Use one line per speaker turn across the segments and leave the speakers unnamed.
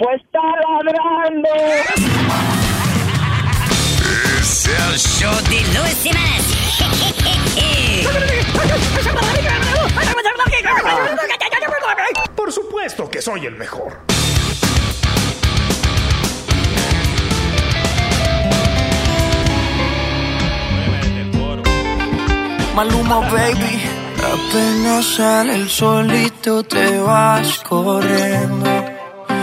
Pues está ladrando.
Es el show de Luis Semanas.
Por supuesto que soy el mejor.
Maluma, baby. Apenas sale el solito te vas corriendo.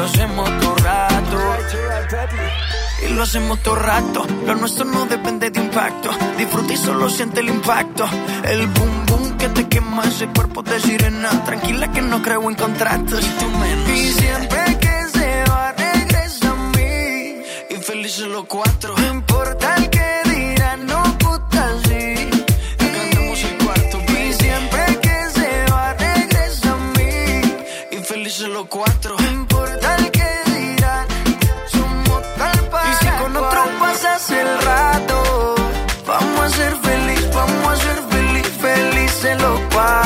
Y lo hacemos todo rato. Y lo hacemos todo rato. Lo nuestro no depende de impacto. Disfruta y solo siente el impacto. El boom boom que te quema ese cuerpo de sirena. Tranquila que no creo en contratos. Y tú menos. Y siempre que se va, regresa a mí. Y felices los cuatro. No importa el que dirán, no puta sí. Cantamos el cuarto. Y siempre que se va, regresa a mí. Y felices los cuatro.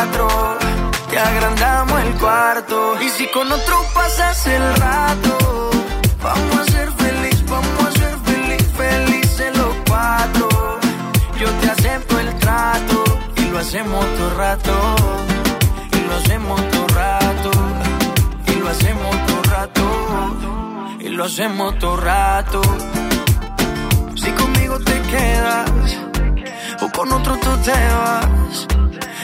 Te agrandamos el cuarto. Y si con otro pasas el rato, vamos a ser feliz, vamos a ser feliz, felices los cuatro. Yo te acepto el trato y lo hacemos todo rato. Y lo hacemos todo rato. Y lo hacemos todo rato. Y lo hacemos todo rato. Si conmigo te quedas o con otro tú te vas.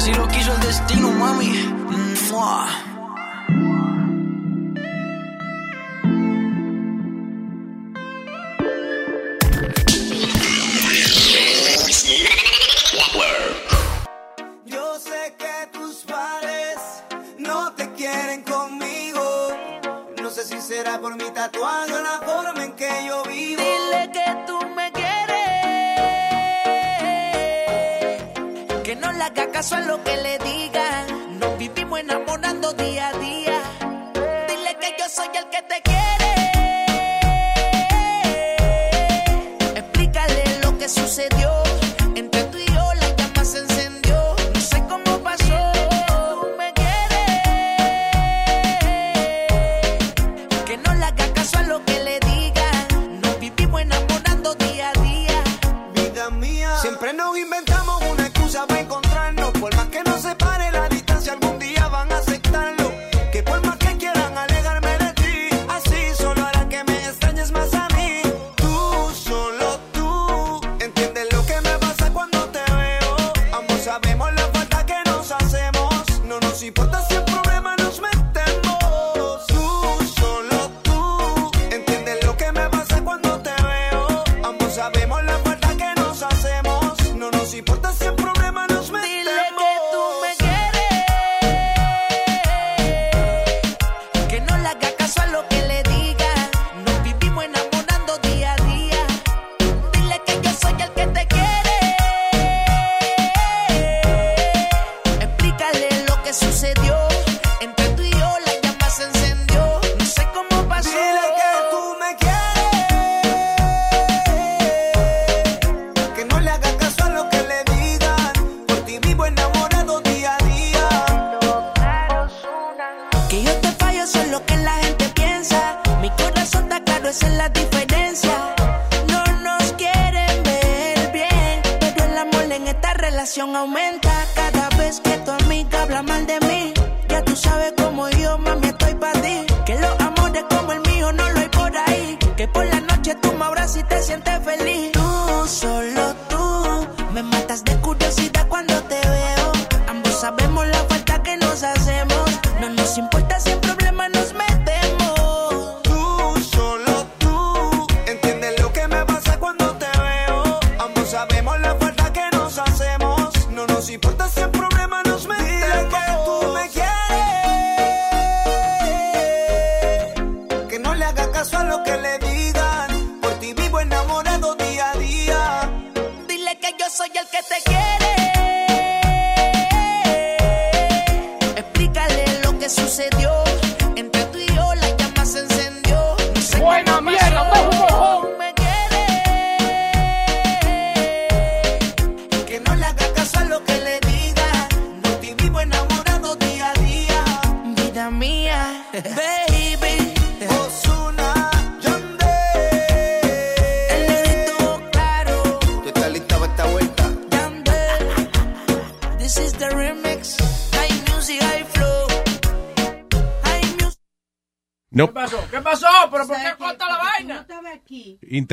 Así lo quiso el destino, mami.
Yo sé que tus padres no te quieren conmigo. No sé si será por mi tatuaje o la forma en que yo vivo.
Que no le haga caso a lo que le digan. Nos vivimos enamorando día a día. Dile que yo soy el que te quiere.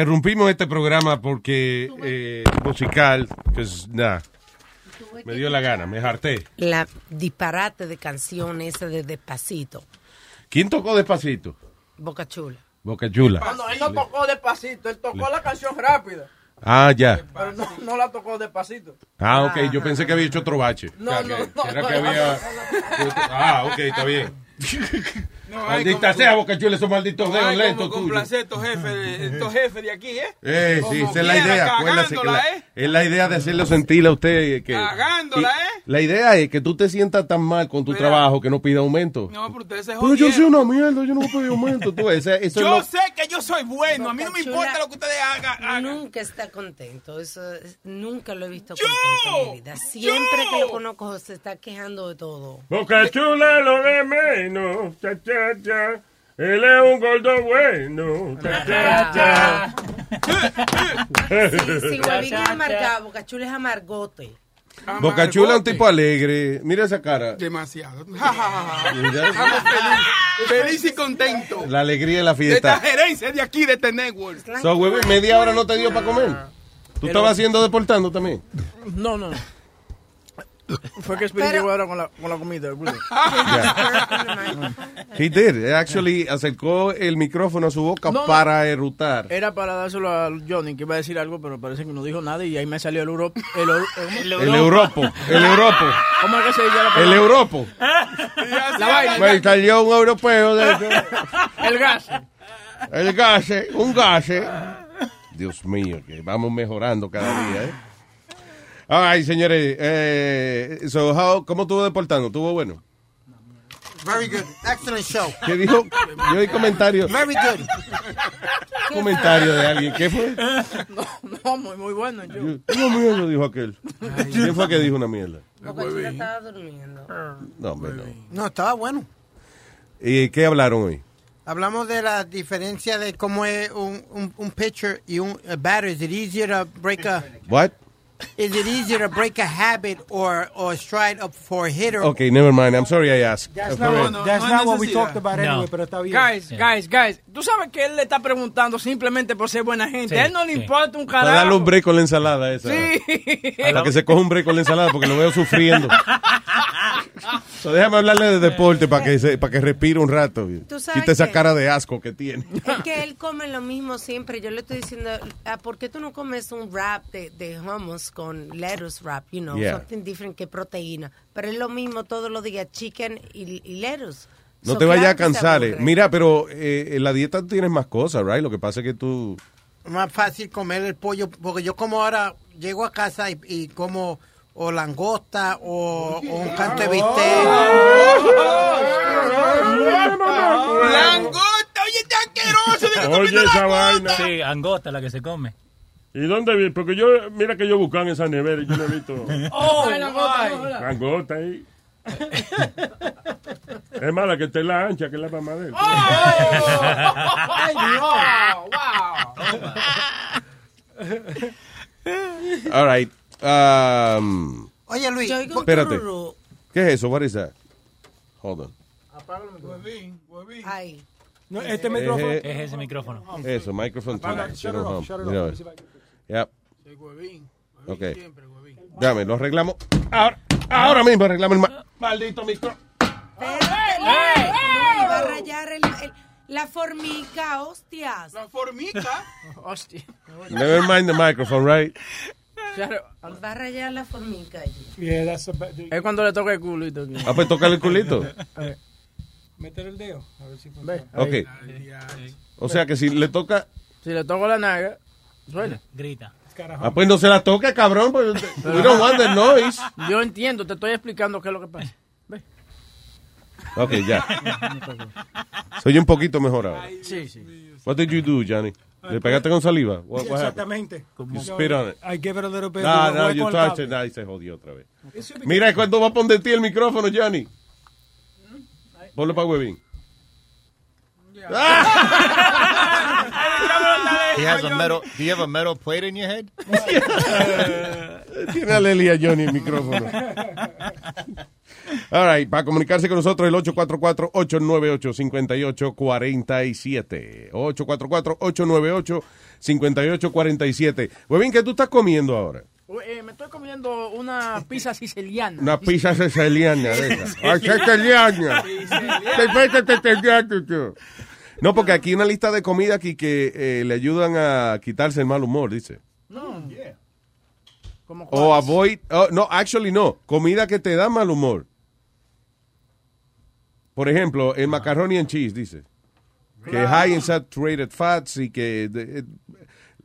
Interrumpimos este programa porque eh, musical, pues nada, me dio la gana, me harté.
La disparate de canción esa de Despacito,
¿Quién tocó despacito?
Boca Chula.
Boca Chula.
Cuando él no tocó despacito, él tocó la canción rápida,
Ah, ya.
pero no, no la tocó despacito.
Ah, ok, yo pensé que había hecho otro bache.
No,
O sea,
no,
que-
no,
era
no,
que
no,
había... Ah, ok, está bien. Maldita sea, Boca Chula, esos malditos dedos lentos
complacer estos jefes, de- estos jefes de aquí, ¿eh?
Eh, sí, esa es la idea.
cagándola,
la-
¿eh?
Es la idea de hacerlo sentir a usted. Que,
Cagándola,
y
¿eh?
La idea es que tú te sientas tan mal con tu
Mira.
trabajo que no pida aumento.
No, pero ustedes se
Pero yo soy una mierda, yo no voy a pedir aumento. Tú, ese- eso
Yo
es lo-
sé que yo soy bueno, a mí no me importa
Chula
lo que ustedes hagan. hagan.
Nunca está contento, eso es- nunca lo he visto
Yo,
contento en mi vida. Siempre
yo.
que lo conozco se está quejando de todo.
Boca Chula lo de menos. Cha, cha, cha. Él es un gordo bueno. Cha, cha, cha.
Si, si Huevín es amargado, Boca Chula es amargote.
Boca Chula es un tipo alegre. Mira esa cara.
Demasiado. Feliz, feliz y contento.
La alegría de la
De esta
fiesta.
gerencia de aquí, de este network.
So, huevo, media hora no te dio para comer. ¿Tú estabas haciendo deportando también?
No, no. Fue que llegó ahora con la, con la comida. Willy.
He did. Actually, acercó el micrófono a su boca
No, no.
para erutar.
Era para dárselo a Johnny, que iba a decir algo, pero parece que no dijo nada y ahí me salió el Europe. El, Euro-
El Europo. El Europo.
¿Cómo es que se dice la
El
palabra?
Europo.
La vaina.
Me salió un europeo de.
El gas.
El gase, un gase. Dios mío, que vamos mejorando cada día, ¿eh? Ay, señores, eh, so how, ¿cómo estuvo deportando? ¿Estuvo bueno?
Very good. Excellent show.
¿Qué dijo? Yo oí comentario,
Very good.
comentario de alguien. ¿Qué fue?
No, no, muy, muy bueno. Yo.
Una mierda, dijo aquel. ¿Quién fue que dijo una mierda?
Chula estaba durmiendo.
No, hombre, no.
No, estaba bueno.
¿Y qué hablaron hoy?
Hablamos de la diferencia de cómo es un, un, un pitcher y un a batter. Is it easier to break a...
What?
Is it easier to break a habit or or stride up for a hitter?
Okay, never mind. I'm sorry I asked.
That's not, what,
real.
that's
no
not what we talked about
No.
anyway, pero está bien.
Guys, guys, guys, tú sabes que él le está preguntando simplemente por ser buena gente.
Sí,
a él no le
sí.
importa un
Para darle
carajo.
un break con la ensalada esa.
Sí.
Para que se coja un break con la ensalada porque lo veo sufriendo. So, déjame hablarle de deporte para que, se- para que respire un rato.
Tú sabes
Quite esa cara de asco que tiene.
Es que él come lo mismo siempre. Yo le estoy diciendo, ah, ¿por qué tú no comes un wrap de, de hummus con lettuce wrap? You know,
Yeah.
something different que proteína. Pero es lo mismo todos los días, chicken y, y lettuce.
No
So,
te vayas a cansar. eh. Mira, pero eh, en la dieta tú tienes más cosas, right? Lo que pasa es que tú...
Más fácil comer el pollo porque yo como ahora llego a casa y, y como o langosta o, o un canto de bistec.
Langosta, oye, está asqueroso.
Oye, esa vaina.
Sí, angosta la que se come.
¿Y dónde vi? Porque yo, mira que yo buscaba en esa nevera y yo no he visto
Oh, langota,
ahí. Es mala que esté la ancha que la mamadera.
Ay, Dios. Wow.
All right. Um,
Oye, Luis,
Espérate. ¿Qué es eso? What is that? Hold on.
Huevín, huevín.
Ay.
No, este micrófono.
Eh,
Es ese micrófono.
Eso, too.
shut it off, shut it off.
Yep.
Sí, huevín. Huevín
Ok.
siempre, huevín.
Dame, lo arreglamos. Ahora, ahora mismo arreglamos el ma- maldito micro.
Va a rayar el- el- la formica, hostias.
La formica.
Hostia.
Never mind the microphone, right?
Claro,
Va a rayar la formica allí.
Yeah, that's a bad-
Es cuando le toca el culito. aquí.
Ah, pues tócale el culito.
Meter el dedo. A ver si
Ve,
Ok. O sea que si le toca.
Si le toco la naga, suena.
Grita.
Ah, pues no se la toque, cabrón. Pues, we don't want the noise.
Yo entiendo, te estoy explicando qué es lo que pasa.
Ok, ya. Soy un poquito mejor ahora.
Sí, sí.
What did you do, Johnny? ¿Le pegaste con saliva? What, what?
Exactamente.
You spit on it.
I give it a little bit.
No, no, you touched it. Ahí se jodió otra vez. Mira, ¿cuándo va a poner ti el micrófono, Johnny? Ponlo para huevín.
He has a metal. Do you have a metal plate in your head?
Tiene a Lely a Johnny el micrófono. All right, para comunicarse con nosotros el 844-898-5847. 844-898-5847. Huevín, ¿qué tú estás comiendo ahora?
Eh, me estoy comiendo una pizza siciliana.
Una pizza siciliana de esa. Ah, siciliana. Siciliana. No, porque aquí hay una lista de comida aquí que eh, le ayudan a quitarse el mal humor, dice.
No. ¿Cómo
O
cuáles?
avoid, oh, no, actually no, comida que te da mal humor. Por ejemplo, el macaroni and cheese, dice. Que high in saturated fats y que... de- eh,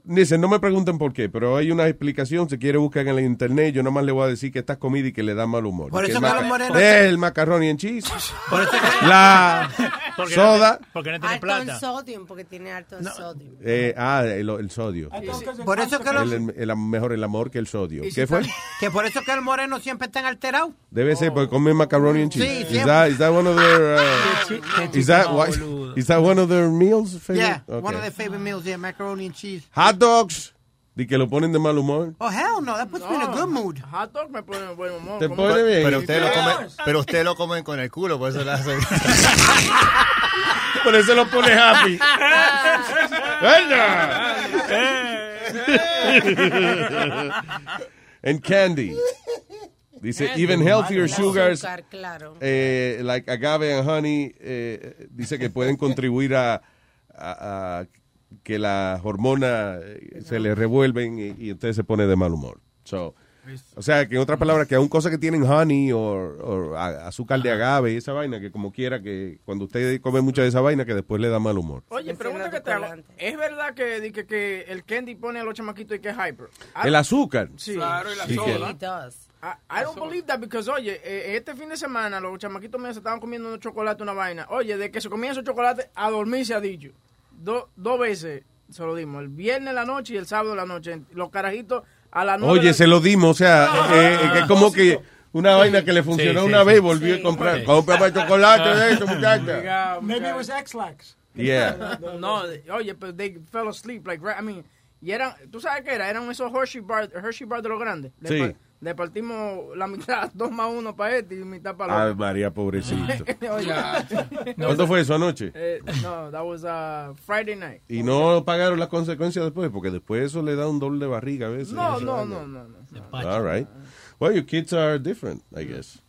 Dice, no me pregunten por qué, pero hay una explicación, si quiere buscar en la internet, yo nomás le voy a decir que esta comida y que le da mal humor.
Por
Y
eso
el,
que
maca-
los morenos-
el macaroni and cheese,
Por eso
la
Porque
soda,
No, porque no tiene
Alto en
plata.
sodio, porque tiene alto en sodio.
eh, ah, el, el sodio.
Por eso que los,
El, el- el- mejor el amor que el sodio. ¿Qué fue?
que por eso que los morenos siempre están alterados.
Debe ser porque come macaroni and cheese.
Sí,
is,
siempre.
that, is that one of their uh, is that
No,
is that one of their meals? favorite?
Yeah,
Okay.
one of their favorite meals, yeah, macaroni and cheese.
Hot dogs, de que lo ponen de mal humor.
Oh hell no, that puts me in a good mood.
Hot dog me pone en buen humor.
Te pone bien.
Pero usted lo come, pero usted lo comen con el culo, por eso le hace.
Por eso lo pone happy. And candy. Dice, even healthier sugars,
Azúcar, claro.
eh, like agave and honey, eh, dice que pueden contribuir a, a- a que las hormonas eh, se le revuelven y, y usted se pone de mal humor. So, o sea, que en otras palabras, que aún cosas que tienen honey o, azúcar de agave y esa vaina, que como quiera, que cuando usted come mucha de esa vaina, que después le da mal humor.
Oye, pregunta que te hago. ¿Es verdad que, que, que el candy pone a los chamaquitos y que es hyper? I-
El azúcar.
Sí.
Claro, y la
Sí.
I, I don't believe that because, oye, eh, este fin de semana los chamaquitos míos se estaban comiendo unos chocolates, una vaina. Oye, de que se comían esos chocolates, a dormir se ha dicho. Do- dos veces se lo dimos, el viernes en la noche y el sábado en la noche. Los carajitos a nueve. de
Oye,
la-
se lo dimos, o sea, eh, eh, que es como que una vaina que le funcionó
Sí, sí,
una
sí.
vez y volvió a comprar.
Sí.
Compra chocolate de eso, muchacha.
Maybe it was X-Lax.
Yeah.
No, oye, pero they fell asleep, like, right- I mean, Y eran, ¿tú sabes qué era? Eran esos Hershey Bar, Hershey Bar de los grandes.
Sí.
Le partimos la mitad, dos más uno para este y mitad para el otro.
María, pobrecito.
Oye.
¿Cuándo fue eso anoche?
Eh, no, that was uh, Friday night.
Y no pagaron las consecuencias después, porque después eso le da un doble de barriga a veces.
No, no,
¿no?
no, no, no.
All right. Well, your kids are different, I guess.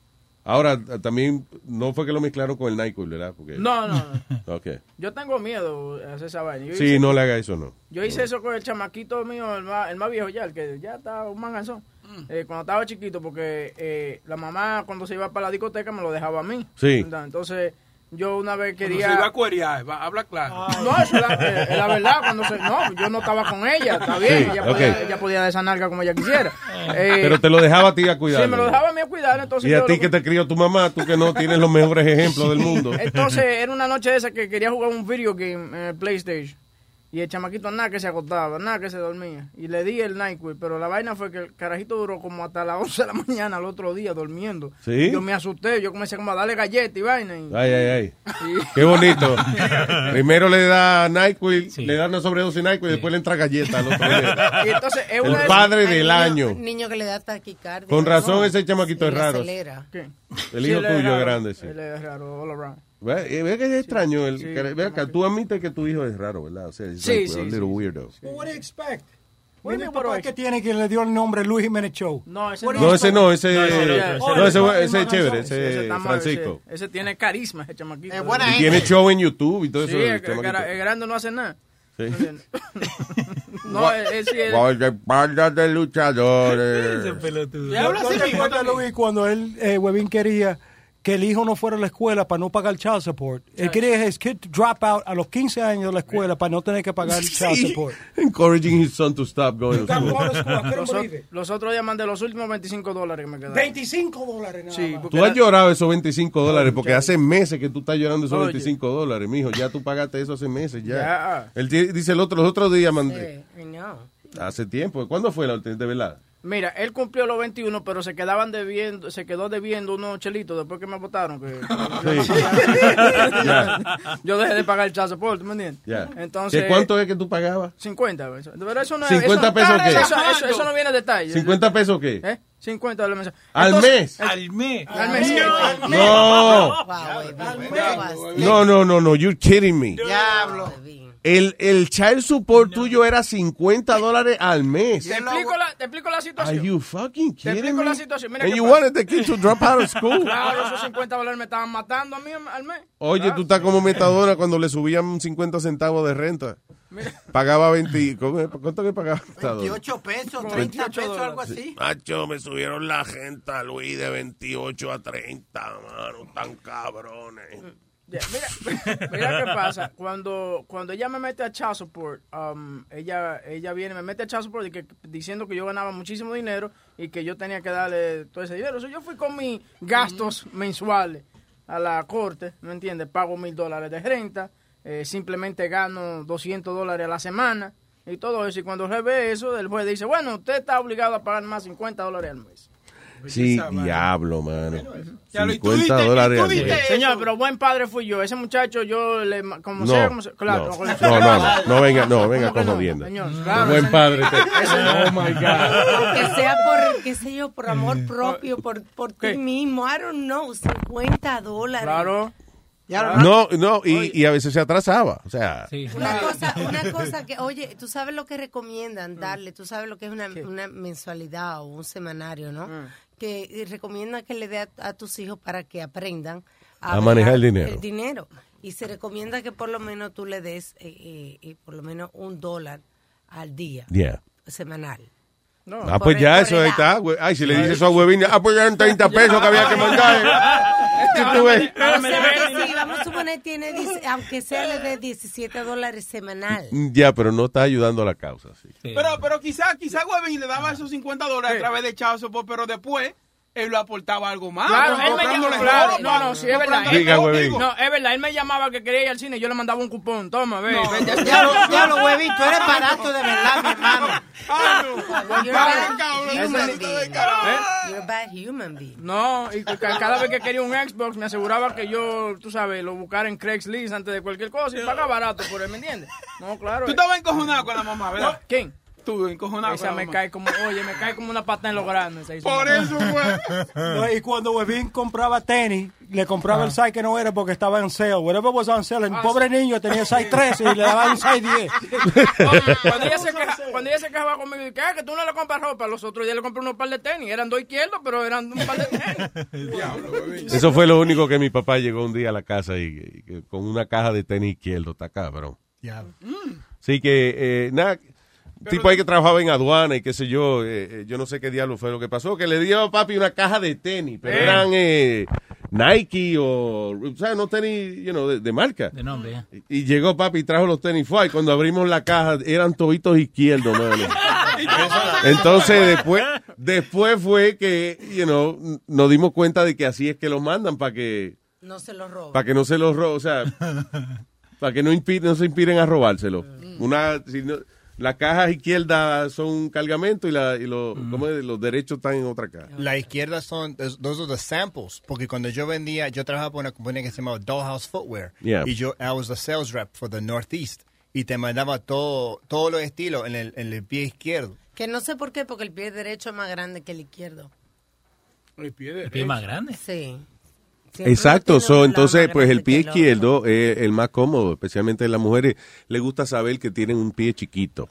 Ahora, también, no fue que lo mezclaron con el NyQuil, ¿verdad? Porque,
No, no, no.
Ok.
Yo tengo miedo de hacer esa vaina. Yo
Sí,
hice-
no le haga eso, no.
Yo hice eso con el chamaquito mío, el más, el más viejo ya, el que ya está un manganzón. Eh, cuando estaba chiquito, porque eh, la mamá cuando se iba para la discoteca me lo dejaba a mí.
Sí.
¿verdad? Entonces, yo una vez
Cuando
quería...
se iba a cuerear, va, habla claro.
No, eso es la, eh, la verdad. Cuando se, no, yo no estaba con ella, está bien.
Sí,
ella, podía, ella podía desanarga como ella quisiera. Eh,
Pero te lo dejaba a ti a cuidar.
Sí, me lo dejaba a mí a cuidar. Entonces
Y a ti
lo-
que te crió tu mamá, tú que no tienes los mejores ejemplos del mundo.
Entonces, era una noche esa que quería jugar un video game en el PlayStation. Y el chamaquito nada que se acostaba, nada que se dormía. Y le di el NyQuil, pero la vaina fue que el carajito duró como hasta las 11 de la mañana al otro día durmiendo.
¿Sí?
Yo me asusté, yo comencé como a darle galletas y vaina. Y,
Ay, ay, ay.
Sí.
Qué bonito. Primero le da NyQuil, le da una sobredosis de NyQuil y después le entra galleta al otro día.
Y entonces, es
El padre del
niño-
año.
Niño que le da taquicardia.
Con razón
¿no?
ese chamaquito es raro.
acelera.
¿Qué?
El
Sí,
hijo tuyo es grande, sí.
Él es raro, all around.
Ve, eh, que es extraño. El,
Sí,
que- ve acá, tú admites que tu hijo es raro, ¿verdad? O sea, it's
Sí,
like
sí,
a
sí,
little
sí.
weirdo.
What do you expect? Mira el papá que tiene que le dio el nombre Luis Jiménez Show.
No, ese no.
No, ese no, ese,
No, ese no,
no,
ese
ese,
no.
ese es chévere,
Ese
ese es Francisco.
Ese, ese tiene carisma, ese chamaquito.
Es buena
Y tiene show en YouTube y todo
Sí,
eso. el
el, grande no hace nada.
Sí.
No, es, es, sí, es-
Guarda espaldas de luchadores.
Y habla así mismo Luis cuando él, eh, Webin quería que el hijo no fuera a la escuela para no pagar child support. Él quería que his kid drop out a los 15 años de la escuela para no tener que pagar child support.
Encouraging his son to stop going to school.
to
los, otros días mandé los últimos 25 dólares que me quedaron.
25 dólares nada
Sí,
Tú has
era-
llorado esos 25 dólares porque hace meses que tú estás llorando esos
Oye.
25 dólares, mijo. Ya tú pagaste eso hace meses, ya.
Ya.
Él dice el otro, los otros días mandé. Hace tiempo. ¿Cuándo fue la última? De verdad.
Mira, él cumplió los 21, pero se quedaban debiendo, se quedó debiendo unos chelitos después que me votaron. Que,
Sí.
Yo dejé de pagar el support, ¿tú me entiendes?
Ya.
Entonces,
¿Qué ¿Cuánto es que tú pagabas?
50. eso- Pero eso no,
50
eso,
pesos qué?
Eso, eso- eso no viene de detalle.
¿50 pesos qué?
¿Eh? 50 dólares mensuales.
¿Al
Entonces,
mes?
Al mes.
al mes.
No. No, no, no, no. You're kidding me.
Diablo.
El, el child support tuyo era 50 dólares al mes.
Te explico la, te explico la
Are
situación.
you fucking
Te
kidding
explico
me?
la situación. Mira
And
qué
you
pasa.
wanted the kid to drop out of school.
Claro, esos 50 dólares me estaban matando a mí al mes.
Oye, tú estás como metadona cuando le subían 50 centavos de renta. Pagaba 20. ¿cómo- ¿Cuánto que pagaba? Metadona?
28 pesos, 30
28
pesos, algo así.
Macho, me subieron la renta, Luis, de 28 a 30, mano, tan cabrones.
Ya, Mira, mira qué pasa. Cuando, cuando ella me mete a child support, um, ella, ella viene, me mete a child support y que, diciendo que yo ganaba muchísimo dinero y que yo tenía que darle todo ese dinero. O sea, yo fui con mis gastos mensuales a la corte, ¿me entiendes? Pago mil dólares de renta, eh, simplemente gano 200 dólares a la semana y todo eso. Y cuando se ve eso, el juez dice, bueno, usted está obligado a pagar más 50 dólares al mes.
Sí, diablo, mano.
Ya lo- y tú
50
diste- y
dólares.
Señor, pero buen padre fui yo. Ese muchacho, yo le, como
No,
sea, como sea, claro.
no, no, no, no, venga, no, venga
¿Cómo que
con
no,
jodienda. buen padre. Oh my God.
Aunque sea por, qué sé yo, por amor propio, por, por ti
¿Qué?
mismo. I don't know, 50 dólares.
Claro.
No, no, y, y a veces se atrasaba. O sea,
Una cosa, una cosa que, oye, tú sabes lo que recomiendan darle, tú sabes lo que es una, una mensualidad o un semanario, ¿no? Que recomiendan que le dé a, a tus hijos para que aprendan
A manejar el dinero.
El dinero. Y se recomienda que por lo menos tú le des eh, eh, eh, por lo menos un dólar al día,
yeah.
semanal.
Ah, pues ya, eso ahí está. Ay, si le dices eso a Huevín, ah, pues eran 30 pesos que había que mandar.
Vamos a suponer tiene, aunque sea le dé 17 dólares semanal.
Ya, pero no está ayudando a la causa. Sí.
Pero, pero quizá, quizá Webin le daba esos 50 dólares a través de Chao Support, pero después él lo aportaba algo más.
Claro, él me llamaba. Claro, no, no, sí, es verdad.
Diga.
No, es verdad, él me llamaba que quería ir al cine y yo le mandaba un cupón. Toma, ve.
No.
ya-
Ya lo, ya lo huevito, eres barato de verdad, mi hermano.
Ah, no.
You're a bad
cabrón,
human
ese
being.
¿Eh? No, y ca- cada vez que quería un Xbox me aseguraba que yo, tú sabes, lo buscara en Craigslist antes de cualquier cosa y paga barato por él, ¿me entiendes? No, claro.
Tú estabas encojonado con la mamá, ¿verdad?
¿Quién?
Tú encojonado.
Esa me cae como, oye, me cae como una pata en los grandes. esa
Por eso fue.
No, y cuando Webin compraba tenis, le compraba el size que no era porque estaba en sale. Whatever was on sale. El pobre niño tenía size 13 y le daban un size 10.
Cuando ella, se queja- cuando ella se quejaba conmigo, dije, "Ah, que tú no le compras ropa. Los otros días le compré unos par de tenis. Eran dos izquierdos, pero eran un par de tenis.
Eso fue lo único que mi papá llegó un día a la casa y, y con una caja de tenis izquierdo, está cabrón. Así que, eh, nada, tipo ahí que trabajaba en aduana y qué sé yo, eh, eh, yo no sé qué diablo fue lo que pasó, que le dio a papi una caja de tenis, pero
Eh.
eran eh, Nike o, o sea, no tenis, you know, de, de marca.
De nombre, ya.
Y, y llegó papi y trajo los tenis, fue, y cuando abrimos la caja eran toditos izquierdos, mano. Entonces después, después fue que, you know, nos dimos cuenta de que así es que los mandan para que,
No se lo roban.
para que no se los roben, o sea, para que no, impi- no se inspiren a robárselo. Una, si no- las cajas izquierdas son un cargamento y, la, y los, ¿cómo es? los derechos están en otra caja.
La izquierda son, those are the samples. Porque cuando yo vendía, yo trabajaba por una compañía que se llamaba Dollhouse Footwear.
Yeah.
Y yo, I was the sales rep for the Northeast. Y te mandaba todo, todos los estilos en el, en el pie izquierdo.
Que no sé por qué, porque el pie derecho es más grande que el izquierdo.
El pie
El pie más grande.
Sí. Siempre
Exacto, so, entonces pues el pie izquierdo es el más cómodo, especialmente a las mujeres le gusta saber que tienen un pie chiquito.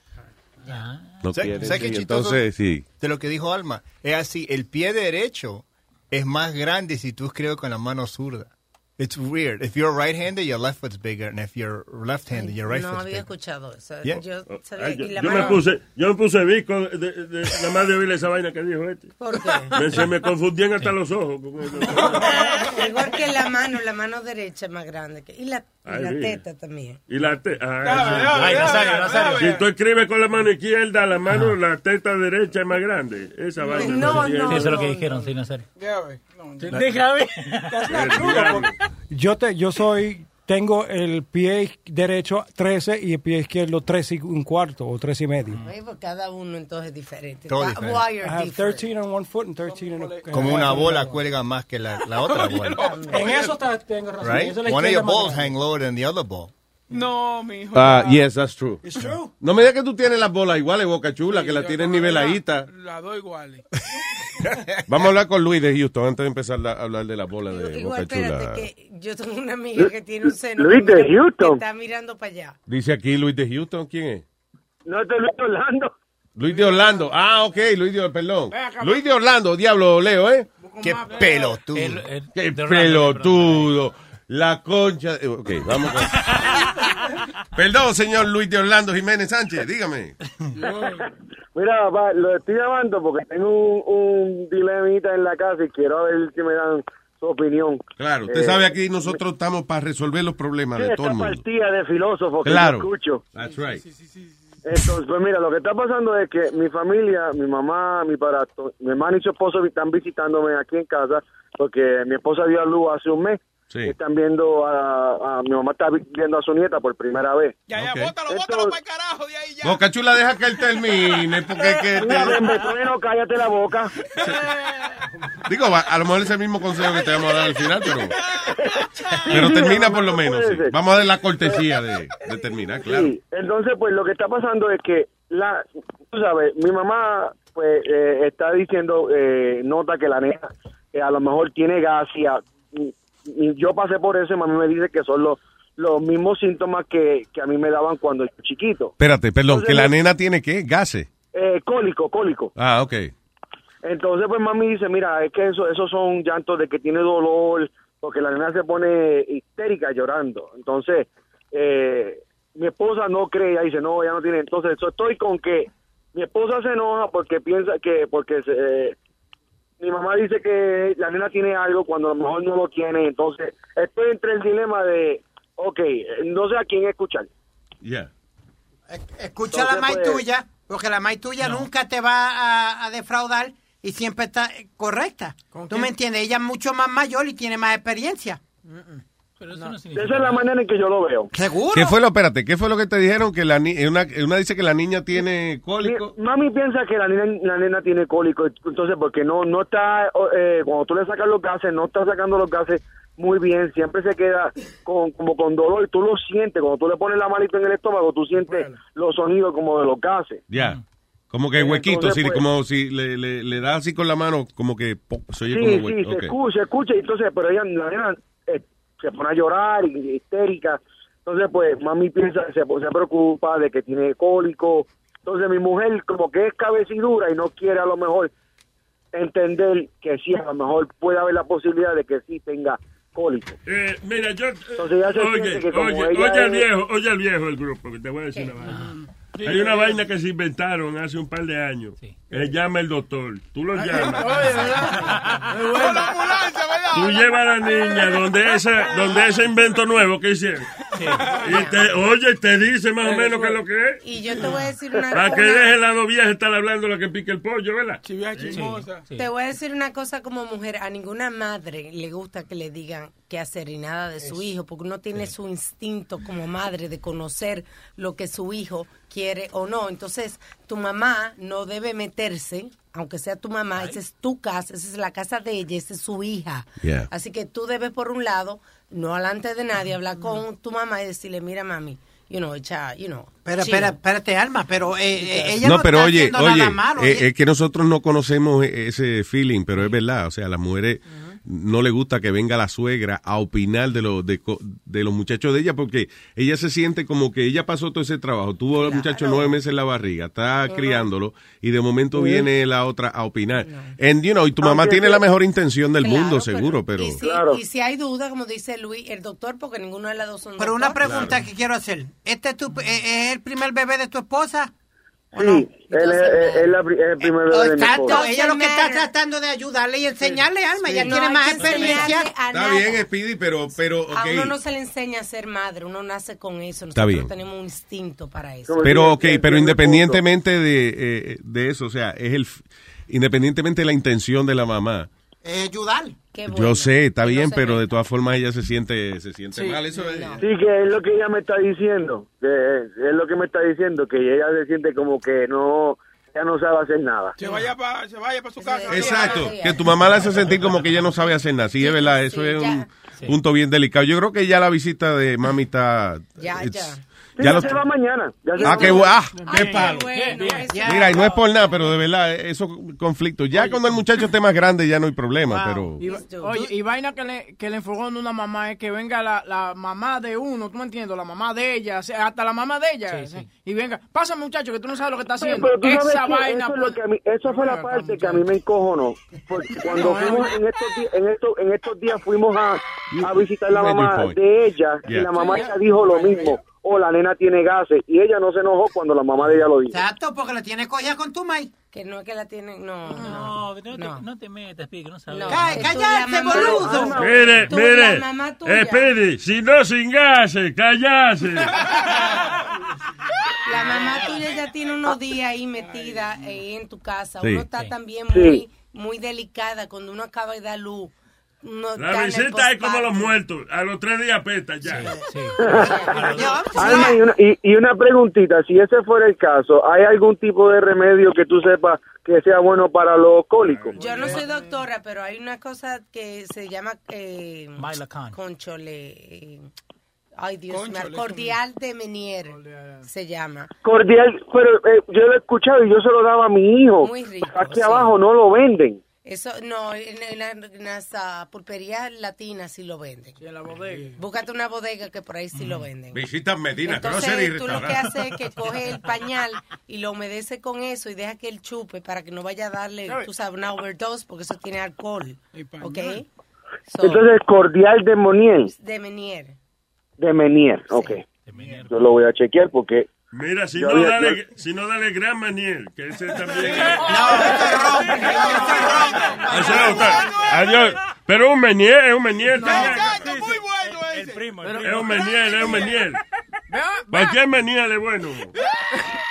No
¿Sabes- qué chistoso?
entonces sí.
De lo que dijo Alma. Es así, el pie derecho es más grande si tú escribes con la mano zurda. It's weird. If you're right-handed, your left foot's bigger. And if you're left-handed, your right
no
foot's
había
bigger.
escuchado eso.
Yeah.
Yo sabía
Ay, yo,
la
yo me puse, yo me puse visco de, de, de- nada más de oír esa vaina que dijo este.
¿Por qué?
Me- se me confundían hasta los ojos.
Igual que la mano, la mano derecha es más grande. Que, y la, y
Ay,
la teta también.
Y la te ah,
Ay, Nazario, Nazario.
Si tú escribes con la mano izquierda, la mano, la teta derecha es más grande. Esa vaina.
No,
entiendo.
Sí, eso es lo que dijeron, sí, Nazario.
Déjame.
Yo, te, yo soy, tengo el pie derecho 13 y el pie izquierdo 3 y un cuarto o 3 y medio.
Pues cada uno entonces es diferente.
Todo diferente.
I have
different?
13 on one foot and 13 in a,
Como una bola cuelga más que la, la otra bola.
En eso tengo razón.
Right? One of your balls hang lower than the other ball.
No, mi hijo.
Ah, yes, that's true.
It's true.
No me digas que tú tienes las bolas iguales, Boca Chula, que las tienes niveladitas.
Las dos iguales.
Vamos a hablar con Luis de Houston antes de empezar la- a hablar de las bolas de
Igual,
Boca
espérate,
Chula.
que yo tengo una amiga que tiene un seno.
Luis
que
de Houston.
que está mirando para allá.
Dice aquí Luis de Houston, ¿quién es?
No, este es Luis Orlando.
Luis de Orlando. Ah, ok, Luis de perdón. Luis de Orlando, diablo, Leo, ¿eh?
Qué pelotudo.
Qué pelotudo. La concha. de- Ok, vamos con... Perdón, señor Luis de Orlando Jiménez Sánchez, dígame.
Mira, papá, lo estoy llamando porque tengo un, un dilemita en la casa y quiero ver si me dan su opinión.
Claro, usted
Eh,
sabe aquí nosotros estamos para resolver los problemas de todo el
esta
mundo.
partida de filósofos que yo escucho.
That's right.
Entonces, pues mira, lo que está pasando es que mi familia, mi mamá, mi padrastro, mi hermano y su esposo están visitándome aquí en casa porque mi esposa dio a luz hace un mes.
Sí.
Están viendo a, a- mi mamá está viendo a su nieta por primera vez.
Ya, ya,
Ok.
bótalo, bótalo para el carajo de ahí ya.
Boca Chula, deja que él termine, porque que...
Mira,
te-
Bembetrueno, cállate la boca.
Digo, a, a lo mejor es el mismo consejo que te vamos a dar al final, pero... Pero termina por lo menos, sí. Vamos a dar la cortesía de, de terminar, claro.
Sí, entonces pues lo que está pasando es que la, tú sabes, mi mamá pues eh, está diciendo, eh, nota que la nena eh, a lo mejor tiene gas y, a- y- y yo pasé por eso y mami me dice que son los, los mismos síntomas que, que a mí me daban cuando yo era chiquito.
Espérate, perdón,
Entonces,
que la nena tiene qué? Gases.
Eh, cólico, cólico.
Ah, ok.
Entonces, pues mami dice, mira, es que eso, esos son llantos de que tiene dolor, porque la nena se pone histérica llorando. Entonces, eh, mi esposa no cree, ella dice, no, ella no tiene. Entonces, yo estoy con que mi esposa se enoja porque piensa que, porque se, eh, mi mamá dice que la nena tiene algo cuando a lo mejor no lo tiene. Entonces, estoy entre el dilema de, ok, no sé a quién escuchar.
Yeah.
Escucha la maíz
pues,
tuya, porque la maíz tuya nunca te va a, a defraudar y siempre está correcta. ¿Tú
quién?
me entiendes? Ella es mucho más mayor y tiene más experiencia.
Esa es la manera en que yo lo veo.
¿Seguro?
¿Qué fue lo, espérate, qué fue lo que te dijeron? Que la ni- una, una dice que la niña tiene cólico.
Mi- Mami piensa que la nena, la nena tiene cólico, entonces porque no no está, eh, cuando tú le sacas los gases, no está sacando los gases muy bien, siempre se queda con, como con dolor, tú lo sientes, cuando tú le pones la manito en el estómago, tú sientes los sonidos como de los gases.
Ya. Como que huequito,
Entonces, pues,
como si le, le, le da así con la mano, como que po- se oye
Sí,
como
sí,
hueco.
se escucha, se escucha, y entonces, pero ella, la nena eh, se pone a llorar, y, histérica, entonces pues mami piensa, se, se preocupa de que tiene cólico, entonces mi mujer como que es cabecidura y no quiere a lo mejor entender que sí, a lo mejor puede haber la posibilidad de que sí tenga cólico.
Eh, mira, yo.
Entonces ya se
oye,
que como
oye,
ella
oye al
es-
viejo, oye al viejo del grupo, que te voy a decir una vaina. Hay una vaina que se inventaron hace un par de años. Se llama el doctor. Tú lo llamas.
Con la ambulancia, ¿verdad?
Tú llevas a la niña donde ese, donde ese invento nuevo que hicieron. Y te, oye, te dice más o menos qué es lo que es.
Y yo te voy a decir una
Para que deje la viejas estar hablando lo que pique el pollo, ¿verdad?
chismosa.
Te voy a decir una cosa como mujer, a ninguna madre le gusta que le digan qué hacer y nada de su hijo, porque uno tiene su instinto como madre de conocer lo que su hijo quiere o no. Entonces, tu mamá no debe meterse, aunque sea tu mamá, esa es tu casa, esa es la casa de ella, esa es su hija.
Yeah.
Así que tú debes, por un lado, no alante de nadie, hablar con tu mamá y decirle, mira, mami, you know, echa, you know.
Pero,
chill".
espera, espérate, Alma, pero eh, eh, ella no,
No, pero
está
oye,
haciendo
oye,
nada malo.
eh,
ella-
es que nosotros no conocemos e- ese feeling, pero es verdad, o sea, las mujeres no le gusta que venga la suegra a opinar de los de, co- de los muchachos de ella porque ella se siente como que ella pasó todo ese trabajo, tuvo al muchacho nueve meses en la barriga, está criándolo y de momento
Sí.
viene la otra a opinar. And, you know, y tu mamá
Aunque
tiene
sí.
la mejor intención del
Claro,
mundo,
pero-
seguro, pero...
Y si, y si hay duda, como dice Luis, el doctor, porque ninguno de las dos son
Pero una pregunta que quiero hacer. ¿Este es, tu, eh, es el primer bebé de tu esposa?
Sí, él es, es el primer bebé de mi
Exacto,
esposa.
ella lo que está tratando de ayudarle y enseñarle, Alma, ella
No
tiene más experiencia.
a
Está bien, Speedy, pero, pero,
A
ok.
uno no se le enseña a ser madre, uno nace con eso.
Está
Nosotros
bien.
tenemos un instinto para eso.
Pero, ok, pero independientemente de, eh, de eso, o sea, es el, independientemente de la intención de la mamá,
Eh, ayudar.
yo sé, está bien, pero de todas formas ella se siente, se siente mal, eso es.
Sí, que es lo que ella me está diciendo, que es lo que me está diciendo, que ella se siente como que no, ella no sabe hacer nada.
Se vaya para pa su casa.
Exacto, que tu mamá la hace sentir como que ella no sabe hacer nada, sí, es verdad, eso es un punto bien delicado. Yo creo que ya la visita de mami está...
Ya,
it's-
Sí,
ya
ya
lo-
se va mañana. ya se
Ah,
va
qué, ah, qué palo.
Bueno,
Mira, y no es por nada, pero de verdad, esos conflictos. Ya cuando el muchacho esté más grande ya no hay problema, pero...
Oye, y vaina que le, que le enfogó en una mamá es que venga la, la mamá de uno, ¿tú me entiendes? La mamá de ella, hasta la mamá de ella. ¿sí? Y venga, pasa muchacho, que tú no sabes lo que está haciendo. Esa vaina.
eso, es mí- eso fue la parte que a mí me encojonó. Porque cuando fuimos en estos, días, en, estos, en estos días fuimos a, a visitar la mamá de ella y la mamá ella dijo lo mismo. O la nena tiene gases. Y ella no se enojó cuando la mamá de ella lo dijo.
Exacto, porque la tiene cogida con tu maíz.
Que no es que la tienen, no.
No, no, te, no te metas, Pi, que no sabes.
Cállate, boludo.
Mire,
Tú,
mire.
la mamá tuya.
Eh, si no sin gases, callase.
La mamá tuya ya tiene unos días ahí metida eh, en tu casa.
Sí.
Uno está también
Sí.
muy, muy delicada cuando uno acaba de dar luz. Está
La visita es como los muertos. A los tres días peta ya.
Alma, y una, y, y una preguntita, si ese fuera el caso, ¿hay algún tipo de remedio que tú sepas que sea bueno para los cólicos?
Yo no soy doctora, pero hay una cosa que se llama eh, conchole. eh, ay, Dios mío, cordial de Menier se llama.
Cordial, pero eh, yo lo he escuchado y yo se lo daba a mi hijo.
Muy rico,
Aquí
sí.
abajo no lo venden.
Eso, no, en, en la- en las ah, pulperías latinas sí lo venden.
en la bodega.
Búscate una bodega que por ahí sí lo venden.
Visitas Medina, que no
Entonces tú lo que haces es que coge el pañal y lo humedece con eso y deja que él chupe para que no vaya a darle, tú sabes, una overdose porque eso tiene alcohol. ¿Ok? So,
Entonces, cordial de Monier,
de Menier.
de Menier, ok. Yo lo voy a chequear porque...
Mira, si
Yo
no,
había-
dale, si no, dale Gran Maniel, que ese también. Otro. Adiós. Pero un Meniel, es un Meniel. también.
muy bueno ese.
El primo,
Es un Meniel, es un Meniel. Cualquier Meniel es bueno.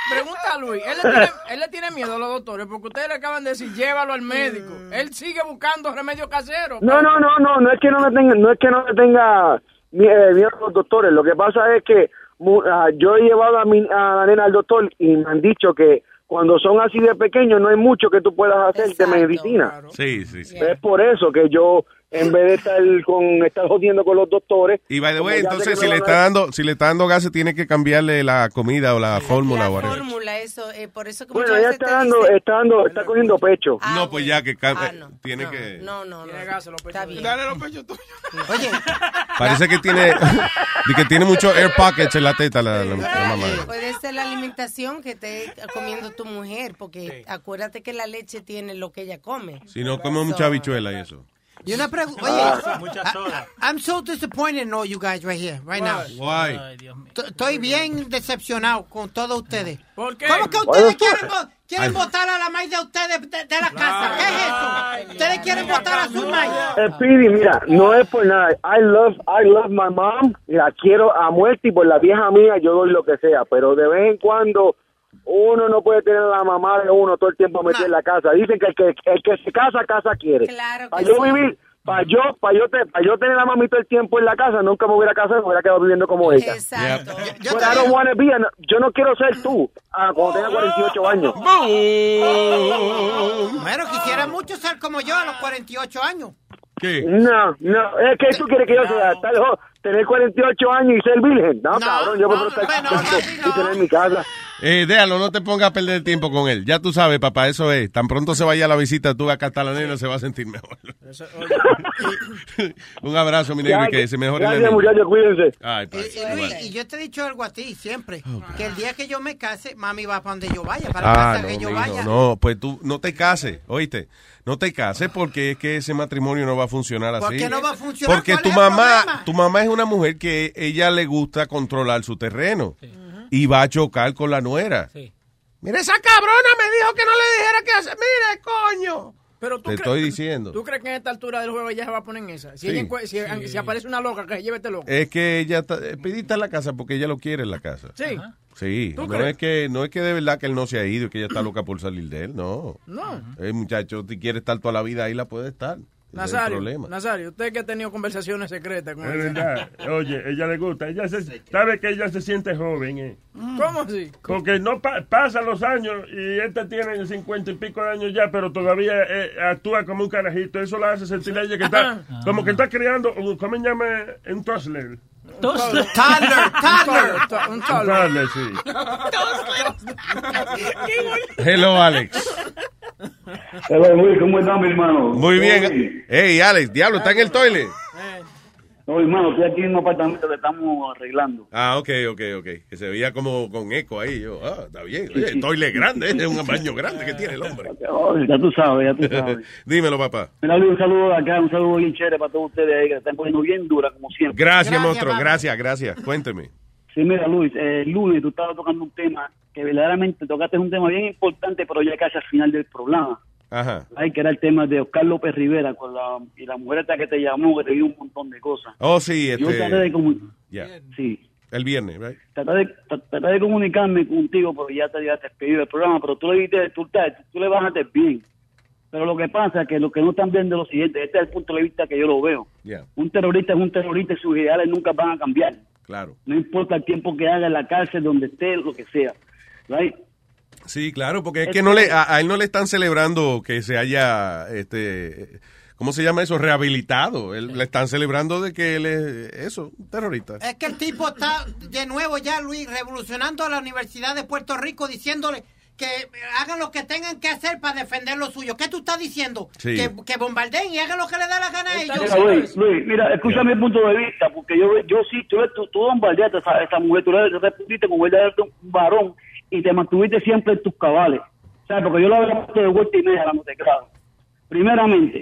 Pregunta a Luis, él le, tiene, él le tiene miedo a los doctores porque ustedes le acaban de decir llévalo al médico. Él sigue buscando remedio casero.
No, no, no, no, no es que no le tenga, no es que no le tenga eh, miedo a los doctores. Lo que pasa es que mu- ah, yo he llevado a, mi, a la nena al doctor y me han dicho que cuando son así de pequeños no hay mucho que tú puedas hacer de medicina.
Sí, sí, sí.
Es por eso que yo en vez de estar con estar jodiendo con los doctores.
Y by the way, entonces si le está dando, si le está dando gases, tiene que cambiarle la comida o la fórmula
La fórmula, eso, eh, por eso que
Bueno, ella está dando, está dando, está cogiendo pecho.
no, pues ya que
Ah, no.
tiene que.
No, no, no. Está bien.
Dale los pechos tuyos.
Oye,
Parece que tiene, que tiene muchos air pockets en la teta la, la- la mamá.
Puede ser la alimentación que esté comiendo tu mujer, porque acuérdate que la leche tiene lo que ella come.
Si no come mucha habichuela y eso.
Y una pregunta.
Ah.
Oye,
soda.
I'm so disappointed in all you guys right here, right now.
Why?
Ay, Dios mío.
Estoy bien decepcionado con todos ustedes.
¿Por qué?
¿Cómo que ustedes quieren, vo- quieren votar a la maíz de ustedes de, de la casa? ¿Qué es eso? ¿Ustedes quieren votar a su maíz?
Eh, Speedy, mira, no es por nada. I love, I love my mom. La quiero a muerte y por la vieja mía yo doy lo que sea. Pero de vez en cuando uno no puede tener a la mamá de uno todo el tiempo metida en la casa. Dicen que el que, el que se casa, casa quiere.
Claro que
Para yo
sí.
vivir, para yo, para yo, te- para yo tener a la mamita todo el tiempo en la casa, nunca me hubiera casado y me hubiera quedado viviendo como ella.
Exacto.
Yo
But I don't wanna be an- yo no quiero ser tú ah, cuando tenga 48 años.
Bueno, quisiera mucho ser como yo a los 48 años.
¿Qué?
No, no, es que tú quieres que yo sea tal jo- tener 48 años y ser virgen. No,
No,
cabrón, yo prefiero
no,
estar
bueno,
y
no.
tener mi casa.
Eh, déjalo, no te pongas a perder tiempo con él. Ya tú sabes, papá, eso es. Tan pronto se vaya a la visita, tú la nena se va a sentir mejor. Un abrazo, mi negro, y que se mejore
Gracias, muchachos, cuídense.
Ay,
Y,
pa-
y Luis, y yo te he dicho algo a ti siempre, que el día que yo me case, mami va para donde yo vaya, para
Ah,
casa
no,
que yo
mijo,
vaya.
no, pues tú no te cases, oíste. No te cases porque es que ese matrimonio no va a funcionar así.
¿Por qué no va a funcionar?
Porque
¿Cuál
tu mamá, tu mamá es una mujer que ella le gusta controlar su terreno y va a chocar con la nuera.
Sí.
Mira, esa cabrona me dijo que no le dijera qué hacer. Mire, coño.
Pero tú
Te
crees-
estoy diciendo.
¿Tú crees que en esta altura del juego ella se va a poner en esa? Si,
Sí.
ella si, si aparece una loca, que se lleve este loco.
Es que ella está, eh, pedita en la casa porque ella lo quiere en la casa.
Sí.
Sí,
¿Tú
no
crees?
es que no es que de verdad que él no se ha ido y que ella está loca por salir de él, no.
No.
El muchacho, si quiere estar toda la vida ahí, la puede estar. Es
Nazario,
problema.
Nazario, usted que ha tenido conversaciones secretas con
Es
ella.
verdad. Oye, ella le gusta. Ella se, sabe que ella se siente joven, ¿eh?
¿Cómo así?
Porque no pa- pasan los años y esta tiene cincuenta y pico de años ya, pero todavía eh, actúa como un carajito. Eso la hace sentir a ella que está, como que está criando, un- ¿cómo se llama? Un. Toddler.
Toddler,
toddler.
Un
Un
toddler.
toddler, sí.
Hello, Alex.
¿Cómo están, mi hermano?
Muy bien. Hey, Alex, diablo, ¿está en el toilet?
No, hermano, estoy aquí en un apartamento que estamos arreglando.
Ah, ok, ok, ok. Que se veía como con eco ahí. Yo, ah, está bien. Oye, el toilet grande, es un baño grande que tiene el hombre.
Oh, ya tú sabes, ya tú sabes.
Dímelo, papá.
Mira, Luis, un saludo de acá, un saludo bien chévere para todos ustedes ahí que se están poniendo bien dura, como siempre.
Gracias, monstruo. Gracias, gracias. Cuénteme.
Sí, mira, Luis, eh, el lunes tú estabas tocando un tema que verdaderamente tocaste un tema bien importante, pero ya casi al final del programa.
Ajá.
Ay, que era el tema de Oscar López Rivera con la, y la mujer esta que te llamó, que te dio un montón de cosas.
Oh, sí,
Yo traté de
este.
comu-
Ya.
sí,
El viernes, right?
traté de, tra- traté de comunicarme contigo porque ya te había despedido del programa, pero tú le dijiste, tú, te- tú le bajaste bien. Pero lo que pasa es que lo que no están viendo lo siguiente, este es el punto de vista que yo lo veo.
Ya,
Un terrorista es un terrorista y sus ideales nunca van a cambiar.
claro.
No importa el tiempo que haga en la cárcel, donde esté, lo que sea. Right?
Sí, claro, porque es que no le, a, a él no le están celebrando que se haya, este, ¿cómo se llama eso? Rehabilitado. Él, le están celebrando de que él es, eso, un terrorista.
Es que el tipo está de nuevo ya, Luis, revolucionando a la Universidad de Puerto Rico, diciéndole que hagan lo que tengan que hacer para defender lo suyo. ¿Qué tú estás diciendo?
Sí.
Que, que bombardeen y hagan lo que les da la gana a ellos.
Mira, Luis, Luis, mira, escúchame el punto de vista, porque yo, yo sí, tú, tú, tú bombardeaste a esa, esa mujer, tú le respondiste como ella era un varón y te mantuviste siempre en tus cabales. ¿Sabes? Porque yo lo había puesto de vuelta y media, la claro. Primeramente,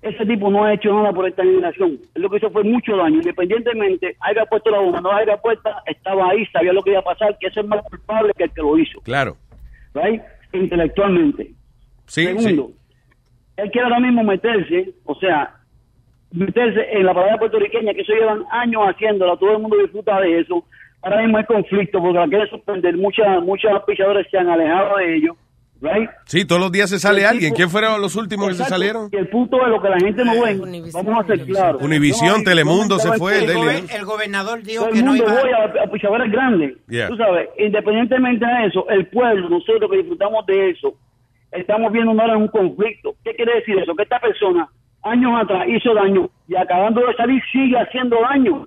ese tipo no ha hecho nada por esta generación. Él lo que hizo fue mucho daño. Independientemente, haya puesto la bomba, no haya puesta, estaba ahí, sabía lo que iba a pasar, que ese es más culpable que el que lo hizo.
Claro.
¿Right? Intelectualmente.
Sí,
Segundo, él quiere ahora mismo meterse, o sea, meterse en la palabra puertorriqueña, que eso llevan años haciéndola, todo el mundo disfruta de eso. Ahora mismo hay conflicto porque la quieren suspender, muchas muchos pichadores se han alejado de ellos, ¿right?
Sí, todos los días se sale
El
alguien.
tipo-
¿Quién fueron los últimos que se salieron?
Y el punto de lo que la gente no ve, vamos a ser claros.
Univisión,
No,
Telemundo se fue, el.
El gobernador dijo que no iba
voy a, a pichadores grandes.
Yeah.
Tú sabes, independientemente de eso, el pueblo, nosotros que disfrutamos de eso, estamos viendo ahora un conflicto. ¿Qué quiere decir eso? Que esta persona años atrás hizo daño y acabando de salir sigue haciendo daño.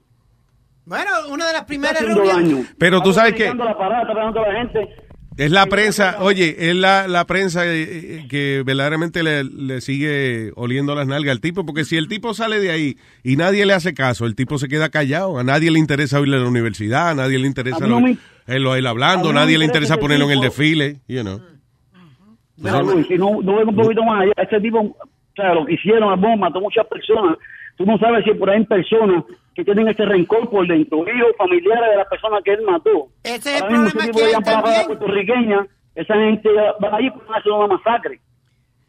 Bueno, una de las primeras reuniones.
Pero tú sabes que-
pegando la parada, está pegando a la gente.
Es la prensa, oye, es la, la prensa eh, eh, que verdaderamente le, le sigue oliendo las nalgas al tipo, porque si el tipo sale de ahí y nadie le hace caso, el tipo se queda callado, a nadie le interesa oírle a la universidad, a nadie le interesa
A no
lo-
me-
él, lo- él hablando,
a no
nadie le
interesa
ponerlo en el
tipo.
desfile, you know.
Mira, Luis, si no, no vengo un poquito más allá, este tipo, o sea, lo que hicieron, la bomba, mató muchas personas. Tú no sabes si por ahí hay personas que tienen ese rencor por dentro, hijos, familiares de las personas que él mató.
Ese es el
mismo
problema que hay
la puertorriqueña, esa gente va allí para hacer una masacre.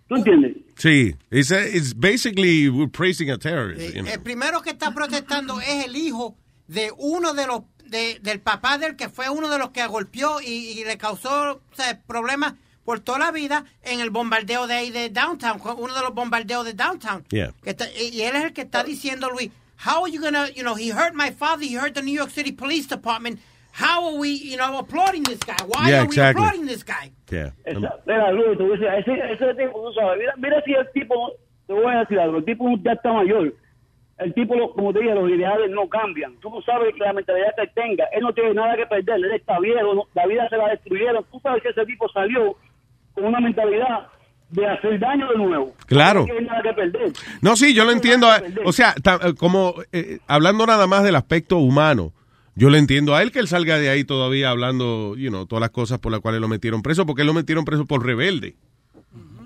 ¿Tú entiendes?
Sí, it's, a- it's basically we're praising a terrorist. you know.
El primero que está protestando es el hijo de uno de los de- del papá del que fue uno de los que golpeó y, y le causó o sea, problemas por toda la vida en el bombardeo de ahí de downtown, uno de los bombardeos de downtown.
Yeah.
Que está- y, él es el que está diciendo, Luis, how are you gonna, you know, he hurt my father, he hurt the New York City Police Department. How are we, you know, applauding this guy? Why
Yeah,
are
exactly.
we applauding this guy?
Yeah.
Esa- Mira, Luis, decir, ese, ese tipo, tú sabes, mira, mira si el tipo, te voy a decir algo, el tipo ya está mayor. El tipo, lo- como te dije, los ideales no cambian. Tú no sabes que la mentalidad que él tenga, él no tiene nada que perder, él está viejo, no- la vida se la destruyeron. Tú sabes que ese tipo salió con una mentalidad de hacer daño de nuevo.
Claro.
No tiene nada que perder.
No, sí, yo lo entiendo. O sea, eh, como eh, hablando nada más del aspecto humano, yo le entiendo a él que él salga de ahí todavía hablando, you know, todas las cosas por las cuales lo metieron preso, porque él lo metieron preso por rebelde.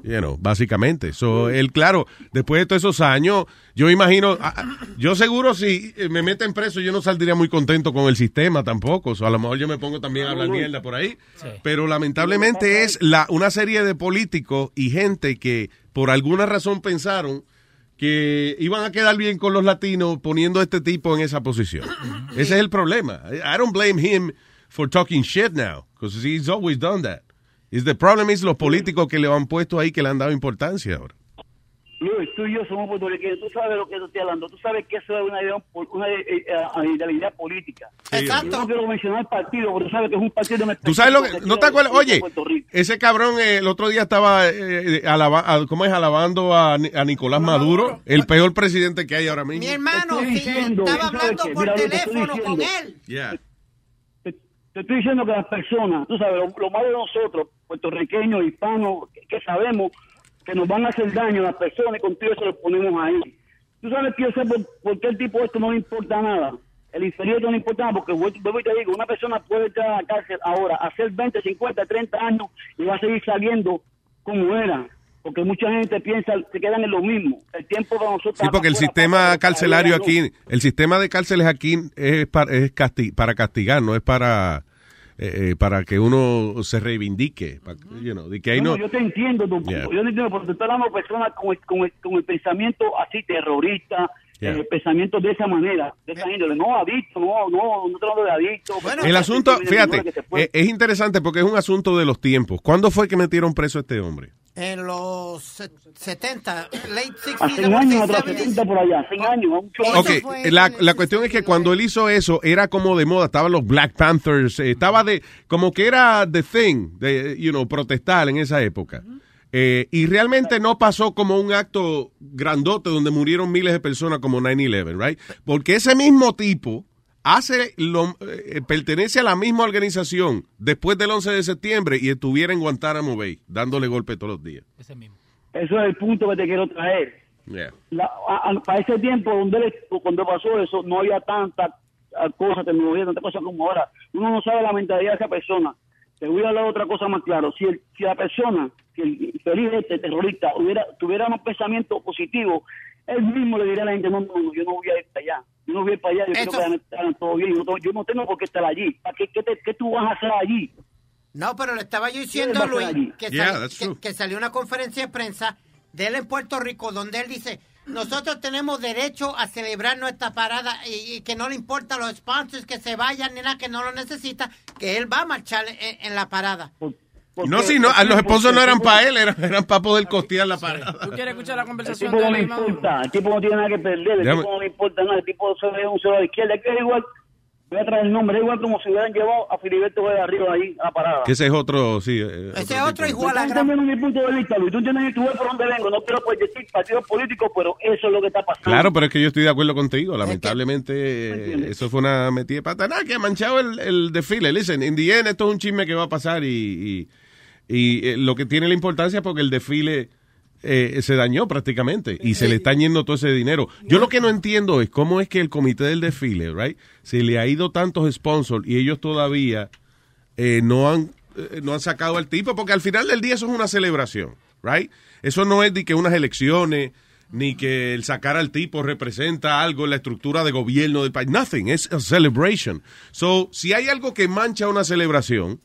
You know, básicamente. So, él, claro, después de todos esos años, yo imagino, yo seguro si me meten preso, yo no saldría muy contento con el sistema tampoco. So, a lo mejor yo me pongo también a hablar mierda por ahí. Pero lamentablemente es la, una serie de políticos y gente que por alguna razón pensaron que iban a quedar bien con los latinos poniendo a este tipo en esa posición. Ese es el problema. I don't blame him for talking shit now, because he's always done that. Is the problem is los políticos que le han puesto ahí que le han dado importancia ahora.
Luis, tú y yo somos puertorriqueños, tú sabes lo que yo estoy hablando, tú sabes que eso es una idea, una eh, eh, idealidad política.
Exacto.
Yo no quiero mencionar el partido, porque tú sabes que es un partido de
¿Tú sabes lo que? ¿No te acuerdas? Oye, ese cabrón eh, el otro día estaba, eh, eh, alaba- al- ¿cómo es? Alabando a, a Nicolás Maduro, el peor presidente que hay ahora mismo.
Mi hermano
diciendo,
estaba
¿sabes
hablando por
Mira, que
teléfono con él.
Yeah.
Te estoy diciendo que las personas, tú sabes, lo, lo de nosotros, puertorriqueños, hispanos, que, sabemos que nos van a hacer daño las personas y contigo eso lo ponemos ahí. Tú sabes que por, qué el tipo esto no le importa nada. El inferior no le importa nada porque vuelvo y te digo, una persona puede entrar a la cárcel ahora, hacer 20, 50, 30 años y va a seguir saliendo como era. Porque mucha gente piensa, se quedan en lo mismo. El tiempo para nosotros...
Sí, porque el sistema carcelario aquí, el sistema de cárceles aquí es para, es casti- para castigar, no es para eh, eh, para que uno se reivindique. pa- you know, de que ahí
No,
no,
yo te entiendo.
Yeah.
yo te entiendo, porque te estoy hablando de personas con el, con, el, con el pensamiento así terrorista,
Yeah.
eh, pensamiento de esa manera, de esa índole. No adicto, no, no, no estoy hablando de adicto.
el asunto, fíjate,
fue.
eh, es interesante porque es un asunto de los tiempos. ¿Cuándo fue que metieron preso a este hombre?
En los se- 70, late 60s,
Hace
I
un
wanna
año
say
atrás,
70s.
70 por allá, 100 años, mucho
Ok, la, la cuestión es que cuando él hizo eso era como de moda, estaban los Black Panthers, eh, estaba de, como que era the thing, de, you know, protestar en esa época. Eh, y realmente no pasó como un acto grandote donde murieron miles de personas como 9-11, right? Porque ese mismo tipo hace lo, eh, pertenece a la misma organización después del 11 de septiembre y estuviera en Guantánamo Bay dándole golpe todos los días.
Eso es el punto que te quiero traer.
Yeah.
La- a- a- para ese tiempo donde él- cuando pasó eso no había tanta ah, cosa, tecnología, tanta cosa como ahora. Uno no sabe la mentalidad de esa persona. Te voy a hablar de otra cosa más claro. Si, el- si la persona, si el infeliz este terrorista hubiera, tuviera un pensamiento positivo, él mismo le diría a la gente, no, no, no, yo no voy a ir para allá. Yo no voy a ir para allá, yo quiero que hagan- todo bien. Yo no, yo no tengo por qué estar allí. ¿Para qué, qué, te- qué tú vas a hacer allí?
No, pero le estaba yo diciendo a? Luis que,
Yeah,
sal- que- salió una conferencia de prensa de él en Puerto Rico donde él dice, nosotros tenemos derecho a celebrar nuestra parada y, y que no le importa a los sponsors que se vayan ni nada que no lo necesita, que él va a marchar en, en la parada.
No, sí, no, a los esposos no eran para él, eran, eran para poder costear la parada.
¿Tú quieres escuchar la
El
conversación
tipo
de
no importa, el tipo no tiene nada que perder, el
Déjame-
tipo no le importa nada, el tipo se ve un solo la izquierda, que es igual, voy a traer el nombre, es igual como si hubieran llevado a Filiberto de arriba ahí a la parada.
Que ese es otro, sí. eh,
Ese
otro
otro hijo a gran...
mi punto de vista, Luis. Tú entiendes y tú ves por dónde vengo. No quiero pues, decir partidos políticos, pero eso es lo que está pasando.
Claro, pero es que yo estoy de acuerdo contigo. Lamentablemente, eh, eso fue una metida de pata. Nada, que ha manchado el, el desfile. Listen, in the end, esto es un chisme que va a pasar y, y, y, eh, lo que tiene la importancia es porque el desfile eh, se dañó prácticamente y se le está yendo todo ese dinero. Yo lo que no entiendo es cómo es que el comité del desfile, right, se le ha ido tantos sponsors y ellos todavía eh, no han eh, no han sacado al tipo porque al final del día eso es una celebración, right? Eso no es de que unas elecciones ni que el sacar al tipo representa algo en la estructura de gobierno del país. Nothing, es a celebration. So, si hay algo que mancha una celebración,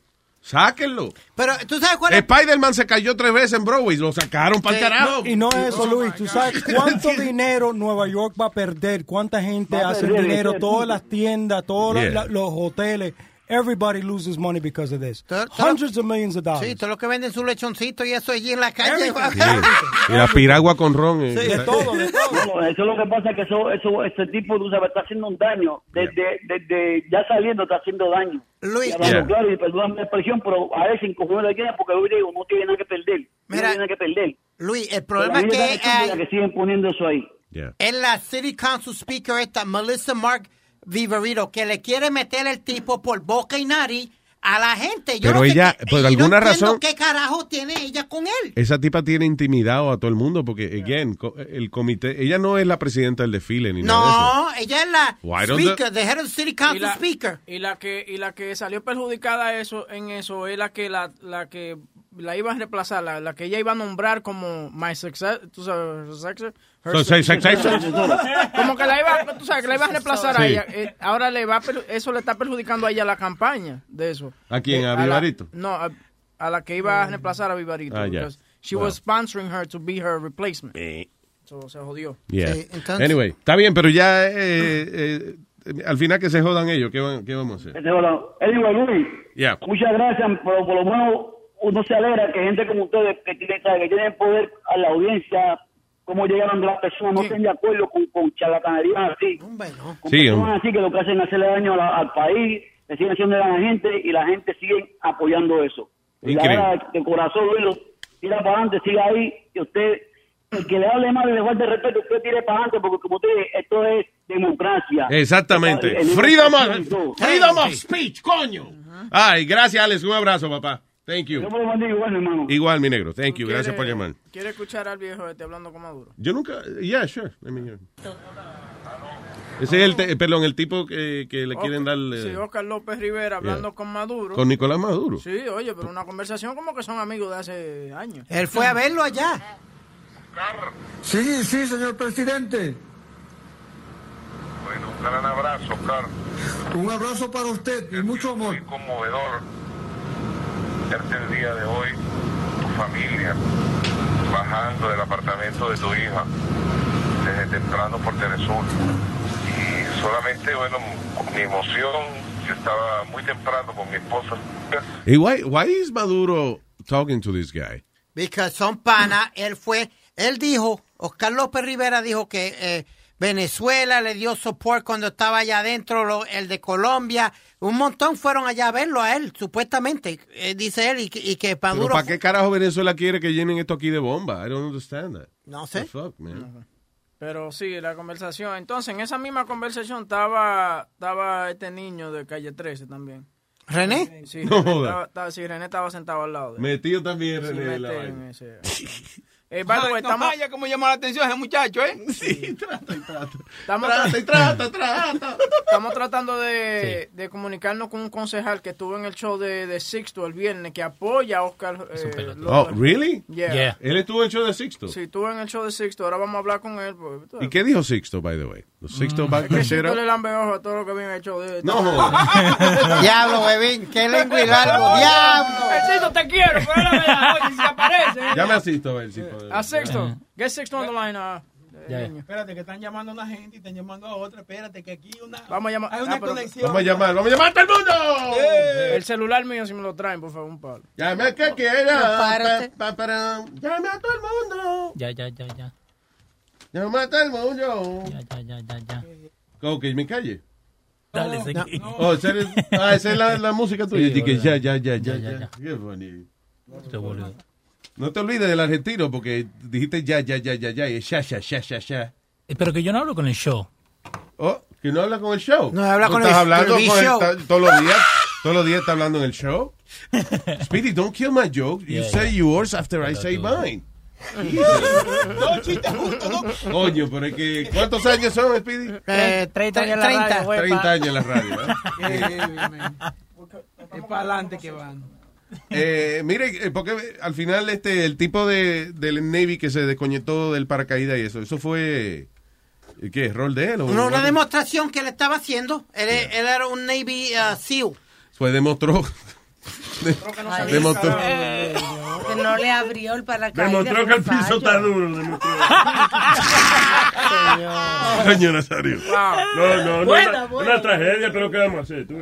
sáquenlo.
Pero tú sabes cuál es...
Spider-Man se cayó tres veces en Broadway, lo sacaron para el carajo.
Y no es eso, Luis. ¿Tú sabes cuánto dinero Nueva York va a perder? ¿Cuánta gente hace
perder,
dinero? Todas las tiendas, todos
Yeah.
los hoteles. Everybody loses money because of this.
Todo- todo-
Hundreds of millions of dollars.
Sí, todo lo que venden su lechoncito y eso allí en la calle.
Y la piragua con ron. eh,
Sí, de todo, de todo.
No, eso es lo que pasa que eso, eso, ese tipo, tú sabes, está haciendo un daño. Desde, desde ya saliendo está haciendo daño.
Luis,
Yeah.
claro, y perdóname la expresión, pero a veces encogió la tiene porque hoy digo, no tiene nada que perder.
Mira,
no tiene nada que perder.
Luis, el problema es que hay-
que siguen poniendo eso ahí.
Yeah.
es la City Council Speaker esta, Melissa Mark Viverito, que le quiere meter el tipo por boca y nariz a la gente. Yo
Pero
no
ella, por
no
alguna
entiendo
razón-
¿Qué carajo tiene ella con él?
Esa tipa tiene intimidado a todo el mundo porque, again, co- el comité, ella no es la presidenta del desfile ni nada de eso.
No, ella es la
Why
Speaker, the head of the City
Y
Council
la,
Speaker.
y la que y la que salió perjudicada eso en eso es la que la, la que la iba a reemplazar la, la que ella iba a nombrar como my success tú sabes successor? Her
So,
successor. como que la iba tú sabes que la iba a reemplazar a ella Eh, ahora le va a per- eso le está perjudicando a ella la campaña de eso
¿A quién? ¿A
la-
Vivarito?
no a, a la que iba a reemplazar a Vivarito
Ah, ya.
because she
Wow.
was sponsoring her to be her replacement so, se jodió
Yeah.
Sí, entonces-
Anyway, está bien, pero ya eh, eh, al final que se jodan ellos, ¿qué, van- qué vamos a hacer?
Anyway, Luis,
Yeah.
muchas gracias, por lo menos uno se alegra que gente como ustedes, que tienen, que tienen poder a la audiencia, cómo llegaron las personas, no estén de acuerdo con, con charlatanerías así. Con
Sí,
personas así que lo que hacen es hacerle daño la- al país, le siguen haciendo daño a la gente y la gente sigue apoyando eso. Y
Increíble.
ahora de corazón, Luis, tira para adelante, siga ahí, y usted, el que le hable mal y le falta respeto, usted tire para adelante, porque como usted dice, esto es democracia.
Exactamente.
El- el-
Freedom freedom of speech, coño. Ay, gracias, Alex. Un abrazo, papá. Thank you.
Yo me lo bendiga igual, hermano.
Igual, mi negro. Thank you.
¿Quiere-
Gracias por llamar.
¿Quiere escuchar al viejo este hablando con Maduro?
Yo nunca. Yeah, sure. Let me hear. Ese es el, te- perdón, el tipo que, que le quieren dar eh,
Sí, Oscar López Rivera hablando
Yeah.
con Maduro.
con Nicolás Maduro.
Sí, oye, pero una conversación como que son amigos de hace años.
Él fue a verlo allá.
Sí, sí, señor presidente.
Bueno, un gran abrazo, Carlos.
Un abrazo para usted y mucho amor.
Muy conmovedor el día de hoy, tu familia, bajando del apartamento de tu hija desde temprano por Telesur. Y solamente, bueno, mi emoción, yo estaba muy temprano con mi esposa.
Y why, why is Maduro talking to this guy?
Because son pana, él fue, él dijo, Oscar López Rivera dijo que eh, Venezuela le dio support cuando estaba allá adentro, lo- el de Colombia, un montón fueron allá a verlo a él, supuestamente, eh, dice él, y, que- y que
Pero
Maduro...
¿para qué carajo Venezuela quiere que llenen esto aquí de bomba? I don't understand that.
No sé.
The fuck, man?
Pero sí, la conversación. Entonces, en esa misma conversación estaba, estaba este niño de calle 13 también.
¿René?
Sí,
No
René,
joda.
estaba, estaba- sí, René estaba sentado al lado de él.
Metido también,
Sí,
René, en la
Eh, by the way,
no
estamos,
vaya como llama la atención ese muchacho, ¿eh?
Sí, trata y trata.
estamos,
Trata y trata, trata.
estamos tratando de, de comunicarnos con un concejal que estuvo en el show de, de Sixto el viernes, que apoya a Oscar eh,
Oh, really?
Yeah.
Él estuvo en el show de Sixto.
Sí, estuvo en el show de Sixto. Ahora vamos a hablar con él. pues,
¿Y qué dijo Sixto, by the way? Los Sixto
si
shit
tú
up?
le lambe ojo a todo lo que viene en el show de...
No.
Diablo, bebín, qué lengua y largo, diablo.
Sixto, te quiero, pero es la verdad, oye, si aparece.
Llame a Sixto a ver si.
A Sixto. Get Sixto on the line. ah,
Ya,
niño.
Espérate, que están llamando a una gente y están llamando a otra. Espérate, que aquí una,
Vamos a llamar.
hay una
ah, pero-
conexión.
Vamos a llamar, vamos a llamar a todo el mundo.
El celular mío, si me lo traen, por favor, un palo.
Llame a que quiera. Pa- pa- para- Llame a todo el mundo.
Ya, ya, ya, ya.
Llame a todo el mundo.
Ya, ya, ya, ya, ya.
Ok, me calle.
Dale, seguí.
Oh, ¿esa es, ah, esa es la, la música tuya.
Sí,
Dije,
verdad.
ya, ya, ya, ya,
Ya, ya,
ya.
ya.
Qué bonito. No te olvides del argentino porque dijiste ya, ya, ya, ya, ya, y es ya, ya, ya, ya, ya.
Eh, Pero que yo no hablo con el show.
Oh, que no habla con el show.
No, habla
¿Tú
con
estás
el-
hablando
con el
con el-
show.
ta- todos los días. Todos los días está hablando en el show. Speedy, don't kill my joke. You
Yeah,
say
yeah.
yours after I say mine. Coño, pero es que. ¿Cuántos años son, Speedy?
Eh,
30 años en la
30.
radio, güey.
30 años en la radio. ¿eh?
Es para adelante que van.
Eh, mire, eh, porque al final este el tipo de del Navy que se desconectó del paracaídas y eso, eso fue eh, ¿qué? ¿Rol de él? o-
Una, una demostración que él estaba haciendo. Él, él era un Navy uh, SEAL.
Fue demostró demostró
que no le abrió el paracaídas.
Demostró que el piso está duro. Coño, Nazario. No, no, no. Una, una tragedia, pero ¿qué vamos a hacer? Tú.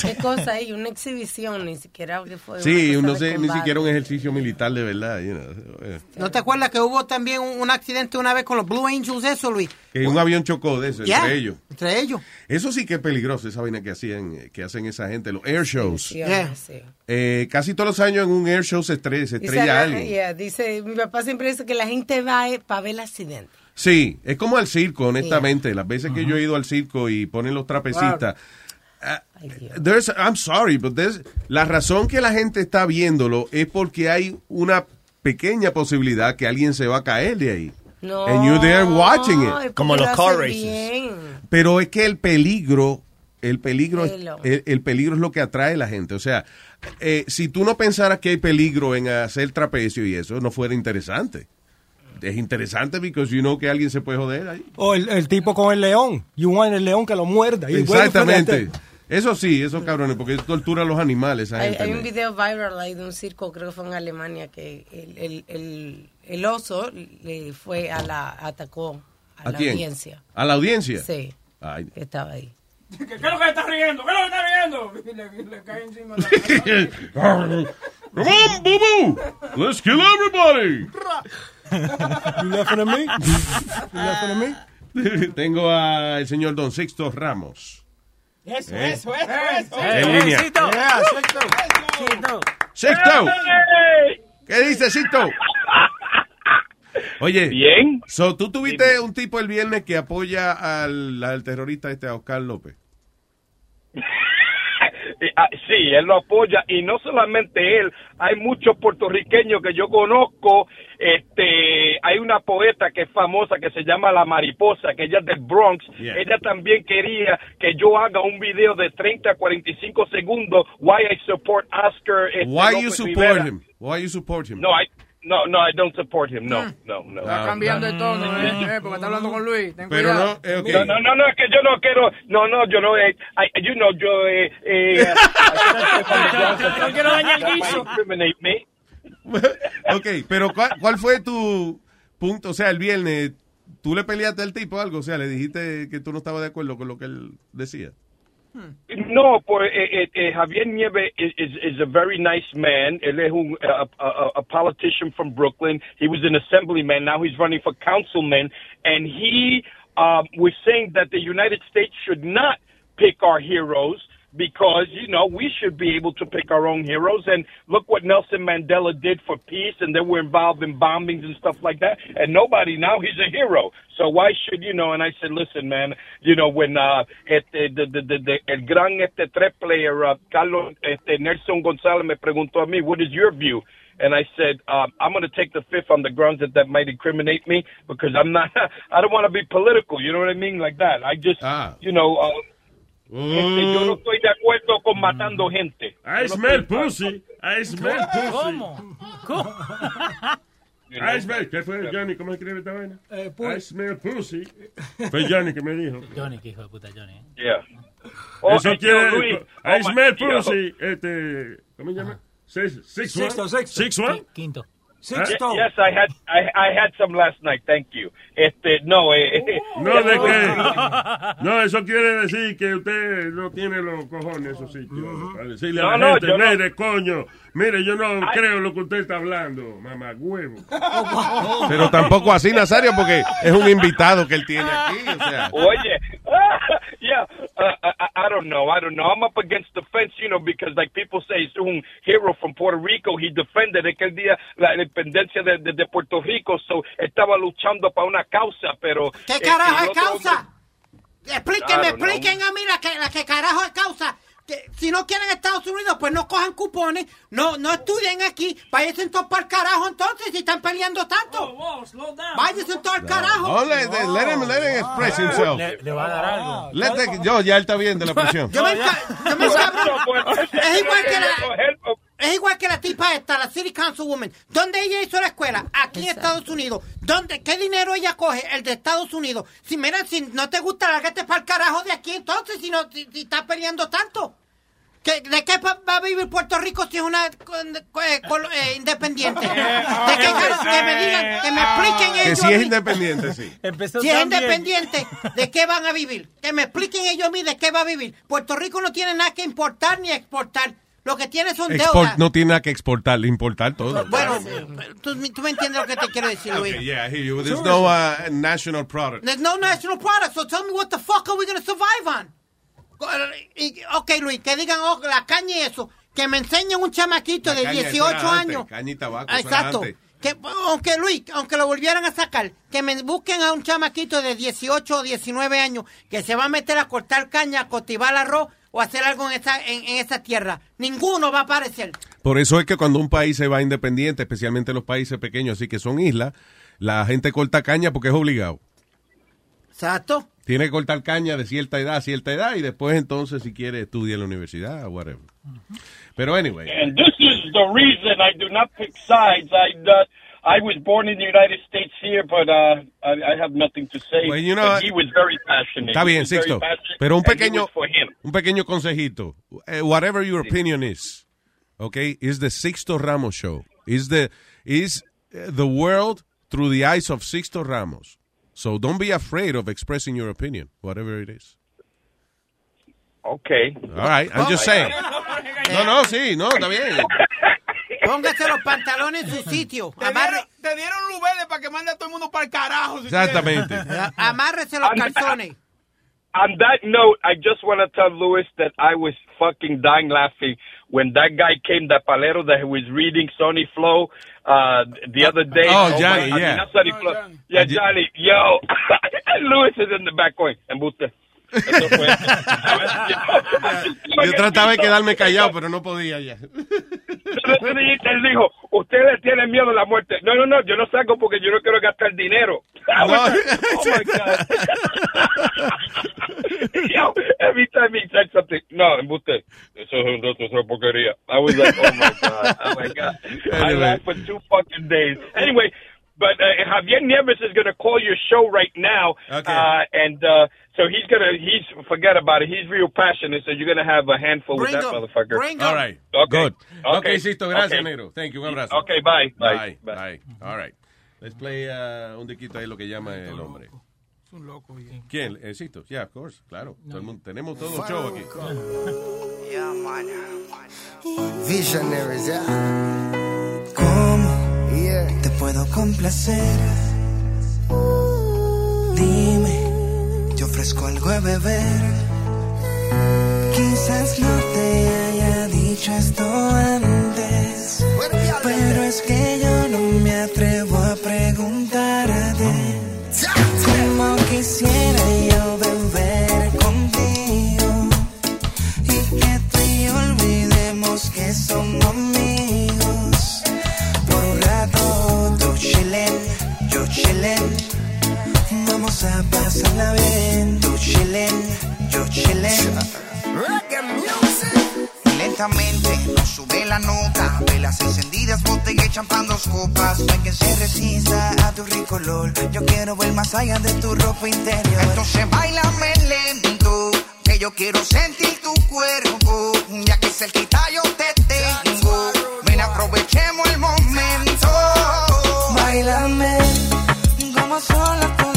¿Qué cosa ahí? Una exhibición, ni siquiera que fue.
Sí, no sé, ni siquiera un ejercicio militar de verdad. you know, eh.
¿No te acuerdas que hubo también un, un accidente una vez con los Blue Angels, eso, Luis?
Que un avión chocó de eso,
Ya,
entre ellos.
Entre ellos.
Eso sí que es peligroso, esa vaina que hacían, eh, que hacen esa gente, los air shows.
Sí.
Eh, casi todos los años en un air show se estrella, se estrella
la-
alguien.
yeah, dice, mi papá siempre dice que la gente va eh, para ver el accidente.
Sí, es como al circo, honestamente. Las veces que yo he ido al circo y ponen los trapecistas. ah, there's- I'm sorry, but there's- la razón que la gente está viéndolo es porque hay una pequeña posibilidad que alguien se va a caer de ahí.
No.
And you're there watching it.
Como los
lo
car races.
bien.
Pero es que el peligro, el peligro, el, el peligro es lo que atrae a la gente. O sea, eh, si tú no pensaras que hay peligro en hacer trapecio y eso, no fuera interesante. Es interesante porque you know que alguien se puede joder ahí.
O el, el tipo con el león. You want el león que lo muerda.
Exactamente. Eso sí, esos cabrones, porque tortura a los animales.
Hay, un video viral ahí de un circo, creo que fue en Alemania, que el, el, el, el oso le fue a la, atacó a,
¿A
la
quién?
audiencia.
¿A la audiencia?
Sí,
Ay.
que estaba ahí.
¿Qué, qué es lo que está riendo? ¿Qué es lo que está riendo? Y le, le cae encima la...
Come on, boo boo. Let's kill everybody.
You laughing at me? You laughing at me?
Tengo al señor Don Sixto Ramos.
Eso,
Eh.
eso, eso, eso.
En línea.
Yeah, Sexto. Sexto.
¡Sixto! ¿Qué dice Sixto? Oye,
Bien.
So, ¿tú tuviste un tipo el viernes que apoya al, al terrorista este, a Oscar López?
Ah, Sí, él lo apoya y no solamente él, hay muchos puertorriqueños que yo conozco. Este, hay una poeta que es famosa que se llama La Mariposa, que ella es del Bronx.
Yeah.
Ella también quería que yo haga un video de 30 a 45 segundos. Why I support Oscar. este,
Why you support
Rivera.
him? Why you support him?
No, I, no, no, I don't support him. No, no, no.
Está cambiando de tono, eh, eh, porque está hablando con Luis. Ten
Pero
cuidado.
no, eh, ok.
No, no, no, no, es que yo no quiero, no, no, yo no, eh, I- you know, yo, eh, eh,
No quiero dañar el guiso.
incriminate me.
ok, pero ¿cuál, cuál fue tu punto? O sea, el viernes, ¿tú le peleaste al tipo algo? O sea, le dijiste que tú no estabas de acuerdo con lo que él decía.
No, pues eh, eh, eh, Javier Nieve is, is, is a very nice man. Un a, a, a politician from Brooklyn. He was an assemblyman. Now he's running for councilman, and he um, was saying that the United States should not pick our heroes because you know we should be able to pick our own heroes. And look what Nelson Mandela did for peace, and they were involved in bombings and stuff like that. And nobody now he's a hero. So why should you know? And I said, listen, man, you know when uh, este, the, the, the, the, el gran este tres player uh, Carlos este, Nelson Gonzalez me preguntó a mí, what is your view? And I said, um, I'm going to take the fifth on the grounds that that might incriminate me because I'm not, I don't want to be political. You know what I mean? Like that. I just, you know, uh, este, yo no estoy de acuerdo con matando gente.
I smell pussy. I smell pussy.
¿Cómo? ¿Cómo?
I smell. ¿Qué fue Johnny? ¿Cómo escribe esta vaina? I smell pussy. Fue Johnny que me dijo.
Johnny, que hijo de puta Johnny. ¿eh?
Yeah. Oh,
Eso quiere.
Luis,
I
oh,
smell pussy. Este. ¿Cómo se llama? Six, six, one?
sixto.
Six one?
Quinto.
Sixto.
Yes, I had I, I had some last night. Thank you. Este, no, eh, eh,
No, de que. No, eso quiere decir que usted no tiene los cojones, esos sitios. Para decirle
No,
a la
no,
gente,
no-
coño, mire, yo no creo lo que usted está hablando, mamá huevo.
Pero tampoco así, Nazario, porque es un invitado que él tiene aquí. O sea,
Oye, uh, I, I don't know. I don't know. I'm up against the fence, you know, because like people say, es un hero from Puerto Rico. He defended aquel día la independencia de, de, de Puerto Rico, so estaba luchando para una causa, pero.
¿Qué
eh,
carajo es causa? Explíquenme,
know.
expliquen a mí la que, la que carajo es causa. Que si no quieren Estados Unidos, pues no cojan cupones, no no estudien aquí, váyanse todos para el carajo entonces si están peleando tanto. Váyanse todos al carajo.
Oh, let, let him, let him express himself.
Le, le va a dar algo.
Let the- yo, ya él está bien de la presión.
Yo me, enca- yo me encabrono. Es igual que la... Es igual que la tipa esta, la City Councilwoman. ¿Dónde ella hizo la escuela? Aquí en Estados Unidos. ¿Dónde, ¿Qué dinero ella coge? El de Estados Unidos. Si mira, si no te gusta, lárgate para el carajo de aquí entonces, si, no, si, si estás peleando tanto. ¿Qué- ¿De qué va a vivir Puerto Rico si es una eh, eh, independiente? ¿De qué cara- que me digan, que me expliquen
Que
ellos.
si
a
es independiente, sí.
Si es independiente, ¿de qué van a vivir? Que me expliquen ellos a mí de qué va a vivir. Puerto Rico no tiene nada que importar ni exportar. Lo que tiene son
Export-
deudas.
no tiene nada que exportar, importar todo.
Bueno, tú, tú me entiendes lo que te quiero decir, Luis.
Okay, yeah, I hear you. There's no uh, national product.
There's no national product, so tell me what the fuck are we going to survive on? Ok, Luis, que digan oh, la caña y eso. Que me enseñen un chamaquito
La
de
caña, eso
18
era antes,
años.
Caña y tabaco,
Exacto. Que, aunque Luis, aunque lo volvieran a sacar, que me busquen a un chamaquito de 18 o 19 años que se va a meter a cortar caña, a cultivar arroz o hacer algo en esa, en, en esa tierra. Ninguno va a aparecer.
Por eso es que cuando un país se va independiente, especialmente los países pequeños, así que son islas, la gente corta caña porque es obligado.
Exacto.
Tiene que cortar caña de cierta edad a cierta edad y después entonces si quiere estudia en la universidad o whatever. Pero anyway.
And this is the reason I do not pick sides. I uh, I was born in the United States here, but uh, I, I have nothing to say.
Well, you know,
he was very passionate.
Está bien, Sixto. Pero un pequeño,
was for him.
un pequeño consejito. Eh, whatever your opinion is, okay, is the Sixto Ramos show. Is the is eh, the world through the eyes of Sixto Ramos. So don't be afraid of expressing your opinion, whatever it is.
Okay.
All right, I'm just saying. No, no, sí, no, está bien.
Póngase los pantalones en su sitio.
Te
Amarre,
dieron, te dieron para que mande a todo el mundo para el carajo. si
Exactamente.
amárrese los calzones.
On that note, I just want to tell Luis that I was fucking dying laughing when that guy came, that palero that was reading Sonny Flow uh, the other day.
Oh,
my-
Johnny,
I mean,
yeah.
not Sonny Flow. Yeah, Johnny. Yo, Luis is in the back going, embuste. Eso fue.
Yo trataba de quedarme callado, pero no podía ya.
Él dijo, usted le tiene miedo a la muerte. No, no, no, yo no saco porque yo no quiero gastar dinero. I was like, oh my God. Yo, every time he said something, no, embuste. Eso es un- es una porquería. I was like, oh my God, oh my God. I laughed for two fucking days. Anyway, but uh, Javier Nieves is going to call your show right now.
Okay.
Uh, and uh, so he's going to, he's, forget about it. He's real passionate. So you're going to have a handful
Bring
with that
him.
motherfucker.
Bring him. All right.
Okay.
Good. Okay,
Okay.
Sisto, gracias,
Okay.
negro. Thank you, un abrazo.
Okay, bye.
Bye.
Bye.
Bye. All right. Let's play uh, un diquito ahí lo que llama el hombre.
Es un loco. oye.
¿Quién? Eh, Sisto. Yeah, of course. Claro. Todo el mundo- tenemos todo un show aquí.
Visionaries, yeah. ¿Cómo te puedo complacer? Dime, te ofrezco algo de beber. Quizás no te haya dicho esto antes, pero es que yo no me atrevo a preguntarte. Como quisiera Vamos a pasarla bien, tú chillen, yo chillen. Lentamente nos sube la nota, velas encendidas, botella champán, dos copas. No hay quien se resista a tu rico olor. Yo quiero ver más allá de tu ropa interior. Entonces bailame lento, que yo quiero sentir tu cuerpo. Ya que cerquita yo te tengo, ven aprovechemos el momento. Bailame como sola con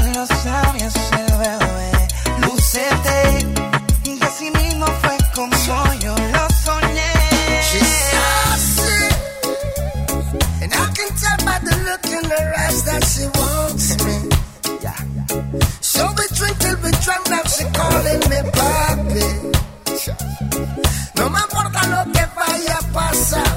and I can tell by the look in her eyes that she wants me. So we drink now she calling me papi.
No me importa lo que vaya a pasar,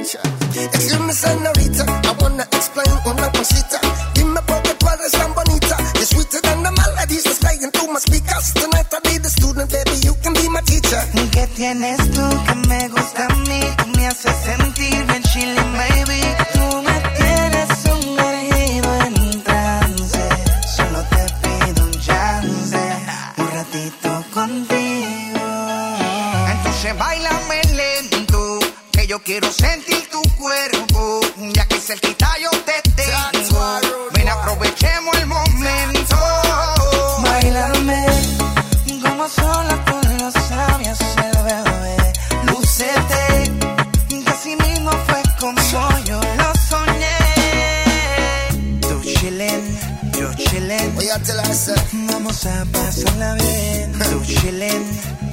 Excuse me, senorita, I wanna explain una cosita. Dime por qué tú eres tan bonita. You're sweeter than the melodies that's playing through my speakers. Tonight I'll be the student, baby, you can be my teacher.
¿Y qué tienes tú que me gusta a mí? Tú me haces sentir bien chilling, baby.
Yo quiero sentir tu cuerpo. Ya que cerquita yo te tengo. Ven, aprovechemos chillen.
Vamos a pasarla bien.
Tú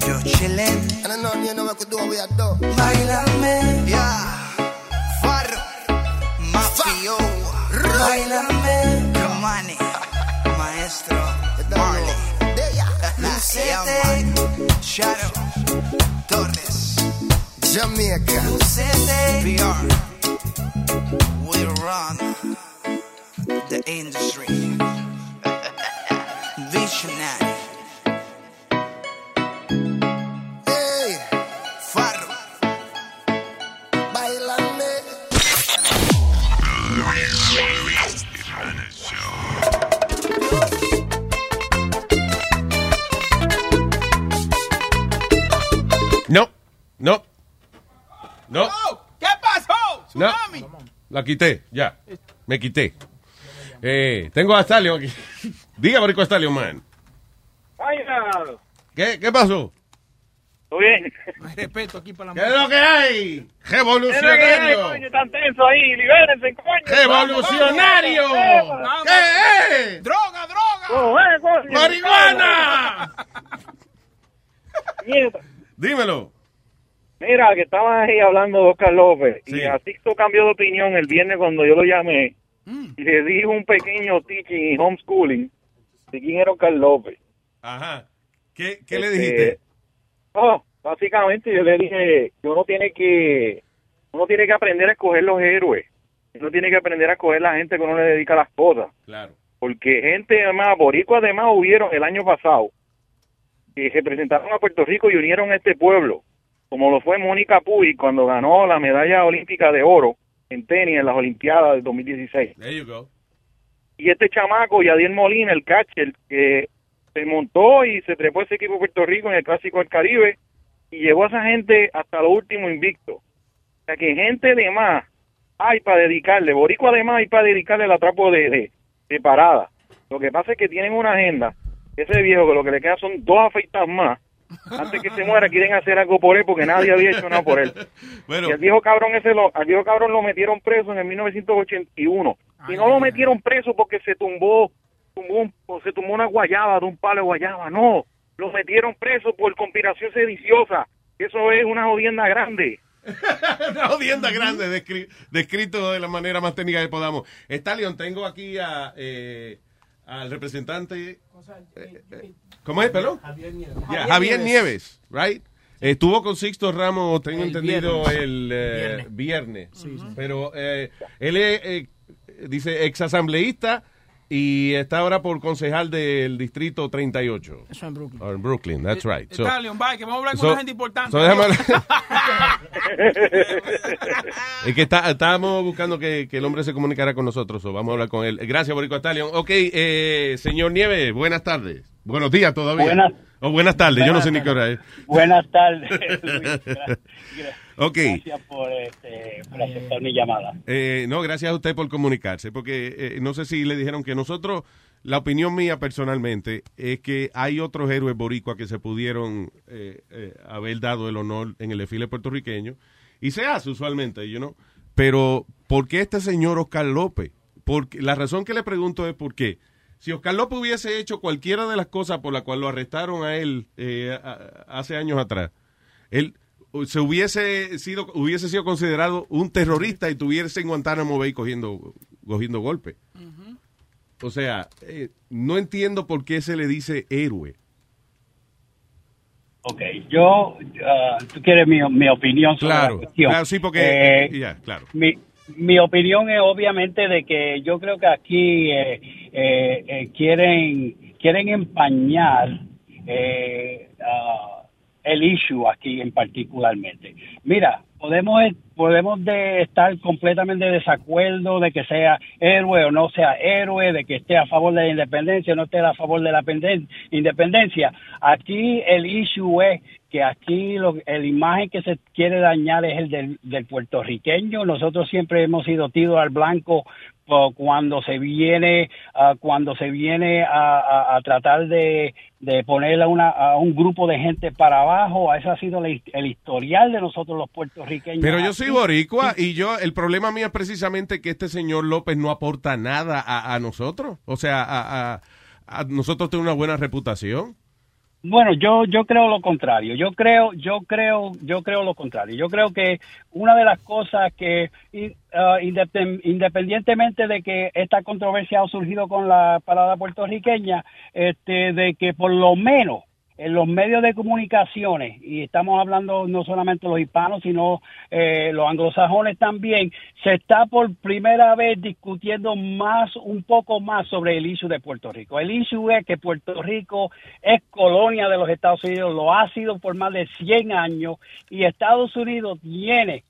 yo chillen.
And I know you know what do, we are done.
Bailame,
Yeah, Farro, Mafio,
bailame.
Romani, Maestro, Marley. Man. Shadow, Torres,
Jamaica.
VR. We run the industry.
No, no, no,
¿Qué pasó?
no.
Tsunami.
La quité, ya. Me quité. Eh, tengo a Stallion aquí. Diga, Borico Stallion, man. ¿Qué, ¿Qué pasó?
¿Todo bien?
Respeto aquí para la
¿Qué es lo que hay?
¿Qué es lo que hay,
¡Revolucionario!
coño? Tan tenso ahí, libérense, coño.
¡Revolucionario! ¿Qué es?
¡Droga, droga!
¡Marihuana! Dímelo.
Mira, que estaba ahí hablando de Oscar López
Sí.
y Asixto cambió de opinión el viernes cuando yo lo llamé y le di un pequeño teaching y homeschooling de quién era Oscar López.
Ajá. ¿Qué, qué le
Este,
dijiste?
Oh, básicamente yo le dije que uno tiene que uno tiene que aprender a escoger los héroes. Uno tiene que aprender a escoger la gente que uno le dedica las cosas.
Claro.
Porque gente además, boricua además hubieron el año pasado que representaron a Puerto Rico y unieron a este pueblo, como lo fue Mónica Puy cuando ganó la medalla olímpica de oro en tenis en las Olimpiadas del 2016.
There you go.
Y este chamaco, Yadiel Molina, el catcher, que se montó y se trepó ese equipo de Puerto Rico en el Clásico del Caribe y llevó a esa gente hasta lo último invicto. O sea que gente de más hay para dedicarle, Boricua además hay para dedicarle el atrapo de, de, de parada. Lo que pasa es que tienen una agenda, ese viejo que lo que le queda son dos afeitas más. Antes que se muera quieren hacer algo por él porque nadie había hecho nada por él.
Bueno.
Y al viejo cabrón ese lo, al viejo cabrón lo metieron preso en el 1981. Y no lo metieron preso porque se tumbó, tumbó un- se tumbó una guayaba de un palo de guayaba, no. Lo metieron preso por conspiración sediciosa. Eso es una jodienda grande.
Una jodienda grande, descri- descrito de la manera más técnica que podamos. Stallion, tengo aquí a, eh, al representante. eh, eh, ¿Cómo es, perdón? Ya, Javier, Nieves. right? Estuvo con Sixto Ramos, tengo
El
entendido,
viernes.
el eh,
Viernes.
viernes.
Sí, sí.
Pero eh, él es, eh, dice, exasambleísta y está ahora por concejal del distrito 38.
Eso en Brooklyn.
Or in Brooklyn, that's right. So-
bye, que vamos a hablar con
so-
una gente importante.
so déjame Es que está- estábamos buscando que, que el hombre se comunicara con nosotros, o vamos a hablar con él. Gracias, Borico Stallion. Ok, eh, señor Nieves, buenas tardes. Buenos días todavía.
Buenas-
O buenas tardes, yo no sé ni qué hora es.
Buenas tardes, Luis. Gra-
Ok.
Gracias por, este, por aceptar mi llamada.
Eh, no, gracias a usted por comunicarse, porque eh, no sé si le dijeron que nosotros, la opinión mía personalmente, es que hay otros héroes boricuas que se pudieron eh, haber dado el honor en el desfile puertorriqueño, y se hace usualmente, you know, pero ¿por qué este señor Oscar López? Porque, la razón que le pregunto es por qué. Si Oscar López hubiese hecho cualquiera de las cosas por las cuales lo arrestaron a él eh, a- hace años atrás, él se hubiese sido hubiese sido considerado un terrorista y tuviese en Guantánamo Bay cogiendo cogiendo golpes. O sea, eh, no entiendo por qué se le dice héroe.
Ok, yo, ah, tú quieres mi, mi opinión sobre
Claro,
la cuestión.
claro, sí, porque
Eh,
claro.
mi,
mi opinión es obviamente de que yo creo que aquí eh, eh, quieren quieren empañar eh, ah, el issue aquí en particularmente. Mira, podemos podemos de estar completamente de desacuerdo de que sea héroe o no sea héroe, de que esté a favor de la independencia o no esté a favor de la penden- independencia. Aquí el issue es que aquí lo, la imagen que se quiere dañar es el del, del puertorriqueño. Nosotros siempre hemos sido tiros al blanco cuando se viene ah, cuando se viene a, a- a tratar de, de poner a, una, a un grupo de gente para abajo. Ese ha sido el historial de nosotros los puertorriqueños.
Pero yo soy boricua y yo, el problema mío es precisamente que este señor López no aporta nada a, a nosotros. O sea, a, a- a nosotros tenemos una buena reputación.
Bueno, yo yo creo lo contrario. Yo creo yo creo yo creo lo contrario. Yo creo que una de las cosas que ah, independ- independientemente de que esta controversia ha surgido con la parada puertorriqueña, este de que por lo menos en los medios de comunicaciones, y estamos hablando no solamente los hispanos, sino eh, los anglosajones también, se está por primera vez discutiendo más, un poco más sobre el issue de Puerto Rico. El issue es que Puerto Rico es colonia de los Estados Unidos, lo ha sido por más de 100 años, y Estados Unidos tiene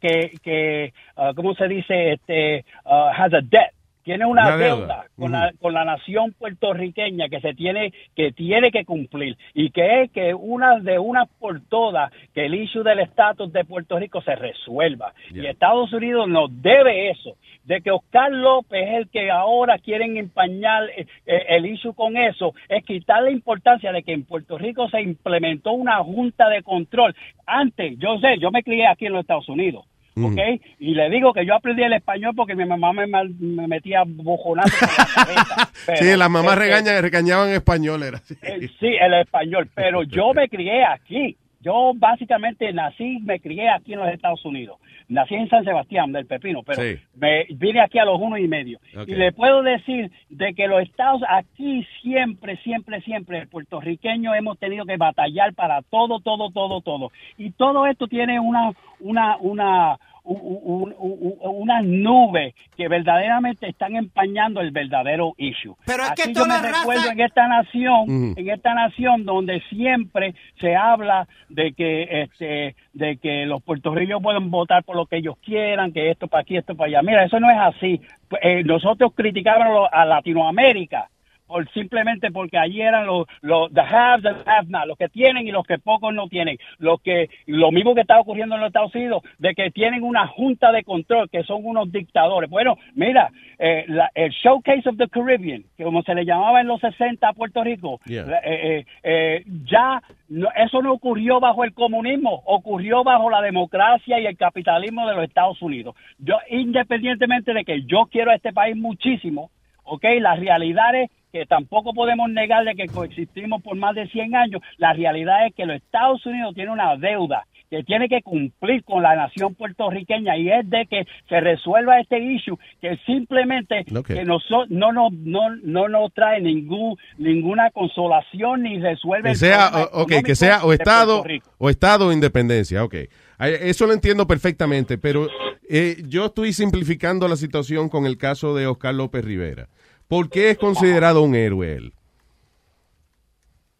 que, que ah, ¿cómo se dice? Este, ah, has a debt. Tiene una,
Una deuda.
deuda, con, la, con la nación puertorriqueña que se tiene que tiene que cumplir y que es que una de una por todas que el issue del estatus de Puerto Rico se resuelva. Y Estados Unidos nos debe eso de que Oscar López es el que ahora quieren empañar eh, eh, el issue con eso es quitar la importancia de que en Puerto Rico se implementó una junta de control. Antes yo sé yo me crié aquí en los Estados Unidos ¿ok? Y le digo que yo aprendí el español porque mi mamá me, mal- me metía bojonazo por la cabeza. Pero,
sí, las mamás regañan, regañaban en español. Era así.
eh, Sí, el español, pero yo me crié aquí. Yo básicamente nací, me crié aquí en los Estados Unidos. Nací en San Sebastián, del Pepino, pero
Sí.
me vine aquí a los uno y medio. Y le puedo decir de que los estados aquí siempre, siempre, siempre, el puertorriqueño hemos tenido que batallar para todo, todo, todo, todo. Y todo esto tiene una, una, una, un- un- un- una nube que verdaderamente están empañando el verdadero issue.
Pero es que
Aquí yo
toda
me recuerdo en esta nación, en esta nación donde siempre se habla de que este de que los puertorriqueños pueden votar por lo que ellos quieran, que esto para aquí, esto para allá. Mira, eso no es así. Eh, nosotros criticábamos a Latinoamérica por simplemente porque allí eran los, los the haves and the have not, los que tienen y los que pocos no tienen, los que lo mismo que está ocurriendo en los Estados Unidos, de que tienen una junta de control que son unos dictadores. Bueno, mira, eh, la- el Showcase of the Caribbean, que como se le llamaba en los 60 a Puerto Rico,
Yeah.
eh, eh, eh, ya no- eso no ocurrió bajo el comunismo, ocurrió bajo la democracia y el capitalismo de los Estados Unidos. Yo, independientemente de que yo quiero a este país muchísimo, ¿ok? La realidad es que tampoco podemos negar de que coexistimos por más de 100 años. La realidad es que los Estados Unidos tienen una deuda que tiene que cumplir con la nación puertorriqueña y es de que se resuelva este issue que simplemente
Ok.
que no, nos no, no nos trae ningún ninguna consolación ni resuelve
Que
el
sea,
problema
o- ok, que sea o Estado o Estado o independencia, ok. Ay, Eso lo entiendo perfectamente, pero eh, yo estoy simplificando la situación con el caso de Oscar López Rivera. ¿Por qué es considerado un héroe él?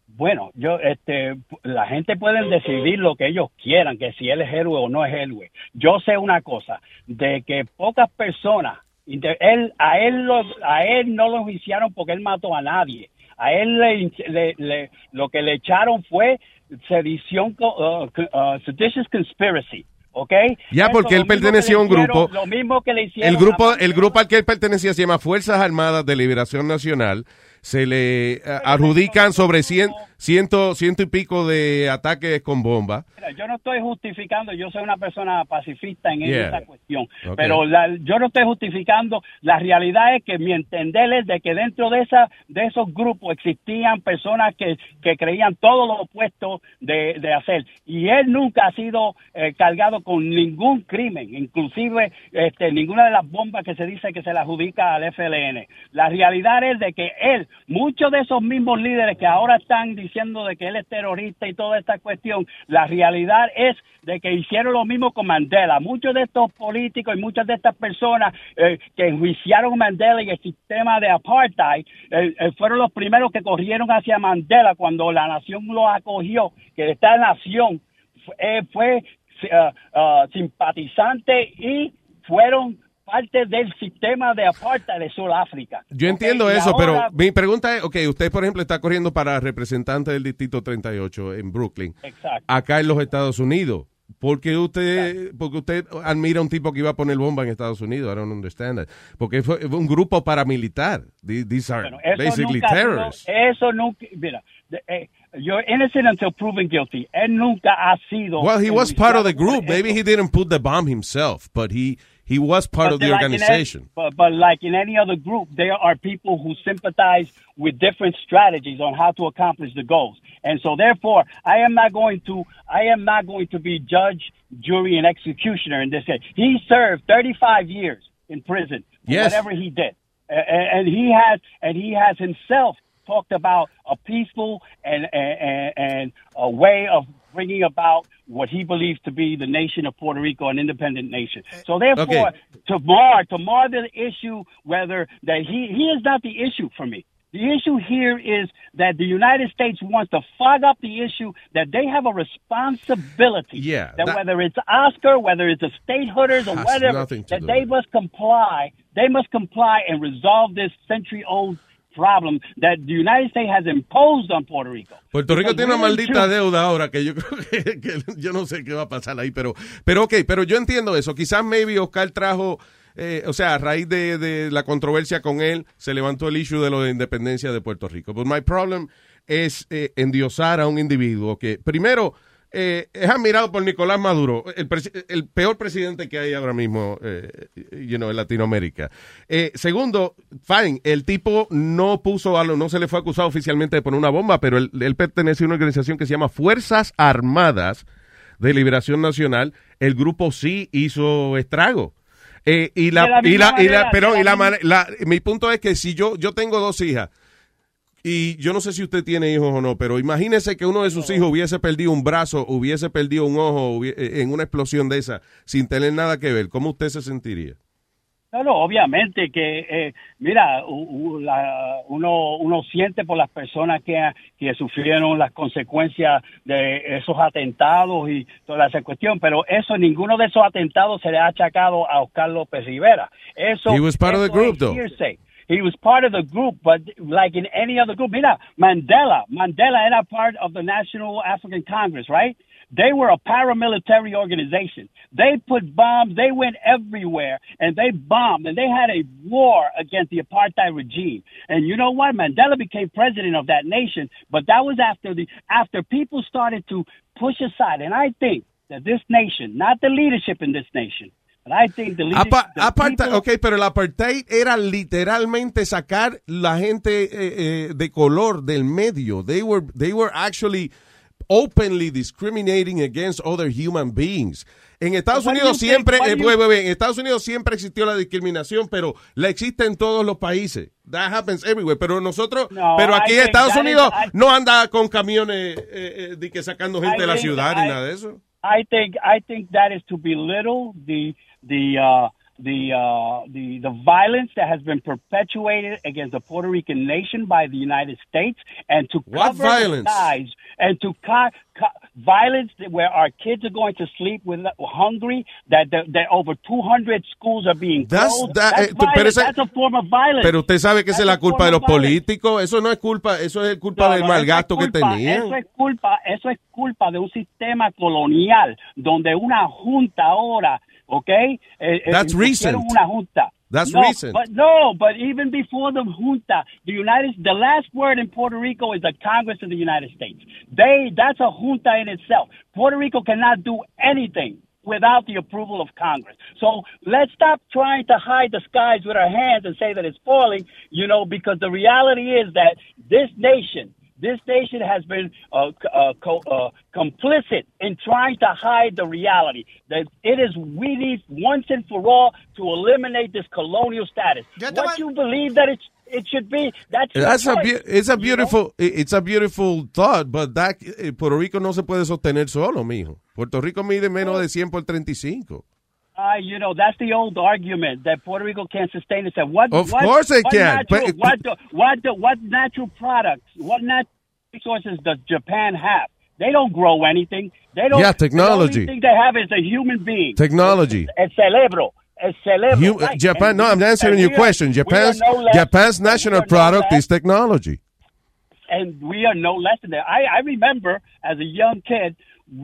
Bueno, yo, este, la gente puede decidir lo que ellos quieran, que si él es héroe o no es héroe. Yo sé una cosa, de que pocas personas, él, a él, lo, a él no lo juiciaron porque él mató a nadie. A él le, le- le- lo que le echaron fue sedición, uh, uh, seditious conspiracy, ¿ok?
Ya,
Eso,
porque él pertenecía a un
hicieron-
grupo-
Lo mismo que le hicieron
El grupo, el grupo al que él pertenecía se llama Fuerzas Armadas de Liberación Nacional. Se le eh, adjudican sobre cien, ciento, ciento y pico de ataques con bomba.
Mira, yo no estoy justificando, yo soy una persona pacifista en
Yeah.
esa cuestión, pero la- yo no estoy justificando, la realidad es que mi entender es de que dentro de esa de esos grupos existían personas que, que creían todo lo opuesto de, de hacer y él nunca ha sido eh, cargado con ningún crimen, inclusive este, ninguna de las bombas que se dice que se le adjudica al FLN. La realidad es de que él, muchos de esos mismos líderes que ahora están diciendo de que él es terrorista y toda esta cuestión. La realidad es de que hicieron lo mismo con Mandela. Muchos de estos políticos y muchas de estas personas eh, que enjuiciaron Mandela y el sistema de apartheid eh, eh, fueron los primeros que corrieron hacia Mandela cuando la nación lo acogió, que esta nación fue, fue ah, simpatizante y fueron parte del sistema de apartheid de Sudáfrica.
Yo entiendo eso,
ahora-
pero mi pregunta es, ok, usted por ejemplo está corriendo para representante del Distrito 38 en Brooklyn,
Exacto.
acá en los Estados Unidos. porque usted, porque usted admira a un tipo que iba a poner bomba en Estados Unidos? I don't understand that. Porque fue, un grupo paramilitar. These are
Eso
basically terrorists.
eso nunca, mira, eh, you're innocent until proven guilty. Él nunca ha sido.
Well, he was part of the group.
por
Maybe he didn't put the bomb himself, but he he was part
But
of the
like in any-
organization.
but, but like in any other group, there are people who sympathize with different strategies on how to accomplish the goals. And so therefore, I am not going to, I am not going to be judge, jury, and executioner in this case. He served 35 years in prison for
Yes.
whatever he did. A- a- And he has, and he has himself talked about a peaceful and, and, and a way of bringing about what he believes to be the nation of Puerto Rico, an independent nation. So therefore,
Okay.
to mar to mar the issue whether that he he is not the issue for me. The issue here is that the United States wants to fog up the issue that they have a responsibility.
Yeah,
That,
that-
whether it's Oscar, whether it's the statehooders, or whatever, that they
with
must comply. They must comply and resolve this century-old problem that the United States has imposed on Puerto Rico.
Puerto Rico tiene una maldita deuda ahora que yo creo que, que yo no sé qué va a pasar ahí, pero, pero ok, pero yo entiendo eso. Quizás maybe Oscar trajo, eh, o sea, a raíz de, de la controversia con él, se levantó el issue de lo de independencia de Puerto Rico. But my problem es eh, endiosar a un individuo que, primero, eh, es admirado por Nicolás Maduro, el, el peor presidente que hay ahora mismo eh, you know, en Latinoamérica. Eh, segundo, fine, el tipo no puso, a lo- no se le fue acusado oficialmente de poner una bomba, pero él, él pertenece a una organización que se llama Fuerzas Armadas de Liberación Nacional. El grupo sí hizo estrago. Eh, y la,
la
y la, y la- pero y
la
la- mi punto es que si yo, yo tengo dos hijas, y yo no sé si usted tiene hijos o no, pero imagínese que uno de sus hijos hubiese perdido un brazo, hubiese perdido un ojo eh, en una explosión de esa, sin tener nada que ver. ¿Cómo usted se sentiría?
No, no, obviamente que, eh, mira, u- u- la- uno, uno siente por las personas que, que sufrieron las consecuencias de esos atentados y toda esa cuestión, pero eso, ninguno de esos atentados se le ha achacado a Oscar López Rivera. Eso,
He was part of the group,
es. He was part of the group, but like in any other group, mira, Mandela, Mandela era part of the National African Congress, right? They were a paramilitary organization. They put bombs, they went everywhere, and they bombed, and they had a war against the apartheid regime. And you know what? Mandela became president of that nation, but that was after the after people started to push aside. And I think that this nation, not the leadership in this nation,
Apa-
people-
ok, pero el apartheid era literalmente sacar la gente eh, eh, de color del medio. They were, they were actually openly discriminating against other human beings. En Estados Unidos siempre, eh, en Estados Unidos siempre existió la discriminación, pero la existe en todos los países. That happens everywhere. Pero nosotros,
No,
pero aquí en Estados
that is-
Unidos
I-
no anda con camiones eh, eh, de que sacando gente
I
de la ciudad ni nada de eso.
I think I think that is to belittle the the uh, the uh, the the violence that has been perpetuated against the Puerto Rican nation by the United States, and to
What
cover
violence?
the skies and to co- co- violence where our kids are going to sleep with hungry. That that, that over 200 schools are being
That's-
closed.
that-
that's,
eh, pero
violence.
ese-
that's a form of violence.
Pero usted sabe que esa es la culpa de los
violence.
políticos. Eso no es culpa, eso es culpa
No,
del
no,
mal
eso es
gasto que
culpa-
tenían.
Eso es culpa, eso es culpa de un sistema colonial donde una junta ahora, ¿ok? Eh, eh,
That's recent.
Una junta.
That's
no,
recent.
But no, but even before the junta, the United, the last word in Puerto Rico is the Congress of the United States. They, that's a junta in itself. Puerto Rico cannot do anything without the approval of Congress. So let's stop trying to hide the skies with our hands and say that it's falling, you know, because the reality is that this nation, this nation has been uh, uh, co- uh, complicit in trying to hide the reality. That it is we need once and for all to eliminate this colonial status.
Yo te
What
voy-
you believe that it's it should be. That's,
That's a
choice,
beau- it's a
you know?
beautiful it's a beautiful thought, but that, eh, Puerto Rico no se puede sostener solo, mijo. Puerto Rico mide menos de 100 por 35.
Uh, you know, that's the old argument that Puerto Rico can't sustain itself. What,
Of
what,
course it
what
can,
Natural,
but-
what, do- what, do- what natural products, what natural resources does Japan have? They don't grow anything. They don't.
Yeah, technology.
The only thing they have is a human being.
Technology.
El cerebro. El cerebro.
You-
right.
Japan,
And
no, I'm answering your question. Japan's
no less-
Japan's national product
less-
is technology.
and we are no less than that. I, I remember as a young kid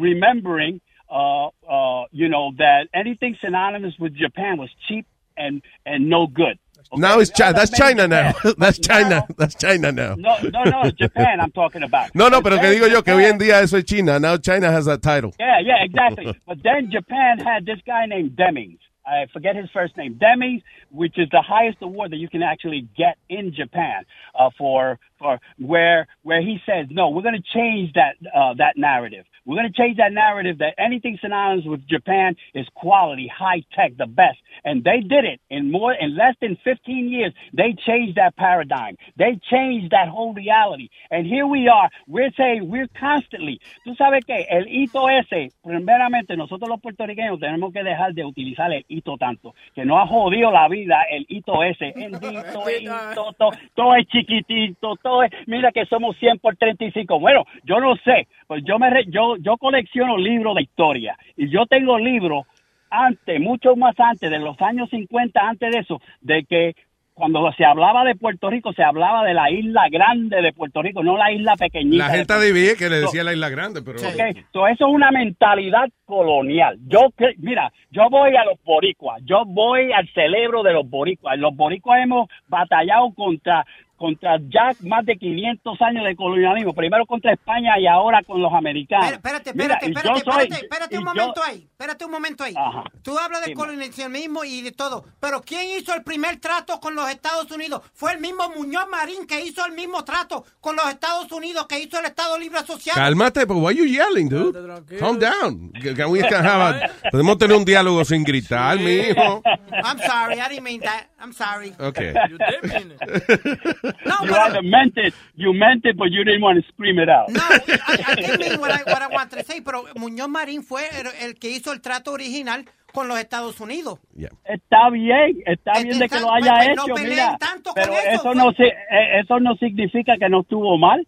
remembering, uh, uh, you know, that anything synonymous with Japan was cheap and and no good.
Now it's China. That's China now. That's China. That's China now.
No, no, no, Japan I'm talking about.
No, no,
But
pero que digo yo que hoy en día eso es China. Now China has that title.
Yeah, yeah, exactly. but then Japan had this guy named Demings. I forget his first name. Demings, which is the highest award that you can actually get in Japan uh, for for where where he says no, we're going to change that uh, that narrative. We're going to change that narrative that anything synonymous with Japan is quality, high tech, the best. And they did it in more in less than 15 years. They changed that paradigm. They changed that whole reality. And here we are. We're saying we're constantly. Tú sabes que el hito ese, primeramente nosotros los puertorriqueños tenemos que dejar de utilizar el hito tanto, que nos ha jodido la vida el hito ese. El hito, el hito, todo, todo es chiquitito, todo es, mira que somos 100 por 35. Bueno, yo no sé, pues yo me re- yo yo colecciono libros de historia y yo tengo libros antes, mucho más antes de los años 50, antes de eso, de que cuando se hablaba de Puerto Rico, se hablaba de la isla grande de Puerto Rico, no la isla pequeñita.
La gente adivina que le decía la isla grande, pero
Ok, so eso es una mentalidad colonial. Yo, cre- mira, yo voy a los boricuas, yo voy al cerebro de los boricuas. Los boricuas hemos batallado contra contra ya más de 500 años de colonialismo, primero contra España y ahora con los americanos.
Espérate,
Mira,
espérate,
yo
espérate,
soy-
espérate, espérate un
yo-
momento ahí, espérate un momento ahí.
Ajá.
Tú hablas de
Dime.
colonialismo y de todo, pero ¿quién hizo el primer trato con los Estados Unidos? Fue el mismo Muñoz Marín que hizo el mismo trato con los Estados Unidos que hizo el Estado Libre Asociado.
Cálmate, but why you yelling, dude? Calm down. Can we can have a- podemos tener un diálogo sin gritar, mijo.
I'm sorry, I didn't mean that. I'm sorry.
Okay.
No,
you
but
either meant it, you meant it, but you didn't want to scream it out.
No, I, I didn't mean what I, what I wanted to say, pero Muñoz Marín fue el, el que hizo el trato original con los Estados Unidos.
Está bien, está bien de que lo haya
pues,
hecho, mira,
tanto con
pero
eso,
eso
pues.
no eh, eso no significa que no estuvo mal.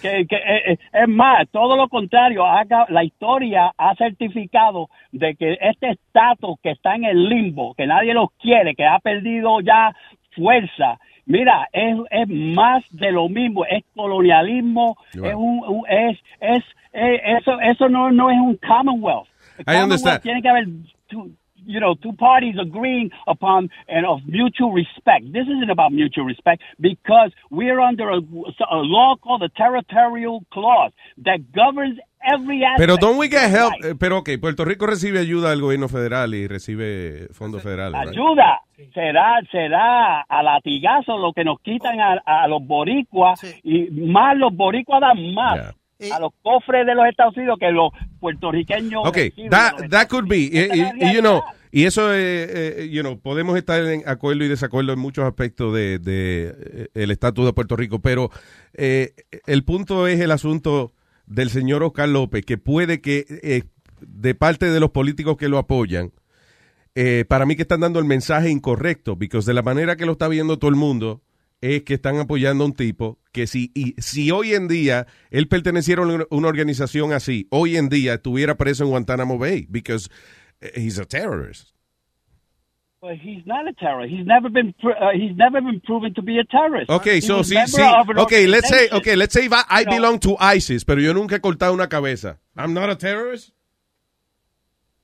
Que, que eh, eh, es más, todo lo contrario, haga- la historia ha certificado de que este estatus que está en el limbo, que nadie los quiere, que ha perdido ya fuerza, mira, es, es más de lo mismo, es colonialismo, es un, es, es, eh, eso, eso no, no es un Commonwealth.
I understand.
Tiene que haber two, you know, two parties agreeing upon and of mutual respect. This isn't about mutual respect because we're under a, a law called the Territorial Clause that governs every aspect.
Pero don't we get help? Pero ok, Puerto Rico recibe ayuda del gobierno federal y recibe fondos federales. right?
Ayuda será será a latigazo lo que nos quitan a, a los boricuas y más los boricuas dan más a los cofres de los Estados Unidos que los puertorriqueños.
Ok,
reciben
that, that could be. Y, you know, y eso, eh, eh, you know, podemos estar en acuerdo y desacuerdo en muchos aspectos de, de, eh, el estatus de Puerto Rico, pero eh, el punto es el asunto del señor Oscar López, que puede que eh, de parte de los políticos que lo apoyan, eh, para mí que están dando el mensaje incorrecto, porque de la manera que lo está viendo todo el mundo, es que están apoyando a un tipo que si, y, si hoy en día él perteneciera a una, organización así, hoy en día estuviera preso en Guantánamo Bay, because eh, he's a terrorist.
But he's not a terrorist. He's never been uh, he's never been proven to be a terrorist.
Okay,
He
so
was
si,
member
si,
of an
okay, let's say, okay, let's say if I, I
You know-
belong to ISIS, pero yo nunca he cortado una cabeza. I'm not a terrorist.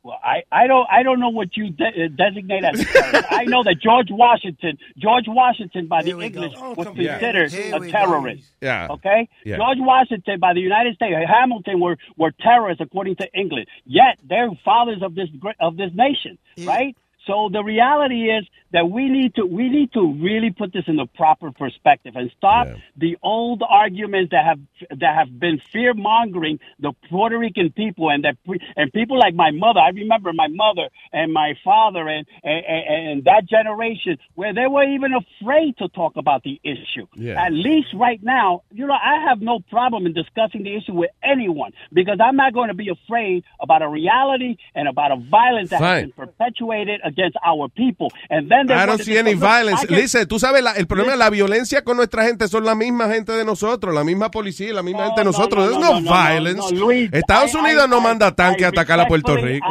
Well, I, I don't I don't know what you de- uh, designate as terrorist. I know that George Washington George Washington by the English was considered
Here
a terrorist.
go. Yeah.
Okay.
Yeah.
George Washington by the United States Hamilton were were terrorists according to England. Yet they're fathers of this of this nation, right? So the reality is that we need to we need to really put this in the proper perspective and stop the old arguments that have that have been fear mongering the Puerto Rican people and that and people like my mother. I remember my mother and my father and and, and, that generation where they were even afraid to talk about the issue.
Yeah.
At least right now, you know, I have no problem in discussing the issue with anyone because I'm not going to be afraid about a reality and about a violence that has been perpetuated against our people. And then they
I don't see any violence. Listen, tú sabes, la- el problema, la violencia con nuestra gente son la misma gente de nosotros, la misma policía, la misma gente de nosotros.
no, no,
no,
no, no,
violence.
no, Luis,
Estados
I-
Unidos
I-
no
I-
manda tanque a atacar a Puerto Rico.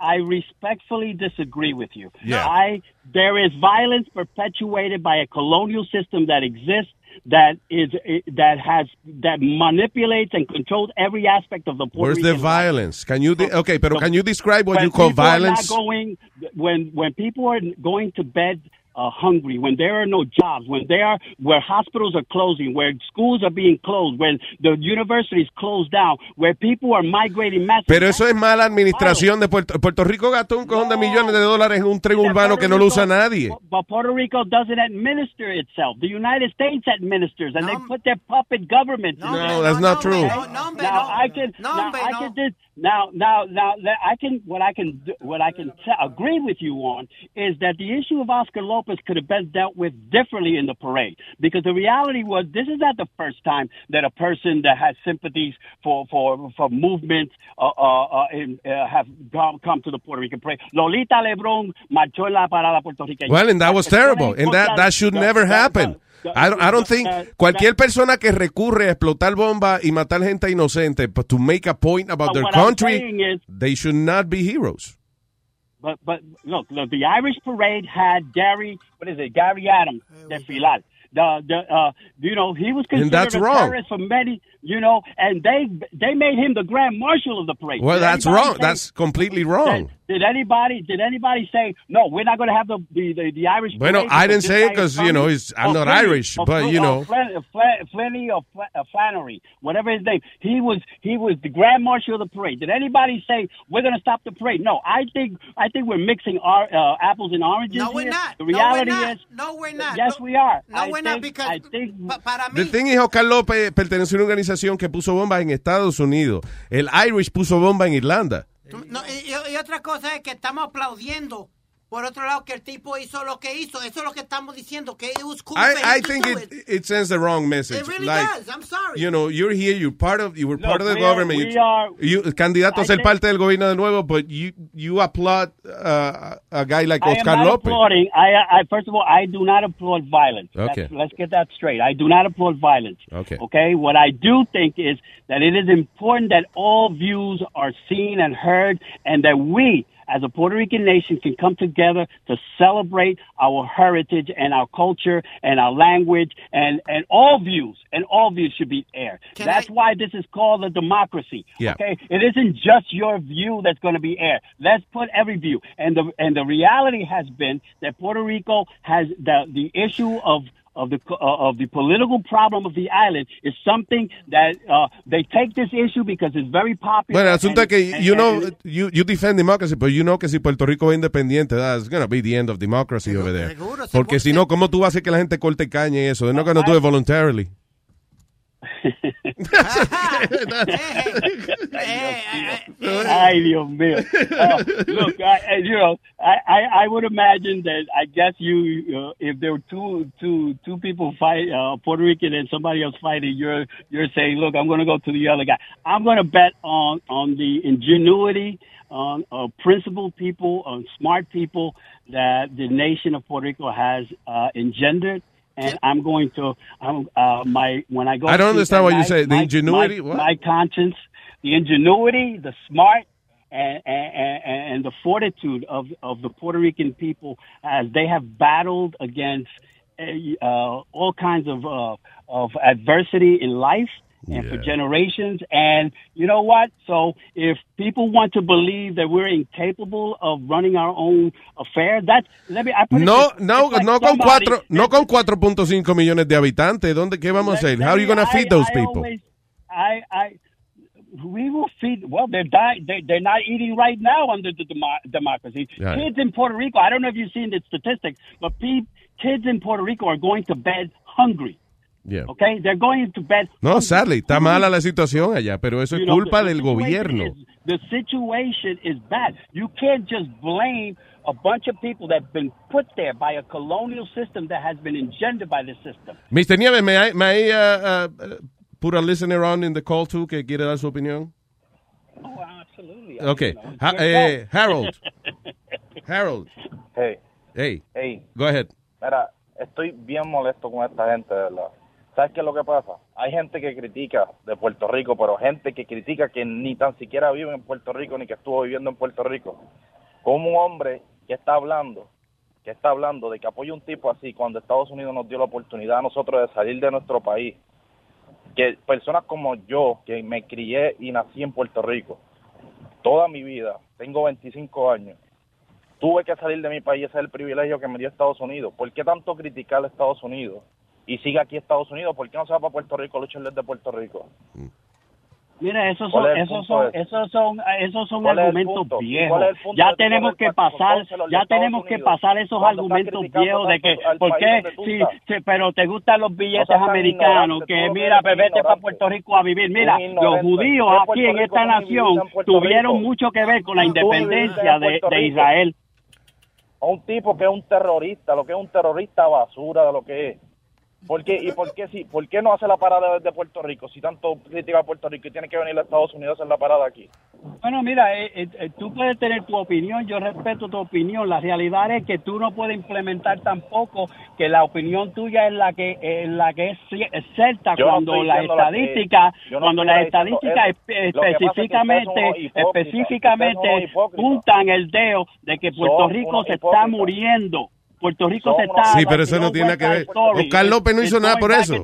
I respectfully disagree with you.
Yeah.
I there is violence perpetuated by a colonial system that exists that is that has that manipulates and controls every aspect of the Puerto
Where's the
Rican life.
violence? Can you, okay, pero can you describe what you call
are
violence?
Not going, when when people are going to bed uh, hungry, when there are no jobs, when there are where hospitals are closing, where schools are being closed, when the universities closed down, where people are migrating massively.
Pero eso es mala administración de Puerto, Puerto Rico gastó un cojón de millones de dólares en un tren urbano que no lo usa nadie.
But Puerto Rico doesn't administer itself. The United States administers, and they put their puppet government.
No, that's not true.
now I can now I can dis- now now now I can what I can what I can t- agree with you on is that the issue of Oscar Lopez could have been dealt with differently in the parade because the reality was this is not the first time that a person that has sympathies for for for movements uh, uh, uh, in, uh, have come, come to the Puerto Rican parade. Lolita Lebron marchó en la parada puertorriqueña.
Well, and that was terrible. And that, that should never happen. I don't, I don't think cualquier persona que recurre a explotar bombas y matar gente inocente but to make a point about
But
their country,
is-
they should not be heroes.
But but look, look, the Irish parade had Gary, what is it, Gary Adams, desfilar. The the uh, you know he was considered a
wrong.
terrorist for many, you know, and they they made him the grand marshal of the parade.
Well,
Did
that's wrong.
say-
That's completely wrong.
Did anybody did anybody say no? We're not going to have the the, the, the Irish.
Bueno,
parade
I didn't say it because you know, it's- I'm
Or
not
Flannery,
Irish,
or
but,
Fl-
you
or
know.
Flan- Flan- Flannery or uh, Flannery, whatever his name. He was he was the grand marshal of the parade. Did anybody say we're going to stop the parade? No, I think I think we're mixing our uh, apples and oranges.
No, we're
here.
not.
The
No, we're
reality
not.
is
No, we're not.
Yes,
No-
we are.
no,
I
we're not, because
I think
para
The thing is, Oscar López pertenece a una organización que puso bombas en Estados Unidos. El Irish puso bomba en Irlanda.
Y otra cosa es que estamos aplaudiendo. Por otro lado, que el tipo hizo lo que hizo. Eso es lo que estamos diciendo. Que it was cool.
I, I think
do
it, it sends the wrong message.
It really
like,
does. I'm sorry.
You know, you're here, you're part of, you were part of the
we are-
government.
we
you,
are-
you- candidato a
I
ser
think-
parte del gobierno de nuevo, but you, you applaud uh, a guy like
I am
Oscar
not
López.
applauding. I, I first of all, I do not applaud violence.
Okay.
That's- let's get that straight. I do not applaud violence.
Okay.
Okay. What I do think is that it is important that all views are seen and heard, and that we, as a Puerto Rican nation, can come together to celebrate our heritage and our culture and our language, and and all views and all views should be aired. That's why this is called a democracy.
Yeah.
Okay. It isn't just your view that's going to be aired. Let's put every view. And the and the reality has been that Puerto Rico has the the issue of of the uh, of the political problem of the island is something that uh, they take this issue because it's very popular.
Bueno, el asunto es
and-
que,
and-
you know,
and-
you, you defend democracy, but you know que si Puerto Rico es independiente, that's gonna be the end of democracy over there. Porque si no, ¿cómo tú vas a hacer que la gente corte caña y eso? They're not gonna do it voluntarily.
Ay, Dios mío. Uh, look, I, you know, I, I, I would imagine that I guess you, uh, if there were two, two, two people fight, uh, Puerto Rican and somebody else fighting, you're, you're saying, look, I'm going to go to the other guy. I'm going to bet on, on the ingenuity, on uh, principled people, on smart people that the nation of Puerto Rico has uh, engendered. And I'm going to, I'm, uh, my when I go.
I don't understand
at
what you
night,
say. The
my-
ingenuity?
my-
What?
my conscience, the ingenuity, the smart, and, and, and, and the fortitude of, of the Puerto Rican people as they have battled against uh, uh, all kinds of, uh, of adversity in life and for generations. And you know what? So if people want to believe that we're incapable of running our own affair, that's, let me, I put it
No,
this-
no,
it's like
no con cuatro, no con 4.5 millones de habitantes. ¿Dónde, qué vamos a hacer? How are you gonna
I-
feed those
I
people?
always- I, I, we will feed. Well, they're dying. They, they're not eating right now under the demo- democracy.
Right.
Kids in Puerto Rico. I don't know if you've seen the statistics, but pe- kids in Puerto Rico are going to bed hungry.
Yeah.
Okay, they're going to bed.
No, sadly, está mala la situación allá, pero eso es
You know,
culpa
the- the
del gobierno.
is- the situation is bad. You can't just blame a bunch of people that have been put there by a colonial system that has been engendered by the system.
Mr. Nieves, may I, may I uh, uh, put a listener on in the call too que quiere dar su opinión?
Oh, absolutely.
Okay. Ha- eh, Harold. Harold.
Hey,
Hey.
hey,
Go ahead.
mira, estoy bien molesto con esta gente, de verdad. ¿Sabes qué es lo que pasa? Hay gente que critica de Puerto Rico, pero gente que critica que ni tan siquiera vive en Puerto Rico ni que estuvo viviendo en Puerto Rico. Como un hombre que está hablando, que está hablando de que apoya un tipo así cuando Estados Unidos nos dio la oportunidad a nosotros de salir de nuestro país. Que personas como yo, que me crié y nací en Puerto Rico, toda mi vida, tengo 25 años, tuve que salir de mi país, ese es el privilegio que me dio Estados Unidos. ¿Por qué tanto criticar a Estados Unidos? Y sigue aquí Estados Unidos, ¿por qué no se va para Puerto Rico a luchar desde Puerto Rico?
Mira, esos
¿Cuál
son,
es
esos son, esos son, esos son
¿Cuál es el
argumentos viejos. Ya tenemos que pasar, ya tenemos que pasar esos argumentos viejos de que, ¿por qué? Sí, pero te gustan los billetes americanos, que mira, vete para. Puerto Rico a vivir. Mira, los judíos aquí en esta nación tuvieron mucho que ver con la independencia
en
de, de. Israel.
A un tipo que es un terrorista, lo que es un terrorista basura de lo que es. ¿Por qué? ¿Y por qué, si, por qué no hace la parada desde Puerto Rico? Si tanto critica a Puerto Rico y tiene que venir a Estados Unidos a hacer la parada aquí.
Bueno, mira, eh, eh, eh, tú puedes tener tu opinión, yo respeto tu opinión. La realidad es que tú no puedes implementar tampoco que la opinión tuya es la que es la que es ci- es cierta
Yo
cuando
estoy
la
diciendo la no
cuando las estadísticas espe-
es que
específicamente específicamente puntan el dedo de que Puerto
Son
Rico se está muriendo. Puerto Rico se está
Sí, pero eso no tiene nada que ver.
Story.
Oscar López no hizo nada por eso.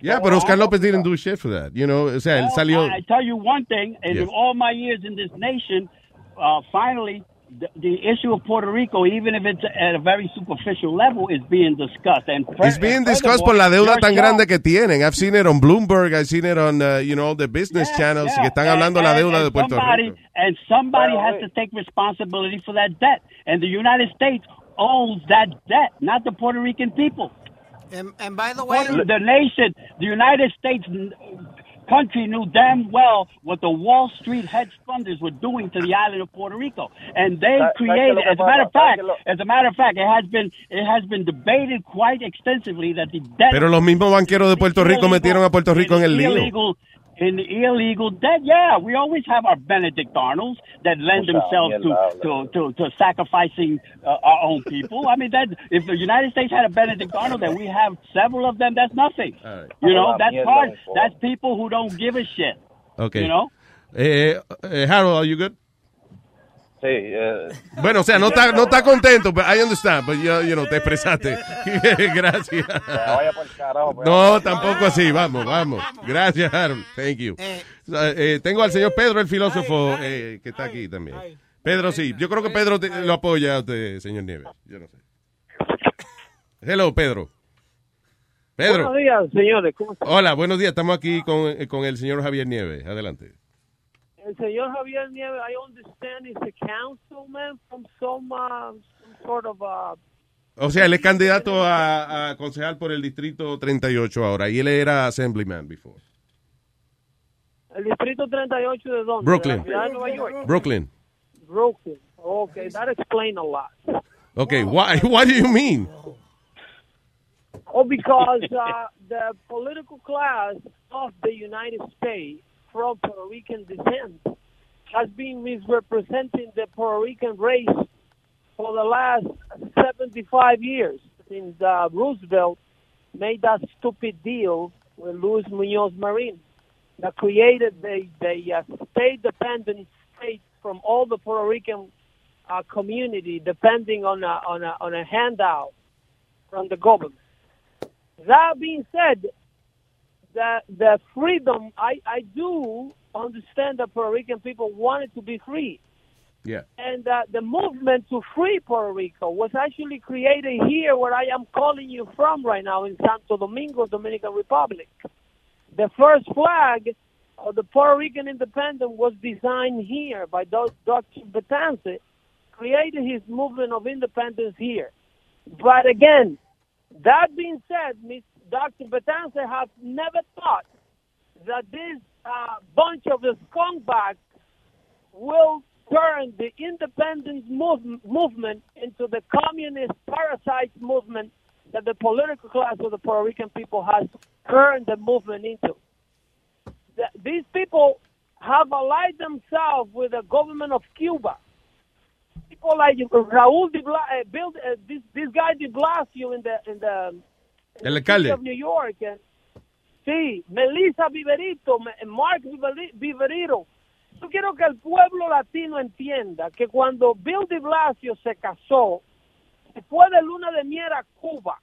Yeah, pero Oscar López didn't do shit for that. You know, o sea, él salió.
I, tell you one thing, in
Yes.
all my years in this nation, uh, finally, the, the issue of Puerto Rico, even if it's at a very superficial level, is being discussed. And
It's being discussed por la deuda tan
show-
grande que tienen. I've seen it on Bloomberg, I've seen it on, uh, you know, the business channels
Yeah,
que están
and-
hablando la
and-
deuda
and
de Puerto
somebody,
Rico.
And somebody has
wait.
to take responsibility for that debt. And the United States owns that debt, not the Puerto Rican people.
And, and by the way,
Puerto- the nation, the United States country knew damn well what the Wall Street hedge funders were doing to the island of Puerto Rico, and they
¿Sabes
created. As a matter of fact, as a matter of fact, it has been it has been debated quite extensively that the debt.
Pero los mismos banqueros de Puerto Rico metieron a Puerto Rico en el lío.
Illegal in the illegal debt. Yeah, we always have our Benedict Arnolds that lend themselves to, to, to, to sacrificing uh, our own people. I mean, that if the United States had a Benedict Arnold, and we have several of them, that's nothing. You know, that's
mierda,
hard. That's people who don't give a shit.
Okay.
You know?
Eh, eh, Harold, are you good?
Sí, eh,
Bueno, o sea, no está, no está contento, pero I understand, but you, you know, te expresaste. Gracias.
vaya por el carajo. pues.
No, tampoco así, vamos, vamos. Gracias, Harold. Thank you. Eh, tengo al señor Pedro, el filósofo, eh, que está aquí también. Pedro, sí. Yo creo que Pedro te- lo apoya a usted, señor Nieves. Yo no sé. Hello, Pedro. Pedro.
Buenos días, señores. ¿Cómo están?
Hola, buenos días. Estamos aquí con, eh, con el señor Javier Nieves. Adelante.
El señor Javier Nieves, I understand is a councilman from some, uh, some sort of uh,
O sea, él es candidato a, a concejal por el distrito 38 ahora. Y él era assemblyman before.
el distrito 38 de dónde?
Brooklyn.
De la de Nueva York.
Brooklyn.
Brooklyn. Okay, that explains a lot.
Okay, why, what do you mean?
Oh, because uh, the political class of the United States from Puerto Rican descent has been misrepresenting the Puerto Rican race for the last 75 years since uh, Roosevelt made that stupid deal with Luis Munoz Marin that created the, the uh, state-dependent state from all the Puerto Rican uh, community depending on a, on, a, on a handout from the government. That being said, the the freedom I, I do understand that Puerto Rican people wanted to be free,
Yeah.
and uh, the movement to free Puerto Rico was actually created here, where I am calling you from right now in Santo Domingo, Dominican Republic. The first flag of the Puerto Rican independence was designed here by Dr. Betance, created his movement of independence here. But again, that being said, Miss Dr. Betance has never thought that this uh, bunch of the scumbags will turn the independence move- movement into the communist parasite movement that the political class of the Puerto Rican people has turned the movement into. The- these people have allied themselves with the government of Cuba. People like Raúl de Bla- uh, Bill, uh, this, this guy de Blasio in the in the
El alcalde.
of New York. Sí, Melissa Viverito, Mark Viveri- Viverito. Yo quiero que el pueblo latino entienda que cuando Bill de Blasio se casó, fue de luna de miel a Cuba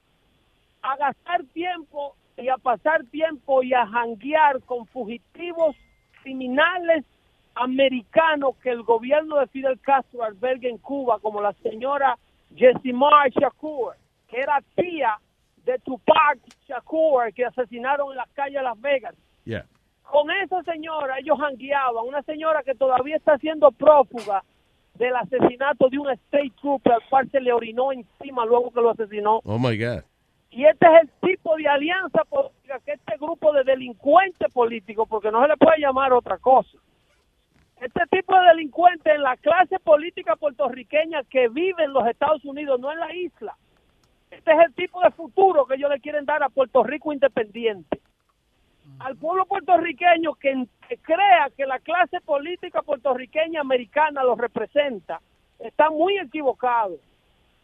a gastar tiempo y a pasar tiempo y a janguear con fugitivos criminales americanos que el gobierno de Fidel Castro alberga en Cuba, como la señora Jessimar Shakur, que era tía de Tupac Shakur, que asesinaron en la calle de Las Vegas.
Yeah.
Con esa señora ellos jangueaban, una señora que todavía está siendo prófuga del asesinato de un state trooper al cual se le orinó encima luego que lo asesinó.
Oh my God.
Y este es el tipo de alianza política que este grupo de delincuentes políticos, porque no se le puede llamar otra cosa, este tipo de delincuentes en la clase política puertorriqueña que vive en los Estados Unidos, no en la isla. Este es el tipo de futuro que ellos le quieren dar a Puerto Rico independiente. Al pueblo puertorriqueño que, crea que la clase política puertorriqueña americana lo representa, está muy equivocado.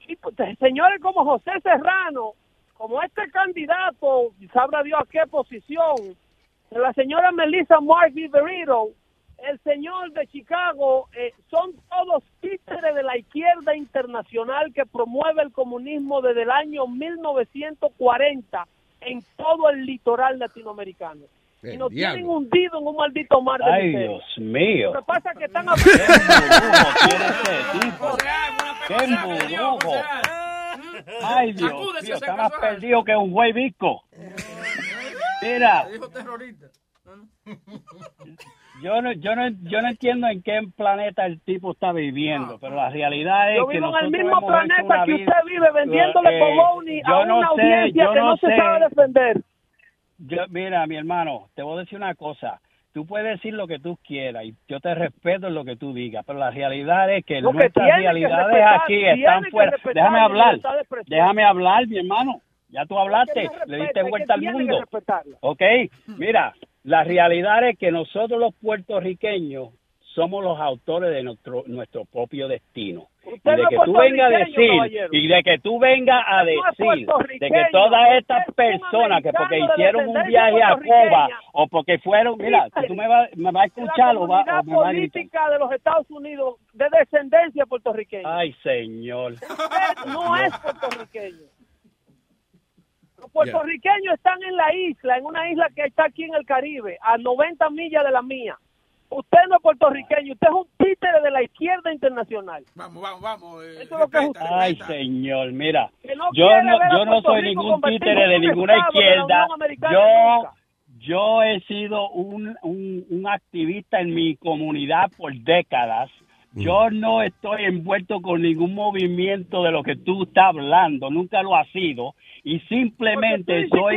Y, pues, señores como José Serrano, como este candidato, sabrá Dios a qué posición, la señora Melissa Mark Viverito, el señor de Chicago, eh, son todos títeres de la izquierda internacional que promueve el comunismo desde el año 1940 en todo el litoral latinoamericano.
Eh,
Y nos
diablo.
tienen hundido en un maldito mar de
Ay,
miseria.
Dios mío.
Lo que pasa es que están
¡Qué emburujo! Ay, Dios mío, está más perdido que un güey visco. Mira,
Dijo terrorista.
Yo no, yo, no, yo no entiendo en qué planeta el tipo está viviendo, pero la realidad es
Yo
que
vivo en el mismo planeta que usted vive vendiéndole
Eh,
bologna
yo
a una audiencia
yo
que
no
se sabe defender.
Yo, mira, mi hermano, te voy a decir una cosa. Tú puedes decir lo que tú quieras y yo te respeto en lo que tú digas, pero la realidad es que nuestras
que
realidades
respetar-
aquí están fuera. Déjame
la
hablar, déjame hablar, mi hermano. Ya tú hablaste, le diste vuelta al mundo. Ok, mira, la realidad es que nosotros los puertorriqueños somos los autores de nuestro nuestro propio destino. Y de que tú vengas a decir,
caballero.
y de que tú vengas a decir, de que todas estas personas que porque hicieron un viaje a. Cuba o porque fueron, mira, tú me vas me va a escuchar o, va, o me va a
política de los Estados Unidos de descendencia puertorriqueña.
Ay, señor.
Usted no es puertorriqueño. Los puertorriqueños están en la isla, en una isla que está aquí en el Caribe, a 90 millas de la mía. Usted no es puertorriqueño, usted es un títere de la izquierda internacional.
Vamos, vamos, vamos. eh,
Eso es lo que es usted.
Ay, señor, mira,
no
yo no, yo no soy
Rico
ningún títere de ninguna
de
izquierda. Yo, yo he sido un, un, un activista en mi comunidad por décadas. Yo no estoy envuelto con ningún movimiento de lo que tú estás hablando, nunca lo ha sido, y simplemente soy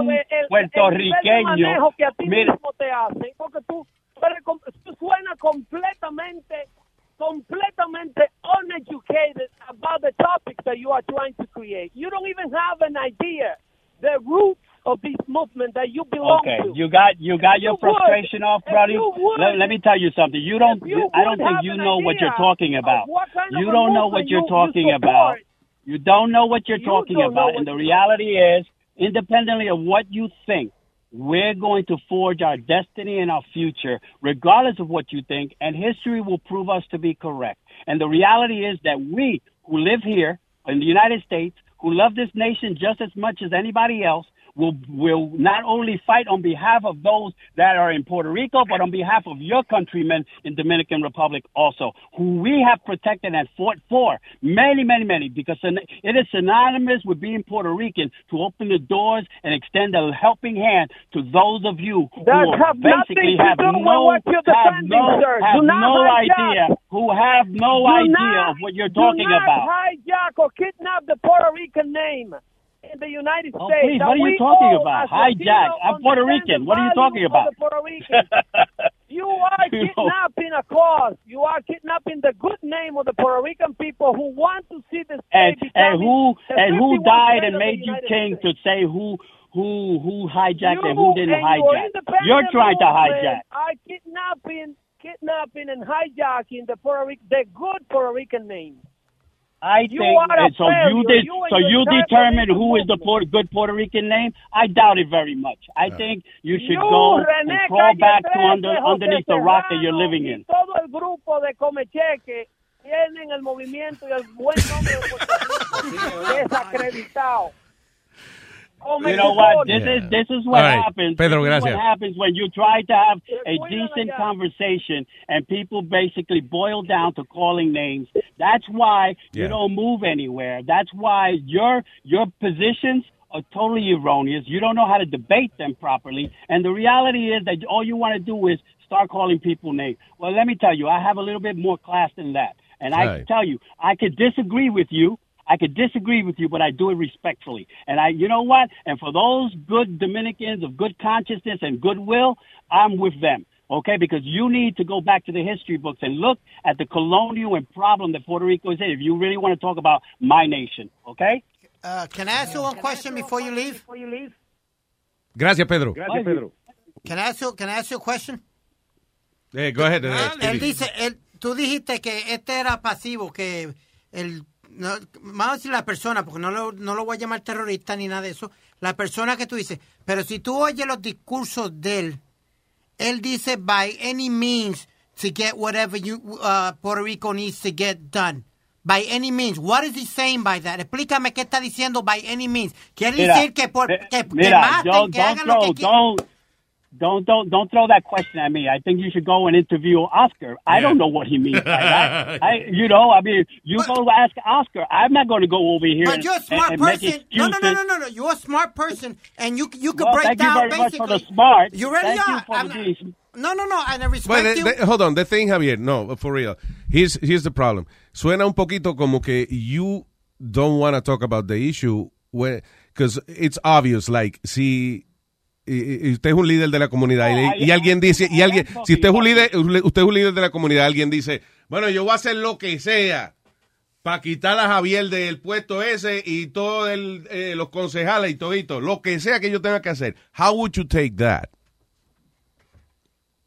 un
el-
puertorriqueño.
manejo que a ti
Mira,
mismo te hacen, porque tú, tú suenas completamente, completamente uneducated about the topics that you are trying to create. You don't even have an idea the roots of this movement that you belong
Okay,
to.
you got you got
If
your
you would-
frustration off,
if
buddy. Let, let me tell you something. You don't.
you
I don't think you know what you're talking about.
kind of
You don't know what you're
you-
talking
you
about. You don't know what you're
You
talking about. And the reality is, independently of what you think, we're going to forge our destiny and our future, regardless of what you think. And history will prove us to be correct. And the reality is that we who live here in the United States, who love this nation just as much as anybody else, will will not only fight on behalf of those that are in Puerto Rico, but on behalf of your countrymen in Dominican Republic also, who we have protected and fought for many, many, many, because it is synonymous with being Puerto Rican to open the doors and extend a helping hand to those of you who
have
basically have no have no
sir.
have
Do
no idea who have no
Do
idea
not-
of what you're talking
do not
about.
hijack or kidnap the Puerto Rican name in the United
Oh,
States.
please, what are you talking about? Hijack. I'm Puerto Rican. What are you talking about?
the Puerto Rican. you are kidnapping a cause. You are kidnapping the good name of the Puerto Rican people who want to see the
and and who and who died and made you king
States.
to say who who who hijacked
You
and who didn't
and
hijack?
independent
You're trying to hijack.
Are kidnapping, kidnapping and hijacking the Puerto Rican, the good Puerto Rican name.
I
You
think
are a
and so you did
You
so you determine who is the. Puerto, good Puerto Rican name. I doubt it very much. I think you should
You,
go and crawl
Calle
back to under
José
underneath the rock that you're living in.
todo el grupo de Comecheque tienen el movimiento y el buen nombre de Puerto Rico desacreditado.
You know what? This is this is what
All right.
happens.
Pedro,
this is
gracias.
what happens when you try to have a decent conversation and people basically boil down to calling names. That's why you don't move anywhere. That's why your your positions are totally erroneous. You don't know how to debate them properly. And the reality is that all you want to do is start calling people names. Well, let me tell you, I have a little bit more class than that. And I
Right.
can tell you, I could disagree with you. I could disagree with you, but I do it respectfully. And I, you know what? And for those good Dominicans of good consciousness and goodwill, I'm with them. Okay, because you need to go back to the history books and look at the colonial and problem that Puerto Rico is in. If you really want to talk about my nation, okay?
Uh, can I ask you one question before you leave? Before you leave?
Gracias, Pedro.
Gracias, Pedro.
Can I ask you, can I ask you a question?
Eh, go ahead. eh,
Él dice, él, tú dijiste que este era pasivo, que el, no, vamos a decir la persona, porque no lo, no lo voy a llamar terrorista ni nada de eso, la persona que tú dices, pero si tú oyes los discursos de él, él dice, by any means to get whatever you, uh, Puerto Rico needs to get done. By any means. What is he saying by that? Explícame qué está diciendo by any means. Quiere
Mira,
decir que, por,
mi-
que, que
mira,
maten,
don't,
que hagan lo que quieran.
Don't, don't, don't, don't throw that question at me. I think you should go and interview Oscar. I don't know what he means by that. I, you know, I mean, you go ask Oscar. I'm not going to go over here
But
and,
you're a smart
and make
person. No, no, no, no, no, no. You're a smart person, and you you could
Well,
break
thank you
down
very much for the smart.
You really
Thank you for
I'm
the
not- no, no, no. And I respect
Well, the-
you.
the- hold on, the thing, Javier, no, for real. Here's, here's the problem. Suena un poquito como que you don't want to talk about the issue because it's obvious, like, si y- y usted es un líder de la comunidad y, y alguien dice, y alguien, si usted es un líder, usted es un líder de la comunidad, alguien dice, bueno, yo voy a hacer lo que sea para quitar a Javier del puesto ese y todos los concejales y todito, lo que sea que yo tenga que hacer. How would you take that?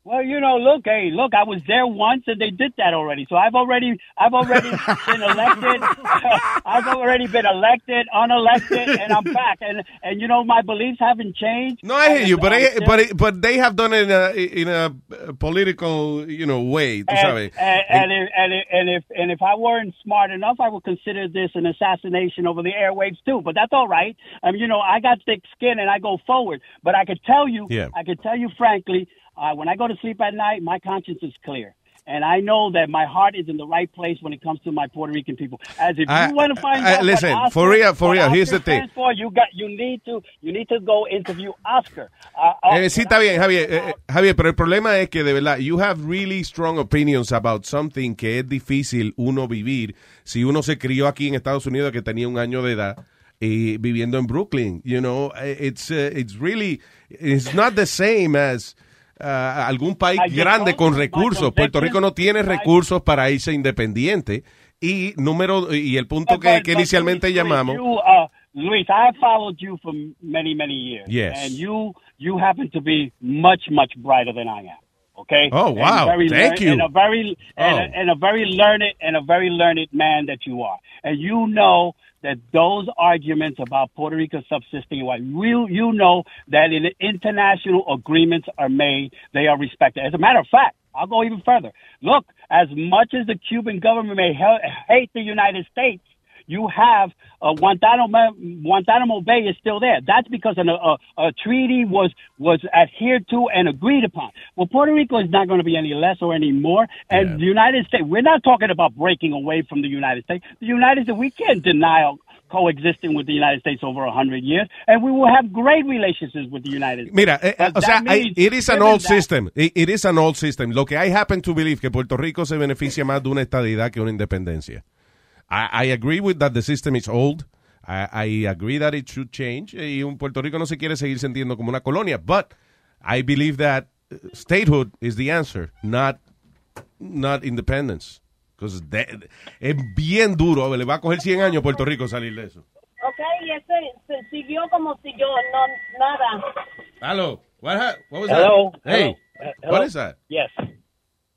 Well, you know, look, hey, look, I was there once and they did that already. So I've already, I've already been elected. I've already been elected, unelected, and I'm back. And and you know, my beliefs haven't changed.
No, I hear you, but
I'm
I,
still-
but it- but they have done it in a in a political, you know, way. Tú
and, and, and, if, and, if, and if and if I weren't smart enough, I would consider this an assassination over the airwaves too. But that's all right. I mean, you know, I got thick skin and I go forward. But I could tell you,
Yeah.
I could tell you frankly, uh, when I go to sleep at night, my conscience is clear. And I know that my heart is in the right place when it comes to my Puerto Rican people. As if
I-
you want to find
I-
out,
listen,
Oscar,
for real, for real, here's the thing.
For, you got, you need to, you need to go interview Oscar. Uh, uh,
Eh, sí, está bien, Javier. Eh, eh, Javier, pero el problema es que de verdad, you have really strong opinions about something que es difícil uno vivir si uno se crió aquí en Estados Unidos que tenía un año de edad y viviendo en Brooklyn. You know, eh, it's uh, it's really it's not the same as uh, algún país
just
grande con recursos. Puerto Rico no tiene recursos para irse independiente. Y número y el punto
But-
que,
but-
que
but
inicialmente
Luis,
llamamos.
You, uh, Luis, I have followed you for many, many years.
Yes.
And you, you happen to be much, much brighter than I am. Okay.
Oh,
And
wow.
very
Thank you.
And a very, and,
Oh.
a, and a very learned, and a very learned man that you are. And you know that those arguments about Puerto Rico subsisting, why you you know that in international agreements are made, they are respected. As a matter of fact, I'll go even further. Look, as much as the Cuban government may hate the United States, you have uh, Guantanamo, Guantanamo Bay is still there. That's because an, a, a treaty was was adhered to and agreed upon. Well, Puerto Rico is not going to be any less or any more. And the United States, we're not talking about breaking away from the United States. The United States, we can't deny coexisting with the United States over a hundred years, and we will have great relationships with the United States.
Mira, eh, o sea, hay- it is an old
that-
system. It, it is an old system. Lo que I happen to believe que Puerto Rico se beneficia más de una estadidad que una independencia. I, I agree with that the system is old. I, I agree that it should change. Y un Puerto Rico no se quiere seguir sintiendo como una colonia. But I believe that uh, statehood is the answer, not, not independence. Because es bien duro. Le va a coger 100 años a Puerto Rico salir de eso.
Ok, y ese se siguió como si yo no, nada.
Hello. What, ha- what was
Hello.
that? Hey.
Hello.
What is that?
Yes.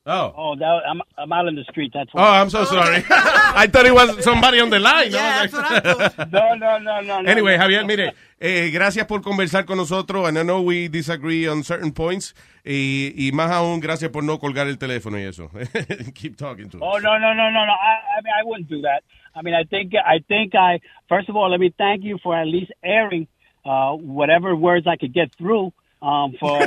Oh.
Oh, that, I'm I'm out in the street. That's
Oh, I'm so sorry. I thought it was somebody on the line.
Yeah, No, no, no, no. no
Anyway,
no.
Javier, mire, eh, gracias por conversar con nosotros. And I know we disagree on certain points. Y, y más aún, gracias por no colgar el teléfono y eso. Keep talking to us.
Oh no no no no no! I, I mean I wouldn't do that. I mean I think I think I first of all let me thank you for at least airing uh, whatever words I could get through um, for uh,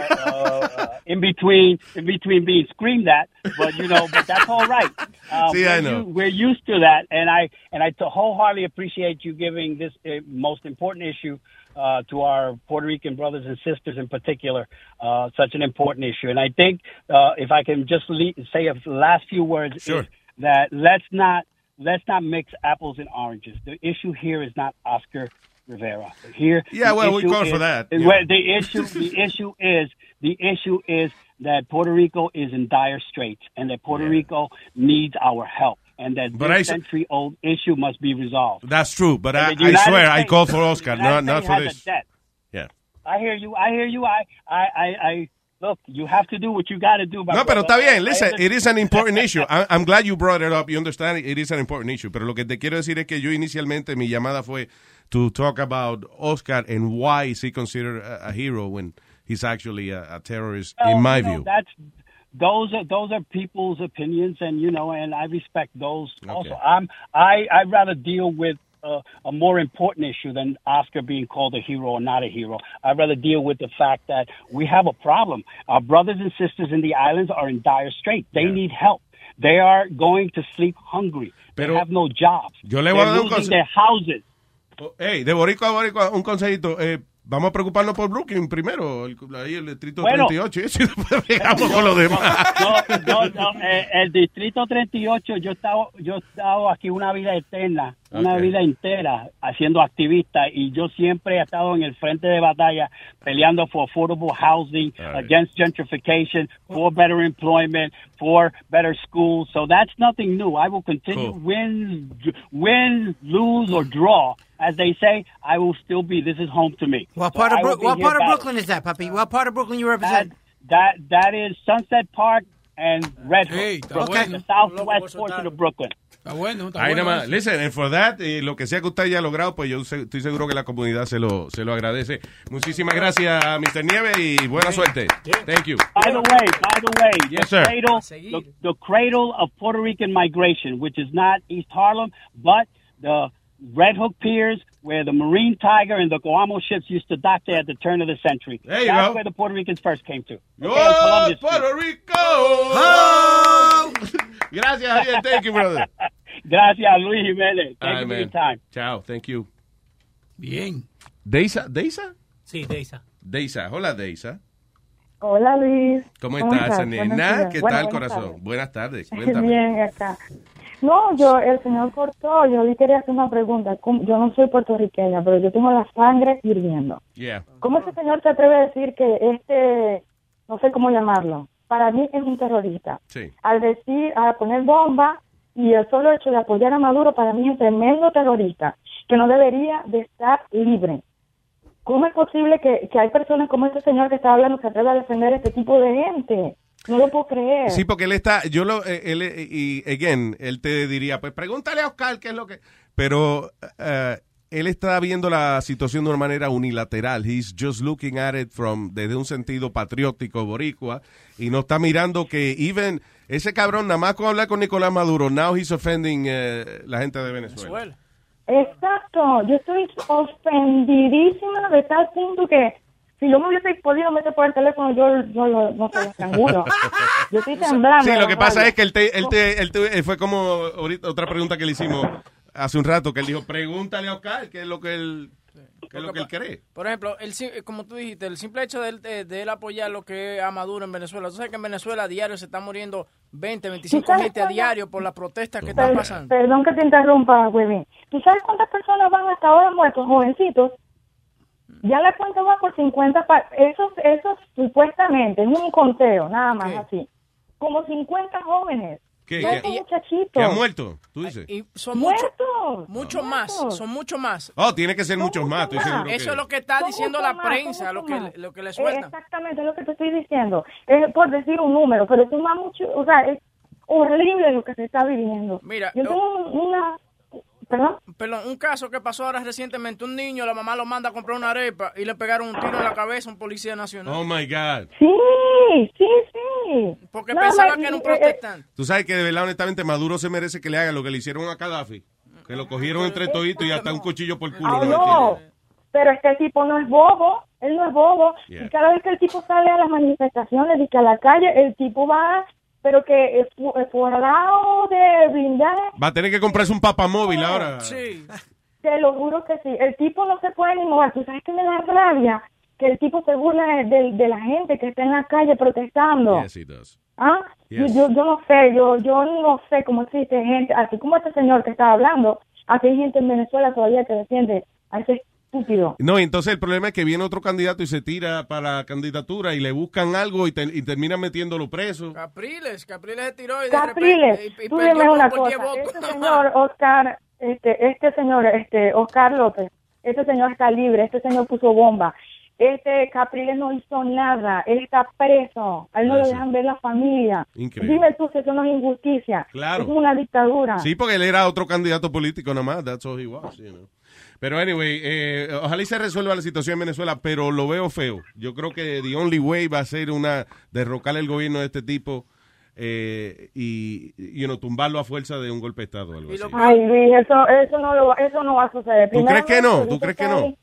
uh, in between in between being screamed at. But you know, but that's all right. Uh,
See,
we're
I know.
u- we're used to that, and I and I wholeheartedly appreciate you giving this uh, most important issue. Uh, to our Puerto Rican brothers and sisters in particular, uh, such an important issue. And I think uh, if I can just le- say a last few words,
Sure.
is that let's not let's not mix apples and oranges. The issue here is not Oscar Rivera. Here,
Yeah, well, we
issue
call for
is-
that,
well, the issue, the issue is the issue is that Puerto Rico is in dire straits, and that Puerto Rico needs our help, and that
But
this century-old issue must be resolved.
That's true, but I, I swear I
States-
call for Oscar, not, not for this. Yeah.
I hear you. I hear you. I, I, I, I look. You have to do what you got to do.
No, pero está bien. Listen, it is an important issue. I- I'm glad you brought it up. You understand? It is an important issue. Pero lo que te quiero decir es que yo inicialmente mi llamada fue to talk about Oscar and why is he considered a, a hero when he's actually a, a terrorist,
Well,
in my
you know,
view.
that's those are those are people's opinions, and you know, and I respect those. Also, I'm I I'd rather deal with. Uh, a more important issue than Oscar being called a hero or not a hero. I'd rather deal with the fact that we have a problem. Our brothers and sisters in the islands are in dire straits. They need help. They are going to sleep hungry.
Pero-
they have no jobs.
Yo le voy
They're losing their houses.
Hey, de boricua a boricua, un consejito. Eh, vamos a preocuparnos por Brooklyn primero, el, ahí el distrito
Bueno.
38, y después llegamos con lo demás.
No, no, no, eh, el distrito 38, yo he estado, yo he estado aquí una vida eterna, una vida entera haciendo activista y yo siempre he estado en el frente de batalla peleando for affordable housing,
right.
against gentrification, for better employment, for better schools. So that's nothing new. I will continue
Cool.
win, win, lose or draw. As they say, I will still be. This is home to me.
What
So
part of
will
Brook-
be
what part of. Brooklyn is that, puppy? What part of Brooklyn you represent?
that that is Sunset Park and Red Hook,
Hey,
Brooklyn,
bueno.
the southwest portion of Brooklyn.
Está bueno, está
Ahí
bueno.
nada más. Listen, and for that, eh, lo que sea que usted haya logrado, pues yo se- estoy seguro que la comunidad se lo, se lo agradece. Muchísimas gracias, Mr. Nieve, y buena suerte. Thank you.
By the way, by the way,
Yes,
the
sir.
cradle, the, the cradle of Puerto Rican migration, which is not East Harlem, but the Red Hook Piers, where the Marine Tiger and the Guamo ships used to dock there at the turn of the century.
There you
That's
go.
where the Puerto Ricans first came to.
¡Oh,
Okay, on Street.
Puerto Rico! Gracias, Javier. Thank you, brother.
Gracias, Luis Jiménez. Thank
All
you
right,
for
man.
your time.
Chao, thank you.
Bien.
Deisa, Deisa?
Sí, Deisa.
Deisa, hola Deisa.
Hola Luis.
¿Cómo,
¿Cómo
estás,
estás?
nena? ¿Qué
Bueno,
tal,
buenas
corazón?
tardes.
Buenas tardes, cuéntame.
Bien, acá. No, yo, el señor cortó, yo le quería hacer una pregunta. ¿Cómo- Yo no soy puertorriqueña, pero yo tengo la sangre hirviendo.
Yeah.
¿Cómo ese señor se atreve a decir que este, no sé cómo llamarlo, para mí es un terrorista?
Sí.
Al decir, al poner bomba y el solo hecho de apoyar a Maduro para mí es un tremendo terrorista que no debería de estar libre. ¿Cómo es posible que, que hay personas como este señor que está hablando se atreva a defender a este tipo de gente? No lo puedo creer.
Sí, porque él está, yo lo, eh, él, eh, y again, él te diría, pues pregúntale a Oscar qué es lo que, pero eh, él está viendo la situación de una manera unilateral. He's just looking at it from, desde un sentido patriótico boricua, y no está mirando que even, ese cabrón, nada más con hablar con Nicolás Maduro, now he's offending eh, la gente de Venezuela.
Exacto, yo estoy ofendidísima de tal punto que si yo me hubiese podido meter por el teléfono, yo, yo lo, no sé, lo estranguro. Yo estoy temblando.
Sí, lo que pasa es que él, te, él, te, él te- eh, fue como ahorita otra pregunta que le hicimos hace un rato, que él dijo, pregúntale a Oscar qué es lo que él, qué es lo que él cree.
Por ejemplo, el, sim- como tú dijiste, el simple hecho de él, de, de él apoyar lo que es a Maduro en Venezuela. Tú sabes que en Venezuela a diario se están muriendo 20, 25
sabes
gente a diario por las protestas que están pasando.
Perdón que te interrumpa, Webin. ¿Tú sabes cuántas personas van hasta ahora muertos, jovencitos? Ya la cuenta va por 50, pa- esos, esos supuestamente, es un conteo, nada más así. Como 50 jóvenes.
¿Qué?
No
¿Qué?
muchachitos.
¿Que han muerto? Tú dices.
Y son muchos
Muertos.
mucho más, son mucho más.
Oh, tiene que ser muchos más. estoy seguro
Eso
que-
es lo que está
Son mucho
la
más,
prensa, lo que,
más.
lo que le
Eh,
sueltan.
Exactamente, es lo que te estoy diciendo. Es por decir un número, pero es más mucho, o sea, es horrible lo que se está viviendo.
Mira,
yo tengo una, perdón,
Perdón, un caso que pasó ahora recientemente, un niño, la mamá lo manda a comprar una arepa y le pegaron un tiro en la cabeza a un policía nacional.
Oh my God.
sí, sí, sí.
Porque
No,
pensaba
no,
que era un
eh,
protestante.
Tú sabes que de verdad, honestamente, Maduro se merece que le haga lo que le hicieron a Gaddafi. Que lo cogieron entre toditos y hasta un cuchillo por culo.
Ah,
le
no, pero este tipo no es bobo, él no es bobo.
Yeah.
Y cada vez que el tipo sale a las manifestaciones y que a la calle, el tipo va, pero que es fu- esforrado de brindar,
Va a tener que comprarse un papamóvil ahora.
Sí.
te lo juro que sí. El tipo no se puede ni mover. ¿Tú sabes que me da rabia? Que el tipo se burla de, de- de la gente que está en la calle protestando.
Yes, he does.
¿Ah?
Yes.
Yo, yo, yo no sé, yo, yo no sé cómo existe gente, así como este señor que estaba hablando, aquí hay gente en Venezuela todavía que defiende a ese estúpido.
No, y entonces el problema es que viene otro candidato y se tira para la candidatura y le buscan algo y, te- y terminan metiéndolo preso.
Capriles, Capriles se tiró y de
Capriles,
repente... y- y
tú dime una
por 10
cosa, este señor Oscar, este, este señor, este Oscar López, este señor está libre, este señor puso bomba, este Capriles no hizo nada, él está preso, a él no le
sí.
dejan ver la familia.
Increíble.
Dime tú si eso no es injusticia,
Claro.
es una dictadura.
Sí, porque él era otro candidato político nada más. That's all he was, you know. Pero anyway, eh, ojalá y se resuelva la situación en Venezuela, pero lo veo feo. Yo creo que the only way va a ser una derrocar el gobierno de este tipo eh, y you know, tumbarlo a fuerza de un golpe de estado o algo así.
Ay, Luis, eso, eso, no lo, va- eso no va a suceder.
¿Tú crees que no? ¿Tú crees que no?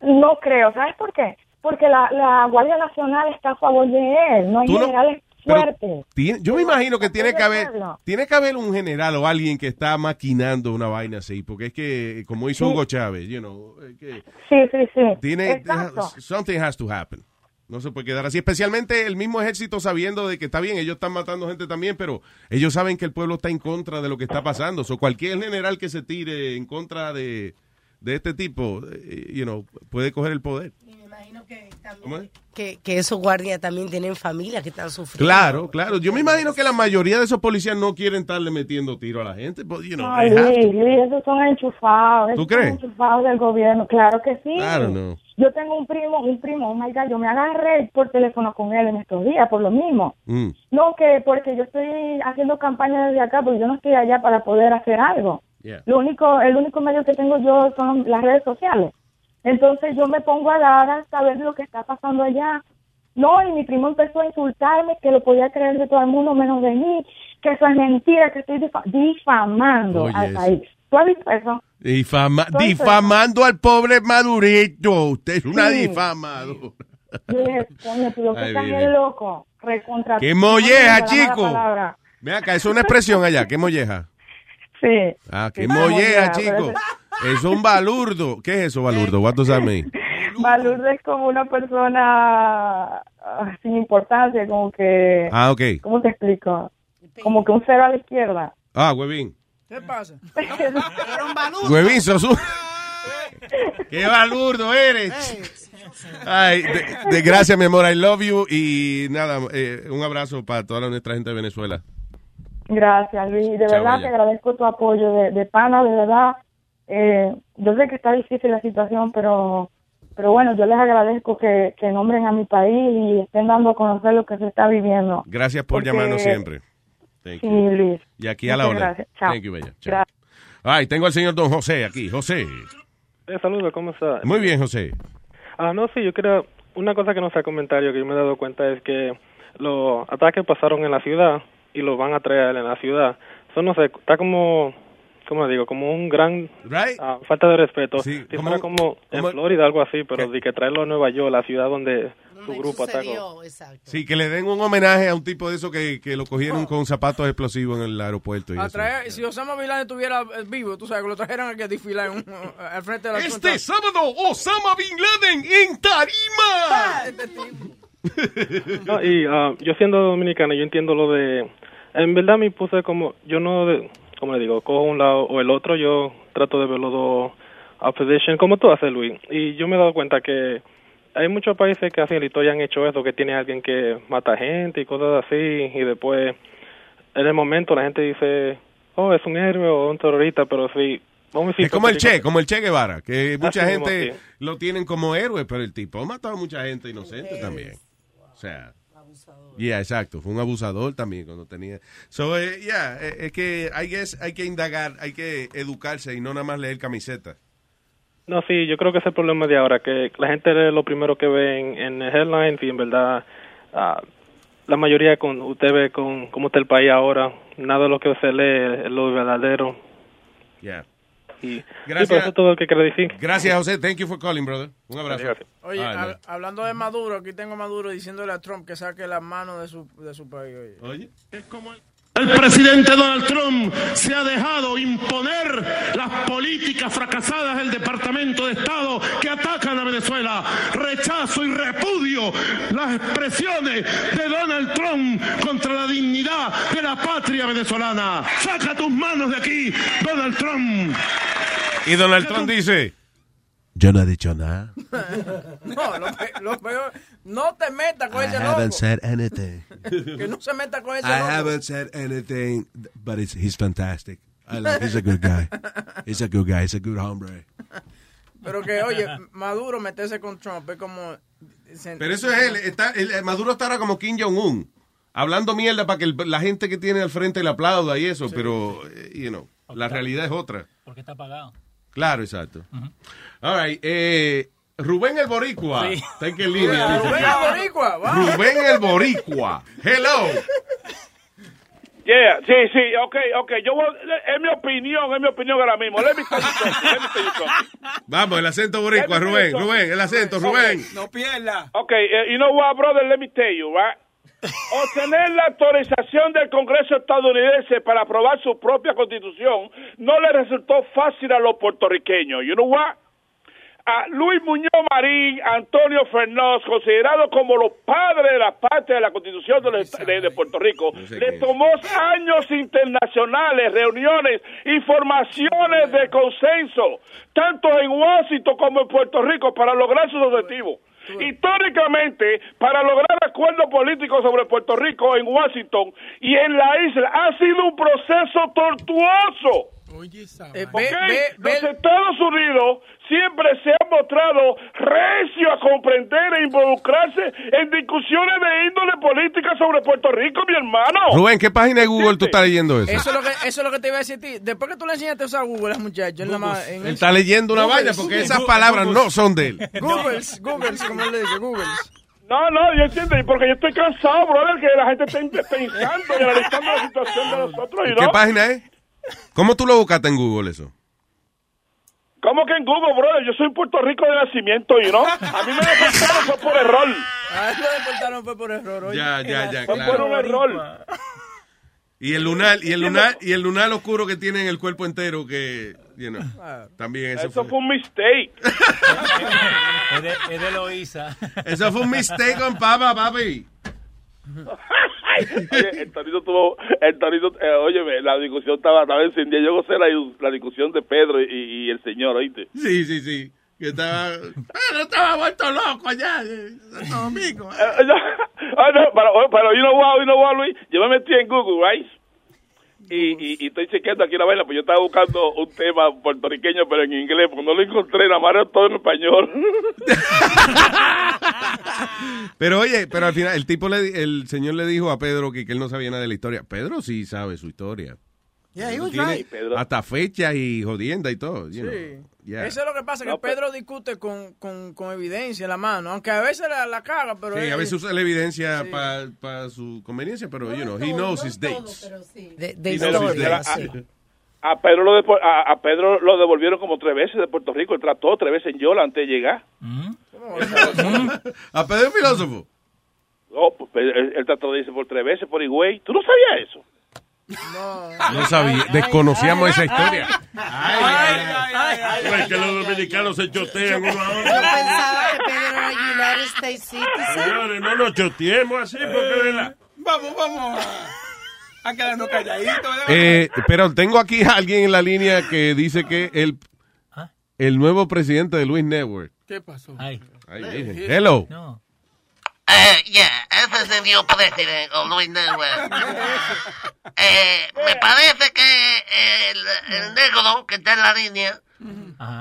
No creo, ¿sabes por qué? Porque la, la Guardia Nacional está a favor de él, no hay generales
Tiene- yo me imagino que tiene que haber tiene que haber un general o alguien que está maquinando una vaina así, porque es que como hizo
Sí.
Hugo Chávez, you know, que
Sí, sí, sí.
tiene
Exacto.
something has to happen. No se puede quedar así, especialmente el mismo ejército sabiendo de que está bien, ellos están matando gente también, pero ellos saben que el pueblo está en contra de lo que está pasando. So, cualquier general que se tire en contra de, de este tipo, eh, you know, puede coger el poder. ¿Cómo
Que, que esos guardias también tienen familias que están sufriendo.
Claro, claro. Yo me imagino que la mayoría de esos policías no quieren estarle metiendo tiro a la gente. But, you know,
Ay, Luis, esos son enchufados.
¿Tú crees?
Son enchufados del gobierno, claro que sí.
Don't know.
Yo tengo un primo, un primo, oh my God, yo me agarré por teléfono con él en estos días por lo mismo.
Mm.
No, que porque yo estoy haciendo campaña desde acá, porque yo no estoy allá para poder hacer algo.
Yeah.
Lo único, el único medio que tengo yo son las redes sociales. Entonces yo me pongo a dar a saber lo que está pasando allá. No, y mi primo empezó a insultarme, que lo podía creer de todo el mundo menos de mí, que eso es mentira, que estoy difa- difamando
Oye,
al país. ¿Tú has visto eso?
Difama- difamando al pobre Madurito. Usted es una
Sí.
difamadora.
Yo dije, coño, tú lo que
Ay,
estás
Vivi.
es loco. Recontra.
¡Qué molleja, chico! Ven acá, es una expresión allá. ¿Qué molleja?
Sí.
Ah, qué
Sí,
molleja,
molleja,
chico.
pero
Es un balurdo. ¿Qué es eso, balurdo? What does that mean?
Balurdo es como una persona ah, sin importancia, como que...
Ah, ok.
¿Cómo te explico? Como que un cero a la izquierda.
Ah, huevín.
¿Qué pasa?
Huevín, sos un... ¡Qué balurdo eres! Ay, de, de- gracias, mi amor. I love you. Y nada, eh, un abrazo para toda nuestra gente de Venezuela.
Gracias, Luis. De
Chao,
verdad te agradezco tu apoyo de, de pana, de verdad. Eh, yo sé que está difícil la situación, pero pero bueno, yo les agradezco que, que nombren a mi país y estén dando a conocer lo que se está viviendo.
Gracias por
Porque-
llamarnos siempre. Thank
Sí,
you.
Luis.
Y aquí a la hora.
gracias. Chao.
Thank you, bella. Chao. Ay, tengo al señor don José aquí. José.
Eh, saludos, ¿cómo está?
Muy bien, José.
Ah, no, sí, yo creo, una cosa que no sea comentario que yo me he dado cuenta es que los ataques pasaron en la ciudad y los van a traer en la ciudad. Eso no sé, está como, ¿cómo digo? Como un gran ah, falta de respeto.
Sí,
si
como-
fuera como en
como-
Florida, algo así, pero de que traerlo a Nueva York, la ciudad donde su grupo atacó.
Sí, que le den un homenaje a un tipo de eso que, que lo cogieron con zapatos explosivos en el aeropuerto. Y
A
eso.
traer- si Osama Bin Laden estuviera vivo, tú sabes, que lo trajeran aquí a desfilar en un- al frente de la
Este
cuenta.
sábado, Osama Bin Laden en Tarima.
No, y ah, yo siendo dominicano, yo entiendo lo de... En verdad me puse como... Yo no, de- como le digo, cojo un lado o el otro, yo trato de ver los dos opposition, como tú haces, Luis. Y yo me he dado cuenta que hay muchos países que así en la historia han hecho eso, que tiene alguien que mata gente y cosas así, y después en el momento la gente dice, oh, es un héroe o un terrorista, pero sí... Vamos a
Es como el Che, como el Che Guevara, que mucha
Así mismo,
gente
sí.
lo tienen como héroe, pero el tipo ha matado a mucha gente inocente también. O sea, yeah, exacto, fue un abusador también cuando tenía. So, eh, yeah, eh, es que hay que, hay que indagar, hay que educarse y no nada más leer camisetas.
No, sí, yo creo que es el problema de ahora, que la gente lee lo primero que ve en, en headlines y en verdad ah, la mayoría con usted ve con cómo está el país ahora, nada de lo que se lee es lo verdadero.
Yeah.
Y,
Gracias.
eso es todo lo que quiero decir.
Gracias, José. Thank you for calling, brother. Un abrazo.
Oye,
Ay,
hab-
man.
hablando de Maduro, aquí tengo a Maduro diciéndole a Trump que saque las manos de su, de su país. Oye.
El presidente Donald Trump se ha dejado imponer las políticas fracasadas del Departamento de Estado que atacan a Venezuela. Rechazo y repudio las expresiones de Donald Trump contra la dignidad de la patria venezolana. Saca tus manos de aquí, Donald Trump.
Y Donald Trump dice, yo no he dicho nada.
No, lo, pe- lo peor, no te metas con
I
ese
haven't
loco.
said anything.
Que no se meta con ese
I
loco.
haven't said anything, but it's, he's fantastic. I like, he's a good guy. He's a good guy. He's a good hombre.
Pero que, oye, Maduro meterse con Trump es como...
Pero eso es él. Está, el- Maduro estará como Kim Jong-un. Hablando mierda para que el- la gente que tiene al frente le aplauda y eso, pero, eh, you know, la realidad es otra.
Porque está pagado.
Claro, exacto. All right, eh, Rubén el Boricua.
Sí.
Está en qué línea. dice.
Rubén el Boricua, wow.
Rubén el Boricua. Hello.
Yeah, sí, sí, ok, ok. Yo voy, es mi opinión, es mi opinión ahora mismo. Let me tell you something, let me tell you something.
Vamos, el acento boricua, Rubén. Rubén, el acento, Rubén.
No pierda. Ok, eh, you know what, brother, let me tell you, right? Obtener la autorización del Congreso estadounidense para aprobar su propia constitución no le resultó fácil a los puertorriqueños. You know what? A Luis Muñoz Marín, Antonio Fernández, considerados como los padres de la parte de la constitución de, los- de- de Puerto Rico, le tomó años internacionales, reuniones y formaciones de consenso, tanto en Washington como en Puerto Rico, para lograr sus objetivos. Históricamente, para lograr acuerdos políticos sobre Puerto Rico en Washington y en la isla, ha sido un proceso tortuoso.
Eh,
¿Ok?
ve- ve-
Los Estados Unidos siempre se han mostrado recio a comprender e involucrarse en discusiones de índole política sobre Puerto Rico, mi hermano.
Rubén, ¿qué página de Google tú estás leyendo eso?
Eso es, lo que, eso es lo que te iba a decir a ti. Después que tú le enseñaste a usar Google a muchacho, él más...
Él está leyendo una vaina porque esas palabras
Googles.
no son de él.
Googles, Googles, como él le dice, Googles.
No, no, yo entiendo, y porque yo estoy cansado, brother, que la gente esté pensando y analizando la situación de nosotros, ¿y
¿Qué
no?
página es? ¿Cómo tú lo buscaste en Google eso?
¿Cómo que en Google, brother? Yo soy en Puerto Rico de nacimiento, ¿y no? A mí me deportaron fue por error.
A él lo deportaron fue por error. oye.
Ya, ya, ya,
Fue
claro.
por un error.
Y el lunar, y el lunar, y el lunar oscuro que tiene en el cuerpo entero que, you know, también eso,
Eso
fue.
fue un mistake.
Es de, es de Loíza.
Eso fue un mistake con papa, papi.
Oye, el Torito tuvo, el Torito, eh, óyeme, la discusión estaba, estaba encendida. Yo gocé la, la discusión de Pedro y, y el señor, ¿oíste?
Sí, sí, sí. Que estaba, pero estaba vuelto loco allá, en Santo Domingo.
Eh, yo- ah, no, pero, pero, you know what, you know what, Luis, yo me metí en Google, right? Y, y, y estoy chequeando aquí la vaina, pues yo estaba buscando un tema puertorriqueño, pero en inglés, porque no lo encontré, nada más era todo en español.
Pero oye, pero al final el tipo le, di- el señor le dijo a Pedro que, que él no sabía nada de la historia. Pedro sí sabe su historia.
Yeah, he was right.
hasta fechas y jodienda y todo. you know. Yeah.
Eso es lo que pasa, que Pedro discute con, con, con evidencia en la mano, aunque a veces la, la caga, pero...
Sí,
él-
a veces usa la evidencia
Sí.
para su conveniencia, pero, you know, he knows his dates.
De, de
He knows his
historia,
dates.
sí.
A Pedro, lo a, a Pedro lo devolvieron como tres veces de Puerto Rico. Él trató tres veces en Yola antes de llegar.
¿A Pedro el filósofo?
Oh, pues, él, él trató de irse por tres veces por Higüey. ¿Tú no sabías eso?
No sabía, desconocíamos esa historia.
Es que los dominicanos se chotean uno a
Yo
otro.
pensaba que Pedro era United States Citizen.
Señores, no nos choteemos así porque de la...
Vamos, vamos a, quedarnos calladitos. ¿verdad?
Eh, pero tengo aquí a alguien en la línea que dice que el, el nuevo presidente de Luis Network.
¿Qué pasó?
Ay, dije, Hello.
Eh, yeah, ese es el new president of Luis Network. Eh, me parece que el, el negro que está en la línea,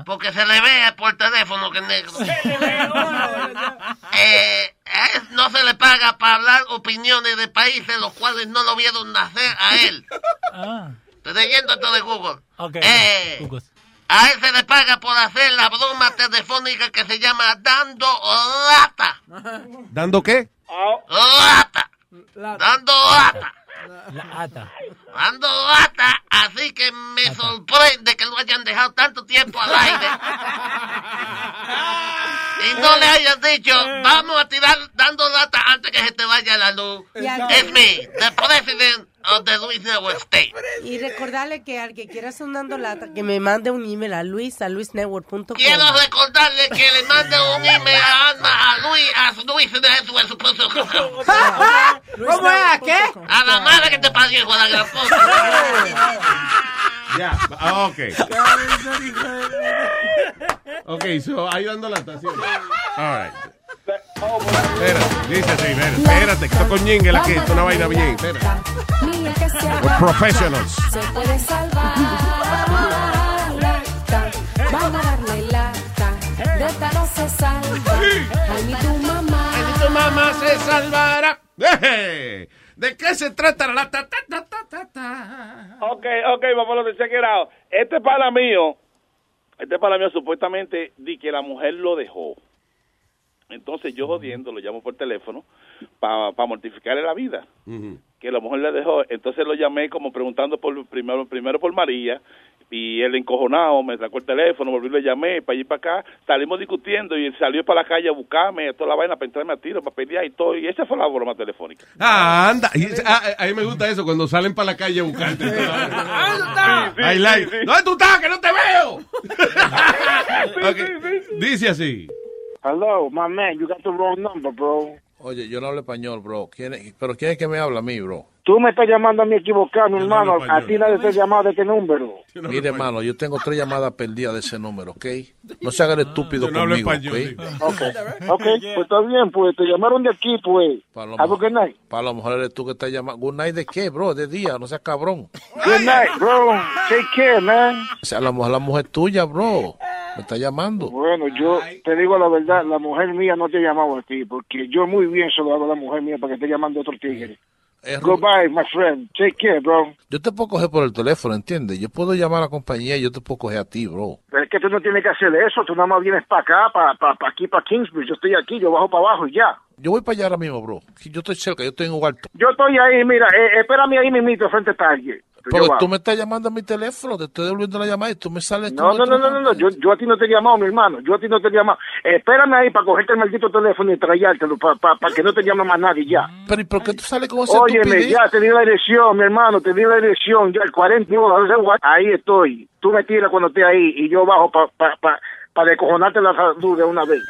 porque se le ve por teléfono que es negro, eh, él no se le paga para hablar opiniones de países los cuales no lo vieron nacer a él. Estoy leyendo esto de Google. Eh, a él se le paga por hacer la broma telefónica que se llama dando lata.
¿Dando qué?
Lata. Dando lata.
La ata.
Dando lata. Así que me sorprende que lo hayan dejado tanto tiempo al aire. Y no le hayan dicho, vamos a tirar dando lata antes que se te vaya la luz. Es me, the president of the Luis Network State.
Y recordarle que al que quiera hacer un dando lata, que me mande un email a luis, a luisnetwork.com.
Quiero recordarle que le mande un email a Alma, a Luis, a Luis su
¿Cómo es? ¿A qué?
A la madre que te parió, hijo de la.
Ya, ok. Ok, so, ahí dando la estación. All right. Espérate, dice así, espérate, espérate, que esto con Ñengue la que esto es una vaina bien, espérate. We're professionals.
Se puede salvar. Lata, vamos a darle lata. De esta no se salva. Ay, ni tu mamá.
Ay, ni tu mamá se salvará. ¿De qué se trata la ta, ta, ta, ta, ta, ta?
Ok, ok, vamos a check it out. Este para mío, este para mío supuestamente di que la mujer lo dejó. Entonces yo jodiendo lo llamo por teléfono para mortificarle la vida. Que la mujer le dejó. Entonces lo llamé como preguntando por primero, primero por María y él encojonado me sacó el teléfono, volví le llamé para allí para acá, salimos discutiendo y él salió para la calle a buscarme, toda la vaina para entrarme a tiro, para pelear y todo, y esa fue la broma telefónica.
Ah, anda. Y- ah, a mí me gusta eso, cuando salen para la calle a buscarte. I like. ¿Dónde tú estás? ¡Que no te veo! Ok, Dice así.
Hello, my man, you got the wrong number, bro.
Oye, yo no hablo español, bro. ¿Quién es- ¿Pero quién es que me habla a mí, bro?
Tú me estás llamando a mí equivocado, mi hermano. A ti nadie te ha llamado de este número.
Mire, hermano, yo tengo tres llamadas perdidas de ese número, ¿ok? No se haga el estúpido
yo no hablo
conmigo,
español,
¿ok?
Ok, ok, pues está bien, pues te llamaron de aquí, pues.
Para lo,
Have a good night.
para lo mejor eres tú que estás llamando. ¿Good night de qué, bro? De día, no seas cabrón.
Good night, bro. Take care, man.
O sea, a lo mejor la mujer tuya, bro. Me está llamando.
Bueno, yo te digo la verdad, la mujer mía no te ha llamado a ti, porque yo muy bien se lo hago a la mujer mía para que esté llamando a otro tigre.
Es
Goodbye, my friend. Take care, bro.
Yo te puedo coger por el teléfono, ¿entiendes? Yo puedo llamar a la compañía y yo te puedo coger a ti, bro.
Pero es que tú no tienes que hacer eso, tú nada más vienes para acá, para pa, pa aquí, para Kingsbridge. Yo estoy aquí, yo bajo para abajo y ya.
Yo voy para allá ahora mismo, bro. Yo estoy cerca, yo estoy en Ubalto.
Yo estoy ahí, mira, eh, espérame ahí mismito frente a Target.
Pero tú me estás llamando a mi teléfono, te estoy devolviendo la llamada y tú me sales
No, no, no, no, no, Yo, yo a ti no te he llamado, mi hermano. Yo a ti no te he llamado. Espérame ahí para cogerte el maldito teléfono y traértelo para que no te llame más nadie ya.
Pero ¿y por qué tú sales con esa
Óyeme, ya te di la dirección, mi hermano, te di la dirección, ya el 41, no sé cuál. ahí estoy. Tú me tiras cuando esté ahí y yo bajo para pa, pa, pa descojonarte la salud de una vez.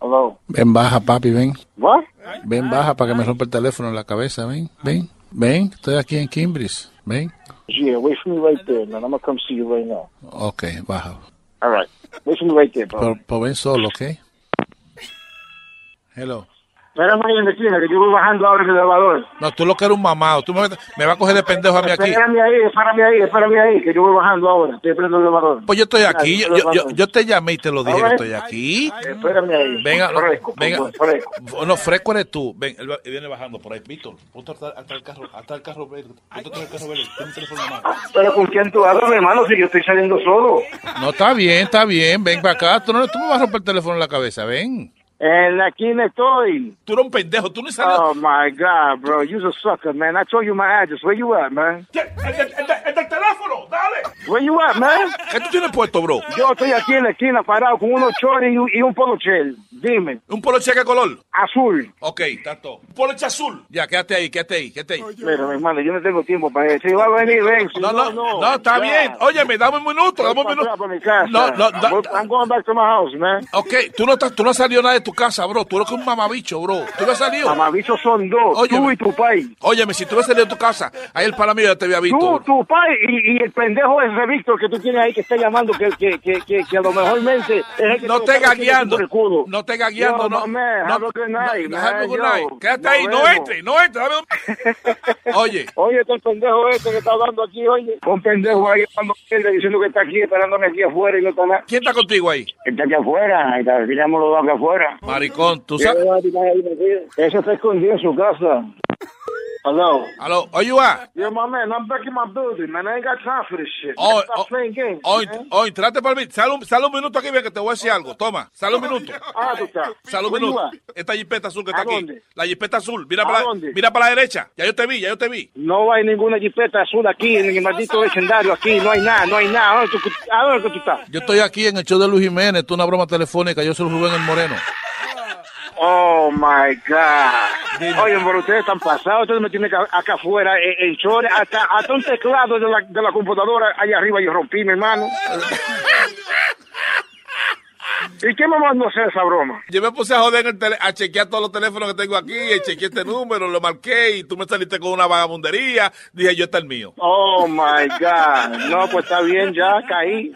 Hello.
Ven, baja, papi, ven.
What?
Ven, baja para que me rompa el teléfono en la cabeza, ven, ven. Ven, estoy aquí en Kimbris. Ven.
Yeah, wait for me right there, man. I'm gonna come see you right now.
Ok, baja.
All right. Wait for me right there, bro.
Pero, pero ven solo, ¿ok? Hello.
Espérame ahí en la esquina, que yo voy bajando ahora en el elevador.
No, tú lo que eres un mamado. Tú me, me vas a coger de pendejo a mí aquí.
Espérame ahí, espérame ahí, espérame ahí, que yo voy bajando ahora. Estoy prendendo el elevador.
Pues yo estoy aquí. Yo, yo, yo- yo te llamé y te lo dije que estoy aquí.
Espérame ahí.
Venga, no,
Fresco,
venga.
fresco.
No, fresco eres tú. Ven, viene bajando por ahí. Víctor, ponte hasta, el carro, hasta el carro verde. Ponte el carro verde. Ten un teléfono mano.
Pero con quién tú hablas, hermano, si yo estoy saliendo solo.
No, está bien, está bien. Ven para acá. Tú, no, tú me vas a romper el teléfono en la cabeza. Ven.
En la esquina estoy.
Tú eres un pendejo, tú no sabes.
Oh my God, bro, you're a sucker, man. I told you my address. Where you at, man?
¡El, el del- el del teléfono! ¡Dale!
Where you at, man?
¿Qué tú tienes puesto, bro?
Yo estoy aquí en la esquina parado con unos chores y, un- y un poloche. Dime.
¿Un poloche qué color?
Azul.
Ok, tanto. Un poloche azul. Ya, quédate ahí, quédate ahí, quédate ahí.
Mira, mi hermano, yo no tengo tiempo para eso. Si va a venir, ven. Si
No, no, no, está
ya.
bien. Óyeme, dame un minuto, dame un minuto. No, no,
Voy- I'm going back to my house, man.
Ok, tú no, estás, tú no has salido nada de tu casa, bro. Tú eres un mamabicho, bro. Tú no has salido.
Mamabichos son dos,
Óyeme.
tú y tu país.
Óyeme, si tú hubieras salido de tu casa, ahí el pana mío ya te había visto.
Tú,
bro.
tu pai y, y el pendejo ese Víctor que tú tienes ahí que está llamando que, que, que, que, que a lo mejor mente es el que
No
te
gagueando. No te gagueando, no.
man,
no,
good night,
no,
man,
good
yo.
night. Quédate ahí, no entre, no entre. Dame Oye.
Oye, este pendejo este que está hablando aquí, oye. Un pendejo ahí hablando diciendo que está aquí esperándome aquí afuera y no está nada.
¿Quién está contigo ahí?
Está aquí afuera, ahí está, los dos aquí afuera.
Maricón, tú sabes.
Eso está escondido en su casa. Hello.
Aló, oye, va.
Yeah, my man, I'm back in my building, man. I ain't got time for this shit.
Oh,
Stop
oh,
playing games,
Hoy,
man.
hoy, trate para mí. Sale un, sale un minuto aquí, ve que te voy a decir algo. Toma, sale un minuto.
Ah, tú estás.
Sale un
you
minuto.
at?
Esta jipeta azul que
¿A
está aquí.
dónde?
La jipeta azul. Mira
¿A
para, la,
dónde?
mira para la derecha. Ya yo te vi, ya yo te vi.
No hay ninguna jipeta azul aquí en el maldito vecindario aquí. No hay nada, no hay nada. ¿A dónde tú, a dónde tú estás?
Yo estoy aquí en el show de Luis Jiménez. Esto es una broma telefónica. Yo soy Rubén el Moreno.
Oh my God. Oye, pero ustedes están pasados. Ustedes me tienen acá afuera en, en chores. Hasta, hasta un teclado de la, de la computadora allá arriba yo rompí, mi hermano. ¿Y qué me mandó a hacer esa broma?
Yo me puse a joder en el tele- a chequear todos los teléfonos que tengo aquí, y chequeé este número, lo marqué y tú me saliste con una vagabundería. Dije, yo está el mío.
Oh my God. No, pues está bien, ya caí.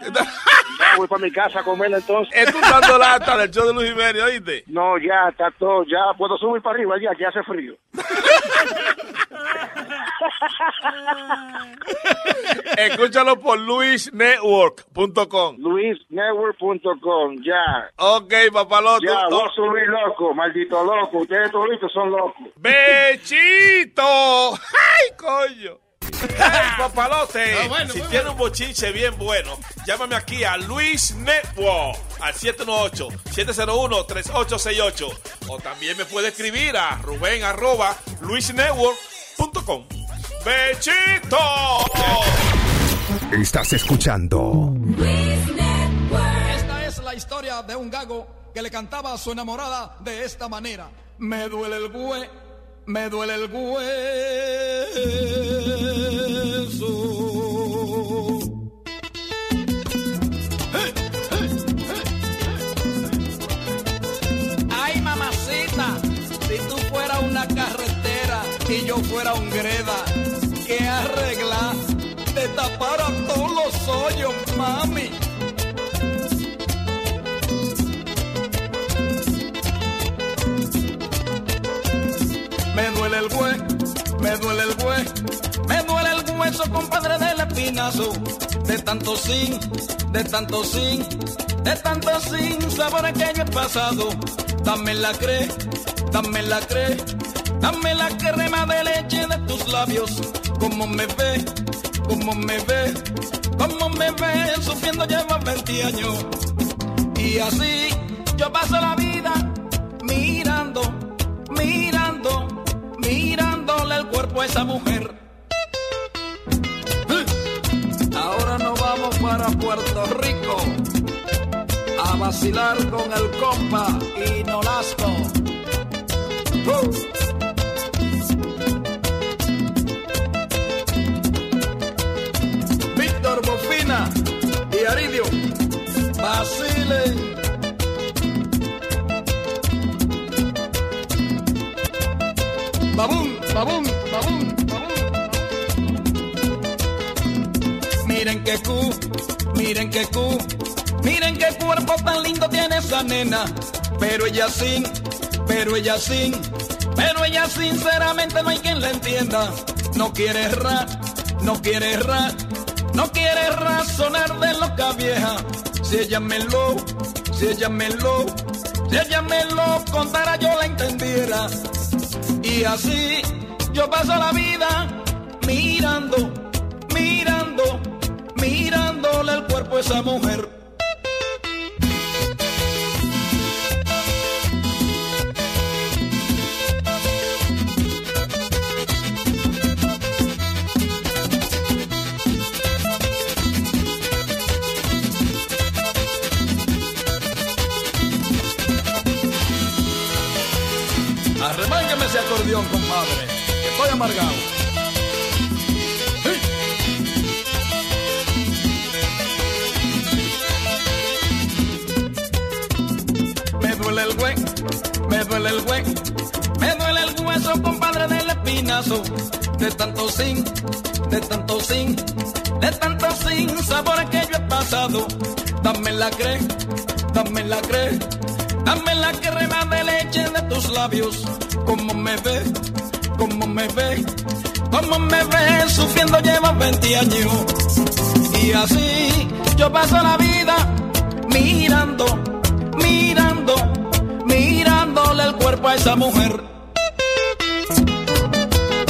Ya voy para mi casa a comer entonces.
Esto dando lata del show de Luis Jiménez, ¿oíste?
No, ya está todo, ya puedo subir para arriba ya que hace frío.
Escúchalo por luisnetwork.com.
luisnetwork.com, ya.
Ok, papalote.
Ya, vos subís loco, maldito loco. Ustedes toditos son locos.
¡Bechito! ¡Ay, coño! ¡Hey, papalote!
Ah, bueno,
si tiene un bochinche bien bueno, llámame aquí a Luis Network al 718-701-3868. O también me puede escribir a Rubén arroba luisnetwork.com. ¡Bechito!
Estás escuchando
es la historia de un gago que le cantaba a su enamorada de esta manera. Me duele el bue, me duele el hueso. Ay, mamacita, si tú fueras una carretera y yo fuera un greda, ¿qué arreglas? Te tapara todos los hoyos, mami. Duele el hue, me duele el hue, me duele el hueso, compadre del espinazo. De tanto sin, de tanto sin, de tanto sin sabores que yo he pasado. Dame la cre, dame la cre, dame la crema de leche de tus labios. Como me ve, como me ve, como me ve, sufriendo lleva 20 años. Y así yo paso la vida mirando, mirando, mirándole el cuerpo a esa mujer. Ahora nos vamos para Puerto Rico a vacilar con el compa y Nolasco. ¡Uh! Víctor Bofina y Aridio, vacilen. Babum, babum, babum, babum. Miren que cu, miren que cu, miren qué cuerpo tan lindo tiene esa nena. Pero ella sin, pero ella sin, pero ella sinceramente no hay quien la entienda. No quiere ra, no quiere ra, no quiere razonar de loca vieja. Si ella me lo, si ella me lo, si ella me lo contara yo la entendiera. Y así yo paso la vida mirando, mirando, mirándole el cuerpo a esa mujer. Amargado. Me duele el güey, me duele el güey, me duele el hueso, compadre del espinazo. De tanto sin, de tanto sin, de tanto sin sabores que yo he pasado. Dame la cre, dame la cre, dame la crema de leche de tus labios. Como me ve, como me ve, como me ve, sufriendo llevo 20 años. Y así yo paso la vida mirando, mirando, mirándole el cuerpo a esa mujer.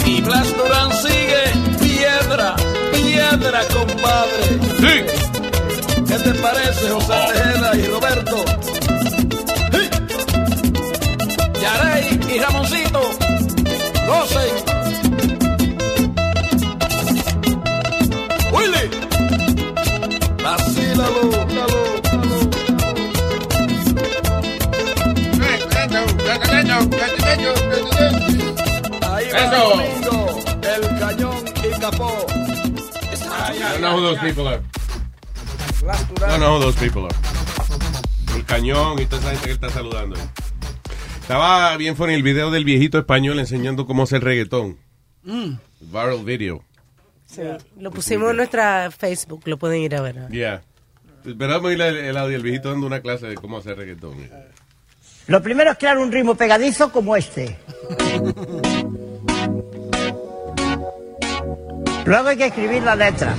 Y Blas Durán sigue piedra, piedra, compadre. Sí. ¿Qué te parece, José Tejeda y Roberto? Sí. Yarey y Ramoncito, gocen. Willy, vacílalo, dalo, Ahí va
Eso.
El cañón y capó.
I don't know who those people are. I don't know who those people are. El cañón y toda esa gente que está saludando. ahí. Estaba bien funny el video del viejito español enseñando cómo hacer reggaetón.
Mm.
Viral video.
Sí, lo pusimos en nuestra Facebook, lo pueden ir a ver.
Yeah. Esperamos el, el audio del viejito dando una clase de cómo hacer reggaetón.
Lo primero es crear un ritmo pegadizo como este. Luego hay que escribir la letra.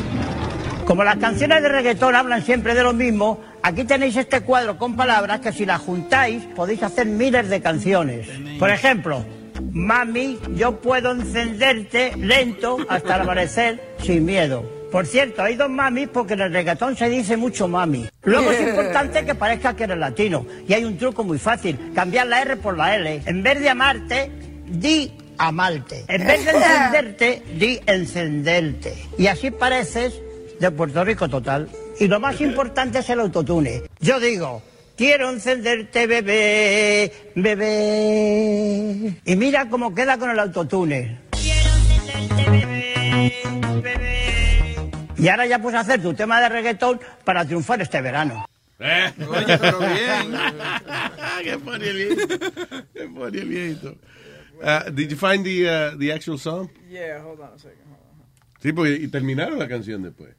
Como las canciones de reggaetón hablan siempre de lo mismo, aquí tenéis este cuadro con palabras que si las juntáis podéis hacer miles de canciones. Por ejemplo, Mami, yo puedo encenderte lento hasta el amanecer sin miedo. Por cierto, hay dos mamis porque en el reggaetón se dice mucho mami. Luego es importante que parezca que eres latino. Y hay un truco muy fácil, cambiar la R por la L. En vez de amarte, di amarte. En vez de encenderte, di encenderte. Y así pareces de Puerto Rico total. Y lo más importante es el autotune. Yo digo, quiero encenderte, bebé, bebé. Y mira cómo queda con el autotune. Y ahora ya puedes hacer tu tema de reggaetón para triunfar este verano.
Oye, pero bien. Qué funny el viejito. Qué funny el viejito. Uh, did you find the, uh, the actual song?
Yeah, hold on a second.
Sí, porque y terminaron la canción después.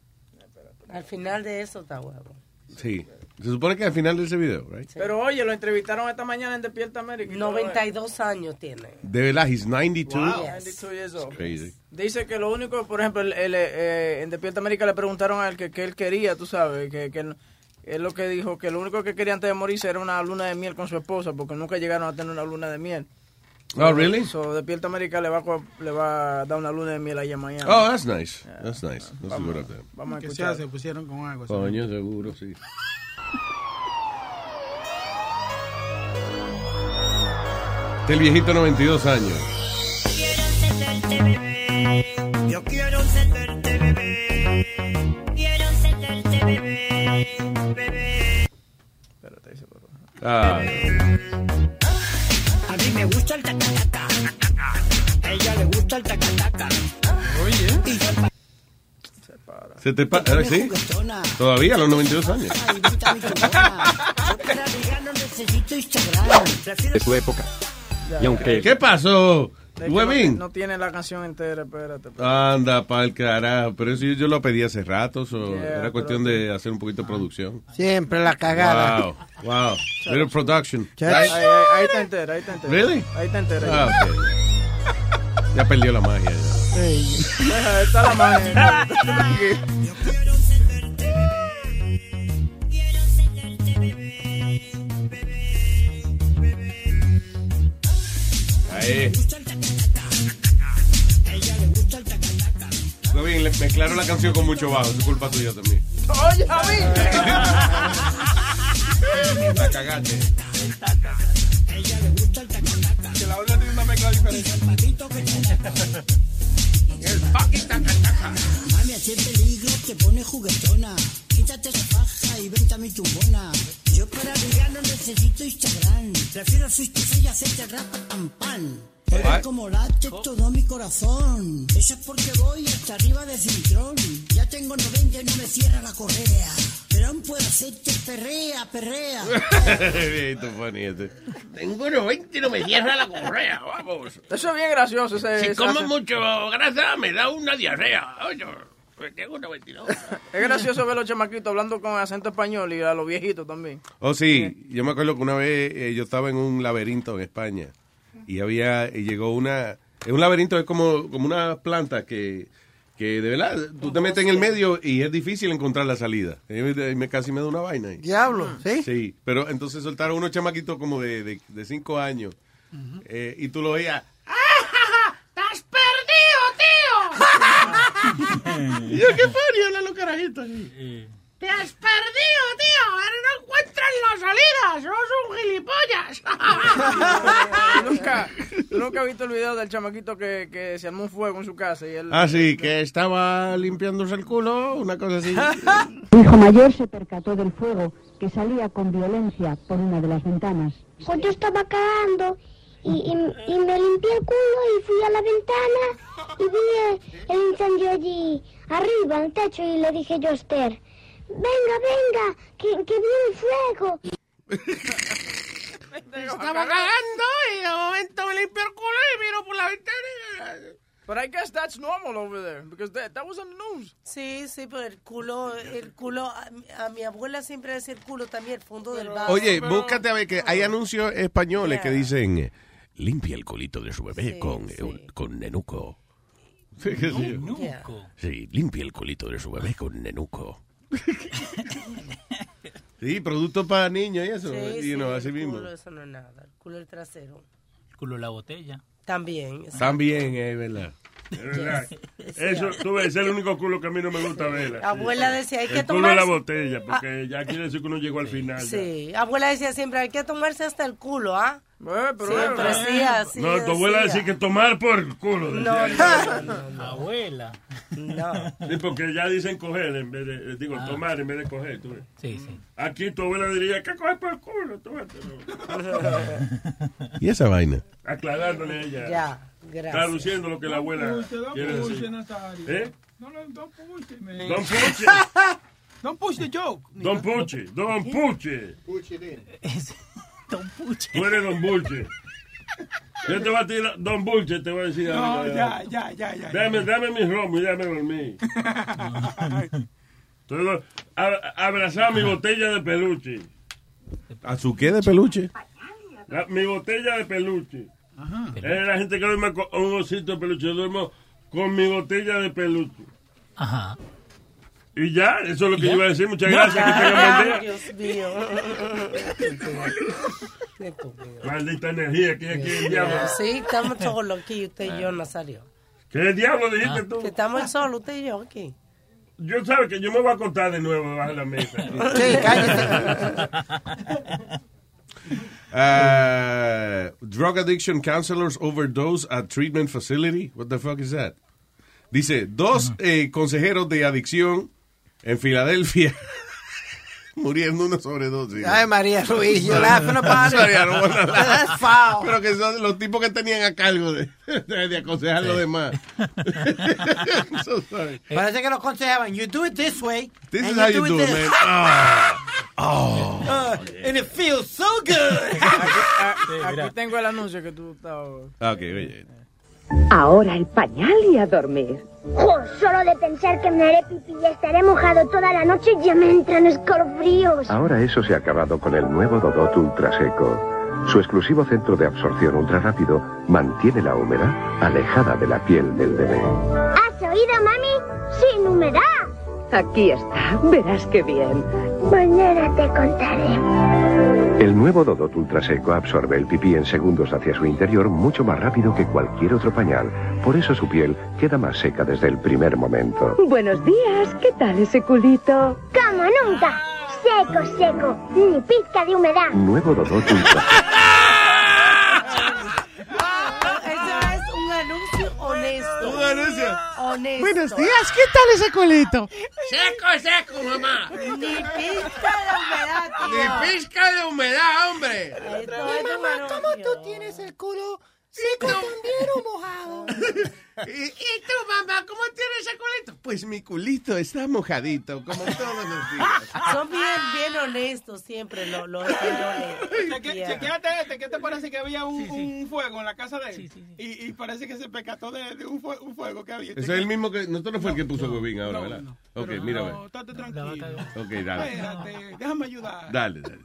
Al final de eso está huevo.
Sí. Se supone que al final de ese video, right?
Pero oye, lo entrevistaron esta mañana en Despierta América. y todo eso.
92 años tiene.
De verdad, he's 92.
Wow. 92 years old.
Crazy.
Dice que lo único, por ejemplo, el- el, eh, en Despierta América le preguntaron a él que, que él quería, tú sabes, que, que él, él lo que dijo, que lo único que quería antes de morirse era una luna de miel con su esposa, porque nunca llegaron a tener una luna de miel.
Oh, really?
So, Despierta América le va, le va a dar una luna de miel ahí en Miami.
Oh, that's nice. That's nice. That's
Vamos,
good of them.
vamos a
Que
escuchar.
se pusieron con algo.
Coño, seguro, sí. Del viejito 92 años.
Yo quiero encenderte, bebé. Quiero encenderte, bebé. Bebé.
Ah,
A me gusta el tacataca. Ella le gusta el tacataca. Oye. Y yo
¿Se te pa- eh, ¿Sí? Todavía a los 92 años.
para
de su época. Y aunque
¿Qué pasó?
No, tiene la canción entera, espérate.
Anda, pa'l carajo. Pero eso yo, yo lo pedí hace rato. so
Yeah,
era cuestión de hacer un poquito de producción.
Siempre la cagada.
Wow, wow. Little production.
Ahí, ahí- ahí está entera, ahí está entera.
Really?
Ahí está entera.
Ah, ok. Ya perdió la magia. ya.
Deja, está la magia.
Ahí. Huevín, le mezclaron la canción con mucho bajo. Es culpa tuya también.
Oye, a mí.
La cagaste.
Que la otra tiene una mezcla diferente.
El fucking tacataca. Mami, así el peligro te pone juguetona. Quítate esa faja y vente a mi tumbona. Yo para ligar no necesito Instagram. Prefiero face y hacerte rapa pam pam.
Oye, como late todo mi corazón. Eso es porque voy hasta arriba de cintrón. Ya tengo 90 y no me cierra la correa. Pero aún puedo hacerte perrea, perrea.
Este.
Tengo 90 y no me cierra la correa, vamos.
Eso es bien gracioso. Ese,
Si
ese-
como
ese-
mucho grasa, me da una diarrea. Oye, pues tengo 92.
Es gracioso ver los chamaquitos hablando con acento español y a los viejitos también.
Oh, sí. Yo me acuerdo que una vez eh, yo estaba en un laberinto en España y había, y llegó una, es un laberinto es como, como una planta que, que de verdad, tú te metes en el medio y es difícil encontrar la salida. Y me, me- casi me da una vaina ahí.
Diablo, ¿sí?
Sí, pero entonces soltaron unos chamaquitos como de, de, de cinco años eh, y tú lo veías.
¡Estás perdido,
Y yo, qué los carajitos así.
¡Te has perdido, tío! Ahora no encuentras la salida. ¡Sos un gilipollas!
Nunca, nunca has visto el video del chamaquito que, que se armó un fuego en su casa y él...
Ah, sí, que estaba limpiándose el culo, una cosa así.
Su hijo mayor se percató del fuego que salía con violencia por una de las ventanas.
Pues yo estaba cagando y, y- y me limpié el culo y fui a la ventana y vi el, el incendio allí arriba en el techo y le dije yo a Esther, venga, venga, que, que viene el fuego.
Estaba cagando y de momento me limpio el culo y miro por la ventana.
But I guess that's normal over there because that, that was on the news.
Sí, sí, pero el culo, el culo, a, mi- a mi abuela siempre decía el culo también, el fondo del vaso.
Oye, búscate a ver que hay anuncios españoles que dicen eh, limpia el culito de su bebé con, eh, un- con nenuco. Sí. Sí, limpia el culito de su bebé con nenuco. sí, producto para niños y eso.
Sí,
y
sí,
no,
el
así mismo.
culo, eso no es nada, el culo del trasero.
El culo de la botella.
También.
También, es verdad.
Es verdad. Eso, tú ves, es el único culo que a mí no me gusta ver.
Abuela decía, hay que
El culo de la botella, porque ya quiere decir que uno llegó al final. ya.
Sí, abuela decía siempre, hay que tomarse hasta el culo, ¿ah?
pero
siempre
eh,
sí, así
No, tu abuela
decía.
decía que tomar por el culo.
No,
decía.
no, no,
Abuela.
No.
Sí, porque ya dicen coger en vez de, eh, digo,
Ah.
tomar en vez de coger. tú ves.
Sí, sí.
Aquí tu abuela diría que coger por el culo. tú ves,
¿Y esa vaina?
Aclarándole a ella.
Ya, gracias.
Traduciendo lo que la abuela
Don't push it, don't
quiere
push
decir.
Nazario.
¿Eh?
No, no, don't push it, man.
Don't push it.
Don't push the joke.
Don Puche, Don Puche.
Don Puche.
Tú eres Don Bulche. Yo te voy a tirar, Don Bulche, te voy a decir.
No, ya, ya, ya, ya.
Dame, dame mi romo y dame dormir. Todo, a- abrazar mi botella de peluche.
¿A su qué de peluche?
La- mi botella de peluche. Es la gente que duerme con un osito de peluche. Yo duermo con mi botella de peluche.
Ajá.
Y ya, eso es lo que yo iba a decir. Muchas gracias. Que.
Dios mío.
Maldita energía que hay aquí el diablo.
Sí, estamos todos aquí, usted y yo, Nazario.
¿Qué diablo dijiste tú?
Que estamos solos, usted y yo aquí.
Yo sabes que yo me voy a contar de nuevo debajo de la mesa.
Sí, cállese.
Uh, drug addiction counselors overdose at treatment facility. What the fuck is that? Dice, dos eh, consejeros de adicción en Filadelfia muriendo una sobredosis.
Ay, María Ruiz, you're laughing about it.
Sorry, I don't wanna laugh.
That's foul.
Pero que son los tipos que tenían a cargo de, de, de aconsejar a los demás. so sorry.
Parece que lo aconsejaban. You do it this way.
This
and
is how you do it, man. Ah. Oh.
Uh, and it feels so good.
Aquí, aquí tengo el anuncio que tú estabas...
Ok, oye.
Ahora el pañal y a dormir.
Jo, solo de pensar que me haré pipí y estaré mojado toda la noche ya me entran escalofríos.
Ahora eso se ha acabado con el nuevo Dodot Ultra Seco. Su exclusivo centro de absorción ultra rápido mantiene la humedad alejada de la piel del bebé.
¿Has oído, mami? Sin humedad.
Aquí está, verás qué bien.
Mañana te contaré.
El nuevo Dodot Ultra Seco absorbe el pipí en segundos hacia su interior mucho más rápido que cualquier otro pañal. Por eso su piel queda más seca desde el primer momento.
Buenos días, ¿qué tal ese culito?
Como nunca. Seco, seco. Ni pizca de humedad.
Nuevo Dodot Ultra
Honesto.
Buenos días, ¿qué tal ese culito? Seco, seco, mamá.
Ni pizca de humedad, tío.
Ni pizca de humedad, hombre.
Un anuncio.
¿Cómo tú tienes el culo
Sí, también mojado.
¿Y, y tú, mamá, cómo tienes ese culito? Pues mi culito está mojadito, como todos los días.
Son bien, bien honestos siempre los, Yeah.
Chequéate este, ¿qué te parece que había un, un fuego en la casa de él? Y, y parece que se percató de, de un, fue- un fuego que había.
Ese es el mismo que. No, no fue el que puso Huevín ahora, ¿verdad? Ok, mira.
No, estate tranquilo.
Ok, dale.
Espérate, déjame ayudar.
Dale, dale.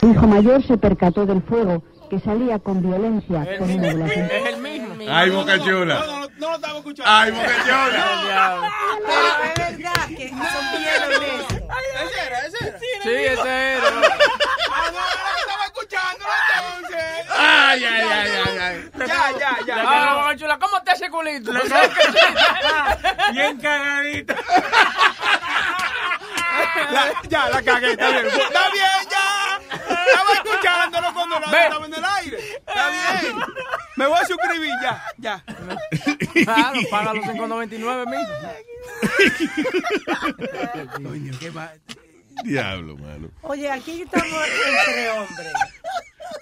Su hijo mayor se percató del fuego que salía con violencia con una de las
Es el mismo.
Ay, Boca Chula.
No, no, no lo estaba escuchando.
Ay, Boca Chula.
Pero es verdad que son bien honestos.
Ese era, ese era.
Sí, ese era.
Ah, no, era que estaba escuchando entonces.
Ay, ay, ay, ay, ay.
Ya, ya, ya.
Ah, Boca Chula, ¿cómo te hace culito?
Bien cagadita.
La- ya, la cagué, está bien. Está bien, ya. Estaba escuchándolo cuando no
Ve.
estaba en el aire. Está bien. Me voy a suscribir, ya, ya.
Claro, paga los 5.99 mismo.
Coño, qué va.
Diablo, mano.
Oye, aquí estamos entre hombres.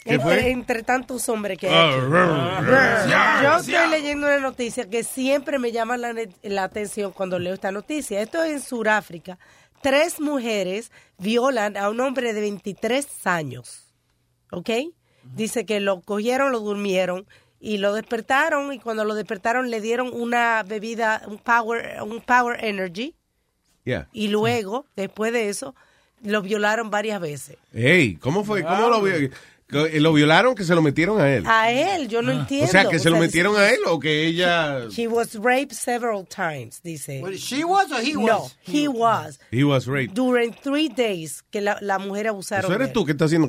¿Qué
entre, tantos hombres que hay.
Ah,
aquí.
rrr.
Yo estoy leyendo una noticia que siempre me llama la, la atención cuando leo esta noticia. Esto es en Sudáfrica. Tres mujeres violan a un hombre de 23 años. ¿Ok? Dice que lo cogieron, lo durmieron y lo despertaron y cuando lo despertaron le dieron una bebida, un power, un power energy
Yeah.
y luego, después de eso, lo violaron varias veces.
Hey, ¿cómo fue? ¿Cómo lo vio? Que ¿Lo violaron que se lo metieron a él?
A él, yo no entiendo.
O sea, que se lo
dice-
metieron a él o que ella...
He was raped several times, dice.
she was or he
No,
was?
he was.
He was raped.
During three days que la, la mujer abusaron
Eso eres tú que estás haciendo...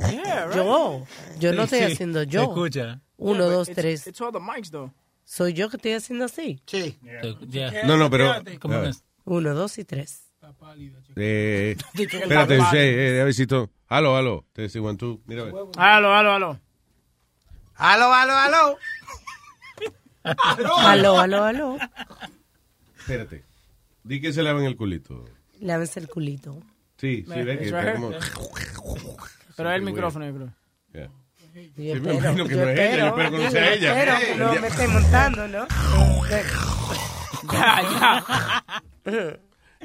Yo, yo no estoy
sí.
haciendo yo.
Escucha.
Uno,
Yeah,
dos,
it's-
tres.
It's all the mics, though.
Soy yo que estoy haciendo así.
Sí.
Ya.
No, no, pero...
Uno, dos y tres.
Eh, espérate, sí, eh, a ver si tú... Aló, aló. Te digo, one, two. Mira, a ver.
Aló, aló, aló.
Aló, aló, aló.
Aló, aló, aló.
Espérate. Di que se lavan el culito.
Lávense el culito.
Sí, sí, ve que está como...
Pero es el micrófono, yo creo.
Yeah.
Yo
Sí,
espero,
imagino que
yo
no es ella, yo
espero,
que no
yo
sea ella.
espero que no
Ya.
me esté montando, ¿no?
Ya, ya.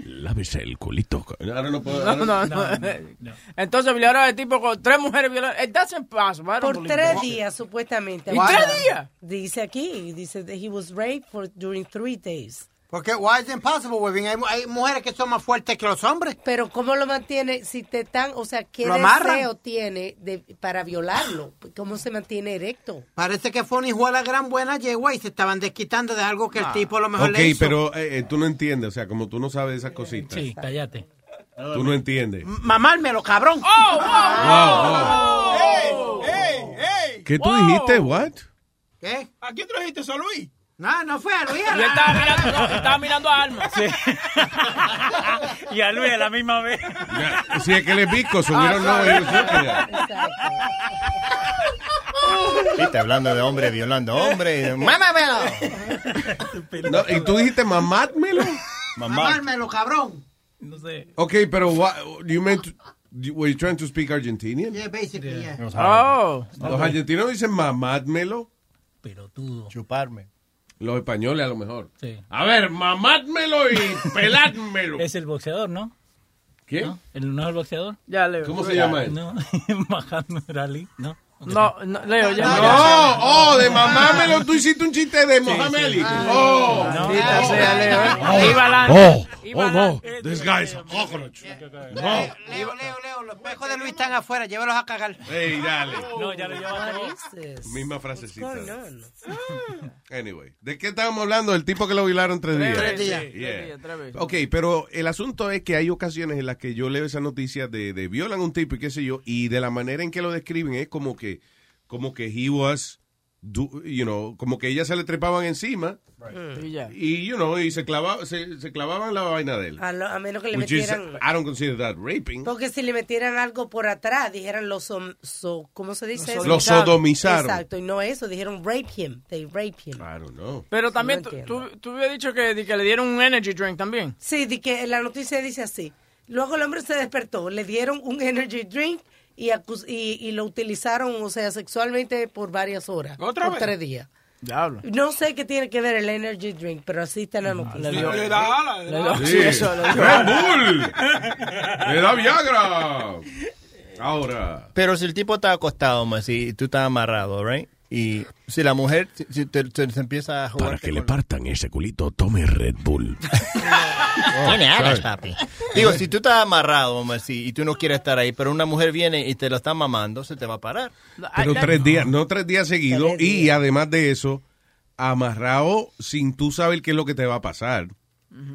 Lávese el culito. Ahora no puedo...
No, no, no. Entonces violaron al tipo con tres mujeres violadas. It doesn't pass. I don't
Por tres días, supuestamente.
¿Y tres días?
Dice aquí, dice that he was raped for during three days.
Porque why is it impossible, Webin? Hay, hay mujeres que son más fuertes que los hombres.
Pero ¿cómo lo mantiene? Si te están, o sea, ¿qué
Lo amarran.
deseo tiene de, para violarlo? ¿Cómo se mantiene erecto?
Parece que fue una hijuela gran buena yegua y se estaban desquitando de algo que el tipo a lo mejor
Ok,
le hizo.
pero eh, eh, tú no entiendes, o sea, como tú no sabes esas cositas.
Sí, cállate.
Tú no entiendes.
Mamármelo, cabrón.
¡Ey! ¡Ey! ¡Ey!
¿Qué tú dijiste? What?
¿Qué?
¿A quién trajiste eso, Luis?
No, no fue a Luis.
Y él estaba mirando, no, estaba mirando a Alma.
Y a Luis a la misma vez.
Ya, Si es que le pico, subieron no. ellos siempre ya.
Viste, hablando de hombre violando hombre. ¡Mámamelo!
No, y tú dijiste mamátmelo.
Mamármelo, cabrón.
No sé.
Ok, pero what, you meant to- were you trying to speak Argentinian?
Yeah, basically, yeah.
Oh.
Los argentinos dicen mamátmelo.
Pelotudo.
Chuparme.
Los españoles a lo mejor.
Sí.
A ver, mamátmelo y peládmelo.
Es el boxeador, ¿no?
¿Qué?
¿No? ¿El no es el boxeador?
Ya, Leo.
¿Cómo se llama él?
No, Muhammad Ali, ¿no?
No, no, Leo, ya.
No, oh, de mamámelo. Tú hiciste un chiste de Mohamed Ali. Oh,
Maldita sea, Leo. ¿eh? Iba.
Oh,
Iba
oh no.
adelante.
This guy's a cockroach. No.
Leo, Leo, Leo, los espejos de Luis están afuera, llévalos a cagar.
Hey, dale.
No, ya lo lleva todo.
Misma frasecita. Anyway, ¿de qué estábamos hablando? El tipo que lo violaron tres días.
Tres días.
Ok, pero el asunto es que hay ocasiones en las que yo leo esa noticia de, de violan a un tipo y qué sé yo, y de la manera en que lo describen es como que, como que he was, do- you know, como que ellas se le trepaban encima
Y ya.
y, you know, y se, clava, se, se clavaban la vaina de él.
A, lo- a menos que le
Which is,
metieran...
I don't consider that raping.
Porque si le metieran algo por atrás, dijeran los... som- so- ¿Cómo se dice? eso?
Lo sodomizaron.
Exacto, y no eso, dijeron rape him, they rape him.
I don't know.
Pero también,
No
tú, tú, habías dicho que, que le dieron un energy drink también.
Sí, di que la noticia dice así. Luego el hombre se despertó, le dieron un energy drink y, y, y lo utilizaron, o sea, sexualmente por varias horas.
¿Otra
por
vez?
tres días.
Diablo.
No sé qué tiene que ver el energy drink, pero así está en la noticia.
le
da ala, le da.
Sí.
Sí, eso, le dio-
Red Bull. Le da Viagra. Ahora.
Pero si el tipo está acostado, más y tú estás amarrado, right? Y si la mujer si, te, te- se empieza a jugar.
Para que le partan ese culito, tome Red Bull.
Tiene alas,
sorry.
papi. Digo, si tú estás amarrado, más y, y tú no quieres estar ahí, pero una mujer viene y te lo está mamando, se te va a parar.
Pero tres días, no tres días seguidos. Y además de eso, amarrado sin tú saber qué es lo que te va a pasar.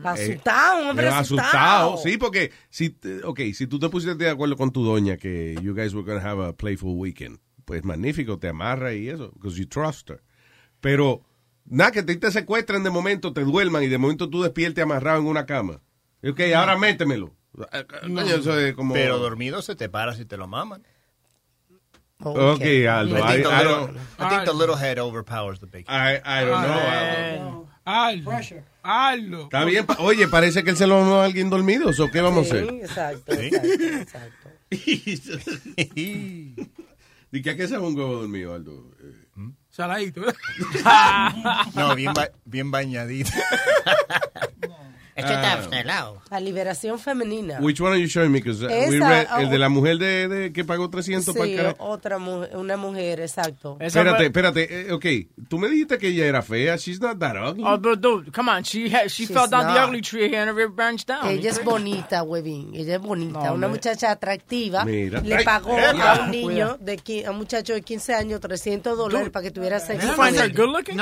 Asustado, un hombre
Eh,
asustado.
Sí, porque si, okay, si tú te pusiste de acuerdo con tu doña que you guys were going to have a playful weekend, pues magnífico, te amarra y eso, because you trust her. Pero, nada, que te, te secuestren de momento, te duerman y de momento tú despiertes amarrado en una cama. Ok, ahora métemelo. Es como...
Pero dormido se te para si te lo maman.
Ok, Aldo.
I
I,
think, the
I
little, I think the little head overpowers the big head.
I, I don't know, Aldo.
Aldo. Aldo.
Está bien. Oye, parece que él se lo mamó a alguien dormido. ¿O qué vamos a hacer?
exacto, exacto, exacto.
¿Y qué qué sabe un huevo dormido, Aldo? Eh,
Saladito.
No, bien, ba- bien bañadito.
Este
está
helado. La liberación femenina.
Which one are you showing me? 'Cause, uh, we
Esa,
read- el
oh,
de la mujer de, de que pagó 300 para el
Sí,
carajo.
otra mujer, una mujer, exacto.
Espérate, espérate. eh, ok, tú me dijiste que ella era fea. She's not that ugly.
Oh, but dude, come on. She had, she
She's
fell down the
not.
ugly tree and it branched down.
Ella es bonita, huevín. Ella es bonita.
No,
una
hombre.
muchacha atractiva.
Mira.
Le
Ay,
pagó
epa.
a un niño, de, a un muchacho de 15 años, 300 dólares para que tuviera sexo.
No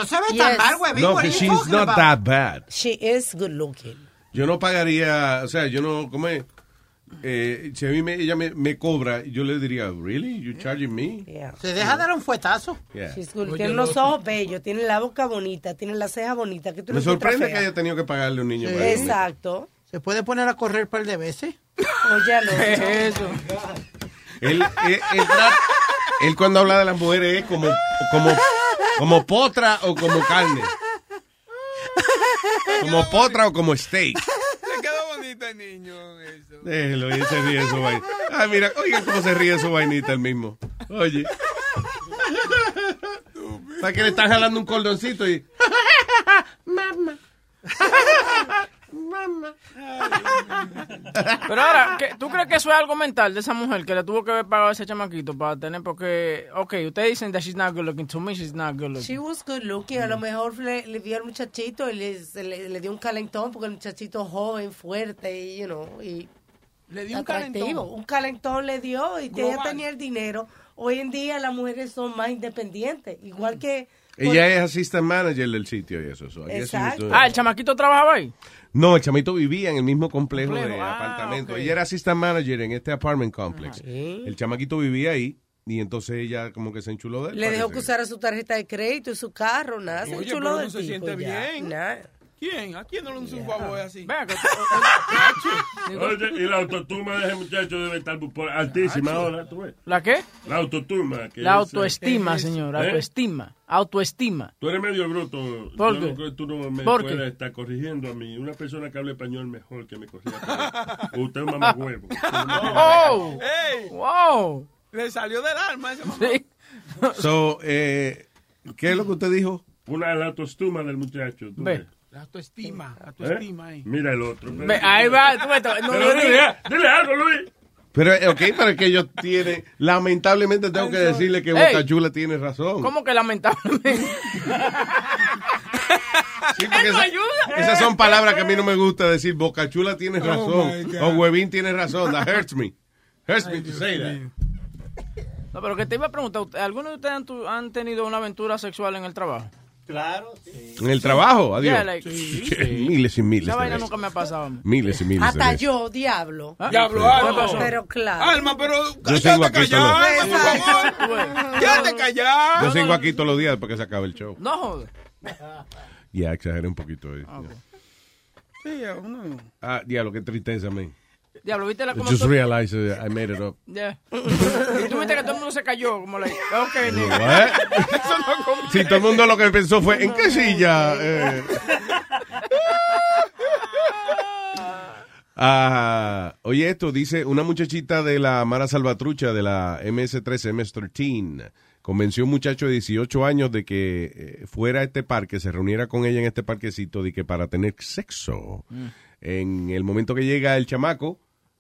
se ve
Yes.
tan mal, huevín.
No, she's not
about?
that bad.
She is good looking.
Yo no pagaría, o sea, yo no, ¿cómo es? Eh, si a mí me, ella me, me cobra, yo le diría, ¿really? You charging me?
Se deja dar un fuetazo.
Yeah.
She's good.
Oye,
Tiene
loco.
ojos bellos, tiene la boca bonita, tiene la ceja bonita. Que tú
Me
no
sorprende que haya tenido que pagarle a un niño. para.
Exacto.
Se puede poner a correr un par de veces.
Oye, lo
eso?
Él, él, él tra- él cuando habla de las mujeres es como, como, como potra o como carne. Como potra o como steak.
Le quedó bonito el niño. Eso.
Déjelo, y se ríe su vaina. Ah, mira, oiga cómo se ríe su vainita el mismo. Oye. Está que le están jalando un cordoncito y...
Mamá.
Pero ahora, ¿qué- ¿tú crees que eso es algo mental de esa mujer que le tuvo que haber pagado a ese chamaquito para tener? Porque, ok, ustedes dicen that she's not good looking. To me, she's not good looking.
She was good looking. A lo mejor le, le vio al muchachito y le, le, le dio un calentón porque el muchachito joven, fuerte y, you know, y
Le dio un
atractivo.
calentón.
Un calentón le dio y ella tenía el dinero. Hoy en día las mujeres son más independientes. Igual que...
Ella es assistant manager del sitio y eso.
Exacto.
Ah, el chamaquito trabajaba ahí.
No, el chamito vivía en el mismo complejo de
ah,
apartamento. Ella era assistant manager en este apartment complex. El chamaquito vivía ahí y entonces ella como que se enchuló de él.
Le dejó que usara su tarjeta de crédito y su carro, nada. Se
Oye,
enchuló
pero
del
no se
tipo
siente
ya.
bien.
Nada.
¿Quién? ¿A quién no le hizo un favor así?
Oye, y la autoestima de ese muchacho debe estar por- altísima ahora, ¿tú ves?
¿La qué?
La autoestima. que
La
es,
autoestima,
eh,
señor.
¿eh?
Autoestima. Autoestima.
Tú eres medio bruto.
¿Por
Yo
qué?
no creo que tú no me
¿Por
puedes
qué?
estar corrigiendo a mí. Una persona que hable español mejor que me corrija. Usted es un mamagüevo.
¡Oh!
¡Ey!
¡Wow!
Le salió del alma ese mamá.
So, eh, ¿qué es lo que usted dijo?
Una la autoestima del muchacho. tú
Ve.
La autoestima, la
¿Eh?
autoestima ahí.
Mira el otro.
Ve, ahí va. Tú, ves, no,
Pero
no,
dile, dile algo, Luis.
Pero, eh, ok, pero que ellos tienen... Lamentablemente tengo que decirle que
Ey.
Boca Chula tiene razón.
¿Cómo que lamentablemente?
Sí, porque
Él no
esa-
ayuda.
esas son palabras que a mí no me gusta decir. Boca Chula tiene
Oh,
razón.
God.
o Huevín tiene razón. That hurts me. Hurts me to say that.
No, pero que te iba a preguntar, ¿usted- ¿alguno de ustedes han, tu- han tenido una aventura sexual en el trabajo?
Claro, sí.
En el trabajo, adiós.
Yeah, like- Sí, sí.
Miles y miles
Esa
de
vaina
veces.
nunca me ha pasado.
Miles y miles
Hasta yo, diablo.
Diablo,
Sí.
Alma.
¿Qué pasó?
Pero claro.
Alma, pero
Yo sigo aquí.
Alma, por favor. Quédate callado.
Yo sigo aquí todos los días porque se acaba el show.
No joder.
Ya, exageré un poquito. ahí.
Sí, uno.
Ah, diablo, qué tristeza, man.
Diablo, ¿viste la como
just realized I made it up.
Yeah. y tú viste que todo el mundo se cayó, como la... Ok, nigga. Eso no.
Si todo el mundo lo que pensó fue, ¿en qué silla? Eh, Ah, oye, esto dice una muchachita de la Mara Salvatrucha de la MS-13, MS-13, convenció a un muchacho de 18 años de que eh, fuera a este parque, se reuniera con ella en este parquecito, de que para tener sexo.
Mm.
En el momento que llega el chamaco,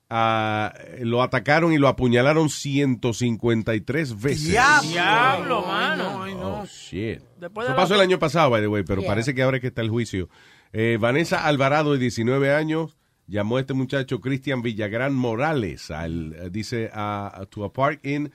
ah, lo atacaron y lo apuñalaron 153 veces.
Diablo, mano.
Oh, shit.
Después
Eso
de la-
pasó el año pasado, by the way, pero
Yeah.
parece que ahora es que está el juicio. Eh, Vanessa Alvarado, de 19 años, llamó a este muchacho Cristian Villagrán Morales, al, eh, dice, a, a- to a park in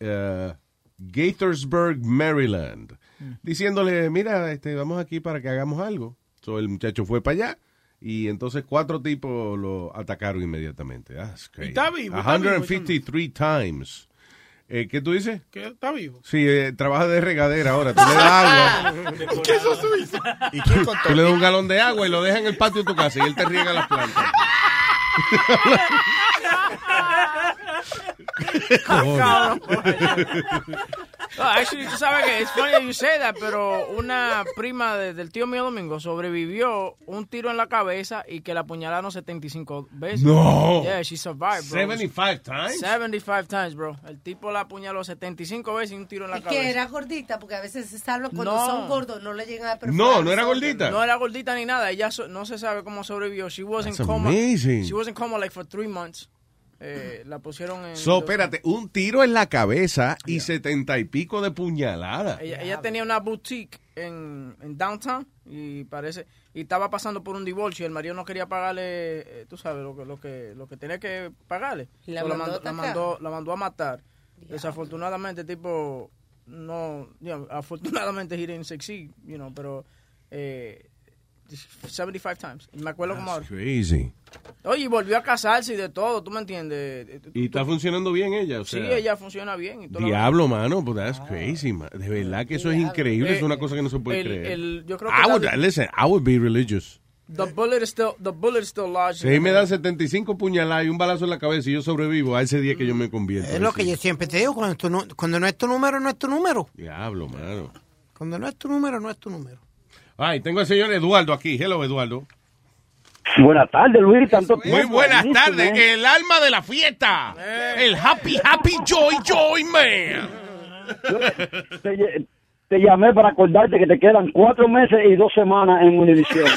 eh, Gaithersburg, Maryland, diciéndole, mira, este, vamos aquí para que hagamos algo. So, el muchacho fue para allá y entonces cuatro tipos lo atacaron inmediatamente. That's crazy.
está vivo, está vivo,
153 times. Eh, ¿Qué tú dices?
¿Qué? ¿Está vivo?
Sí, eh, trabaja de regadera ahora. Tú le das agua.
¿Qué es eso hizo?
¿Y quién
Tú le das un galón de agua y lo dejas en el patio de tu casa y él te riega las plantas.
Cabrón. No, actually, tú sabes que es funny you say that, pero una prima de- del tío mío Domingo sobrevivió un tiro en la cabeza y que la apuñalaron 75 veces.
No.
Yeah, she survived, bro.
75 times?
75 times, bro. El tipo la apuñaló 75 veces y un tiro en la
Es
cabeza.
que era gordita, porque a veces se sabe cuando
No.
son gordos no le llegan a perforar
No, no era gordita.
No era gordita ni nada. Ella so- no se sabe cómo sobrevivió. She was in
That's
coma.
amazing.
She was in coma like for three months. Eh, la pusieron en.
So, espérate, un tiro en la cabeza y setenta y pico de puñalada.
Ella, ella tenía una boutique en, en downtown y parece y estaba pasando por un divorcio y el marido no quería pagarle, eh, tú sabes lo que lo que lo que tenía que pagarle.
Y la
So,
mandó a
la
atacar.
mandó la mandó a matar. Desafortunadamente tipo no, you know, afortunadamente he didn't succeed, you know, pero eh, 75 times. Me acuerdo como ahora.
Crazy.
Oye, y volvió a casarse y de todo, ¿tú me entiendes?
Y está funcionando bien ella, o
Sí,
sea.
ella funciona bien. Y toda la-
Diablo, mano, pues that's crazy, man. De verdad que eso es increíble, es una cosa que no se puede
el-
creer.
el- yo creo que
I would,
la-
listen, I would be religious.
The bullet is still, the bullet is still lodged.
Si ahí me dan 75 puñaladas y un balazo en la cabeza y yo sobrevivo, a ese día que yo me convierto.
Es lo que yo siempre te digo, cuando, tu cuando no es tu número, no es tu número.
Diablo, mano.
Cuando no es tu número, no es tu número.
Ay, tengo al señor Eduardo aquí. Hello, Eduardo.
Buenas tardes, Luis. Tanto
Muy
tiempo.
buenas tardes.
¿eh?
El alma de la fiesta. El happy, happy, joy, joy, man.
Te, ll- te llamé para acordarte que te quedan cuatro meses y dos semanas en Univision.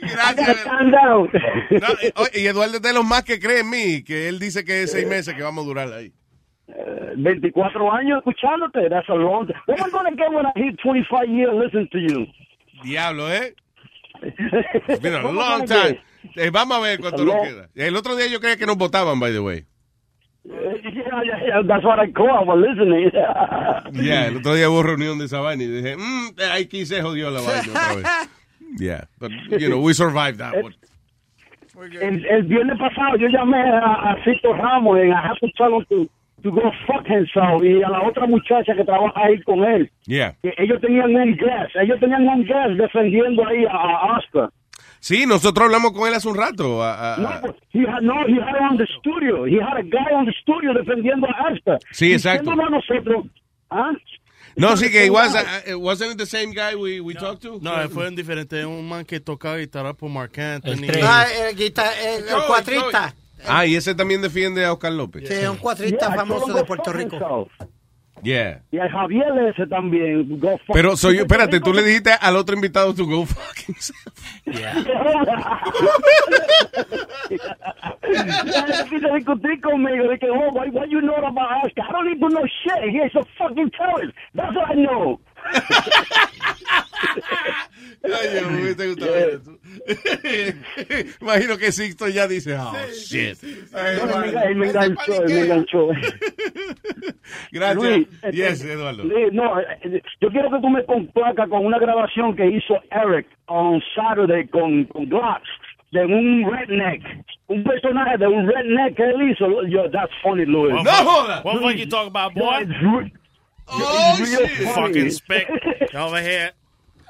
Gracias. No, y, oye, y Eduardo es de los más que cree en mí, que él dice que es seis meses que vamos a durar ahí.
Eh, 24 años escuchándote. That's a long time. What am I going to get when I hit 25 years listening to you?
Diablo, ¿eh? It's been a long time. Eh, vamos a ver cuánto nos queda. El otro día yo creía que nos votaban, by the way.
Eh, yeah, yeah, yeah, that's what I call. I was listening.
Yeah, el otro día hubo reunión de esa vaina y dije, mmm, aquí se jodió la vaina otra vez. Yeah, but, you know, we survived that one.
El, el viernes pasado yo llamé a, a Cito Ramos y I have to tell him to, to go fuck himself y a la otra muchacha que trabaja ahí con él.
Yeah.
Que ellos tenían un gas, ellos tenían un gas defendiendo ahí a, Oscar.
Sí, nosotros hablamos con él hace un rato. a- a-
No, pues, he had, no, he had on the studio. He had a guy on the studio defendiendo a Oscar.
Sí, exacto.
A nosotros, ¿ah?
No, sí, que was, uh, wasn't it the same guy we, we talked to?
No, fue un diferente, un man que tocaba guitarra por Mark Anthony.
Ah, el, guita- el- el
Joey,
cuatrista.
Ah, y ese también defiende a Oscar López.
Sí, un cuatrista
Yeah,
famoso de Puerto Rico.
himself.
Yeah.
Y a Javier ese también. Go fuck
Pero soy yo, espérate, tú le dijiste al otro invitado to go fuck himself.
Empieza a discutir conmigo de que, oh, why, what you know about Oscar? I don't even know shit. He's a fucking terrorist. That's what I know.
Ay, me hubiese gustado ver eso. Imagino que Sixto ya dice, oh, shit. Ay,
No, él me enganchó, él me enganchó.
Gracias.
Luis,
yes,
este,
Eduardo.
Luis, no, eh, yo quiero que tú me complacas con una grabación que hizo Eric on Saturday con, con Glocks de un redneck. Un personaje de un redneck que él hizo. Yo, that's funny, Luis.
What fuck- What fuck you talk about, boy? Oh,
real
shit. Fucking spick. Over here.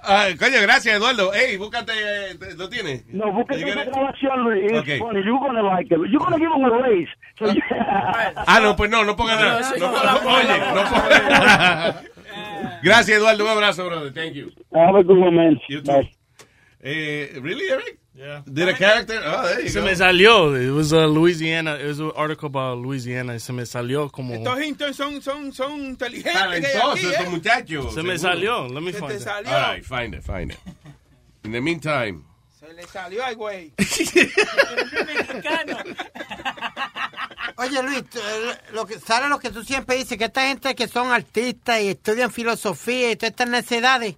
Ay, coño, gracias, Eduardo. Ey, búscate, eh, ¿lo tienes?
No,
You
esa grabación, Luis.
Okay.
funny. You're gonna like it. You're gonna give him a raise. So you-
Ah, no, pues no, no ponga nada.
No,
No,
no,
oye,
no.
no ponga Gracias, Eduardo. Un abrazo, brother. Thank you.
Have a good one, man.
You too.
Bye.
Eh, really, Eric?
Yeah.
Did a character? Oh, there you
Se
go.
me salió. It was a Louisiana. It was an article about Louisiana. Se me salió como.
Estos hintos son, son, son inteligentes. que hay
Talentoso
aquí,
estos
¿eh?
muchachos.
Se me
seguro.
salió. Let me
Se
find it.
salió.
All right, find it, find it. In the meantime,
Se le salió al güey.
Oye Luis, eh, lo que, ¿sabes lo que tú siempre dices? Que esta gente que son artistas y estudian filosofía y todas estas necesidades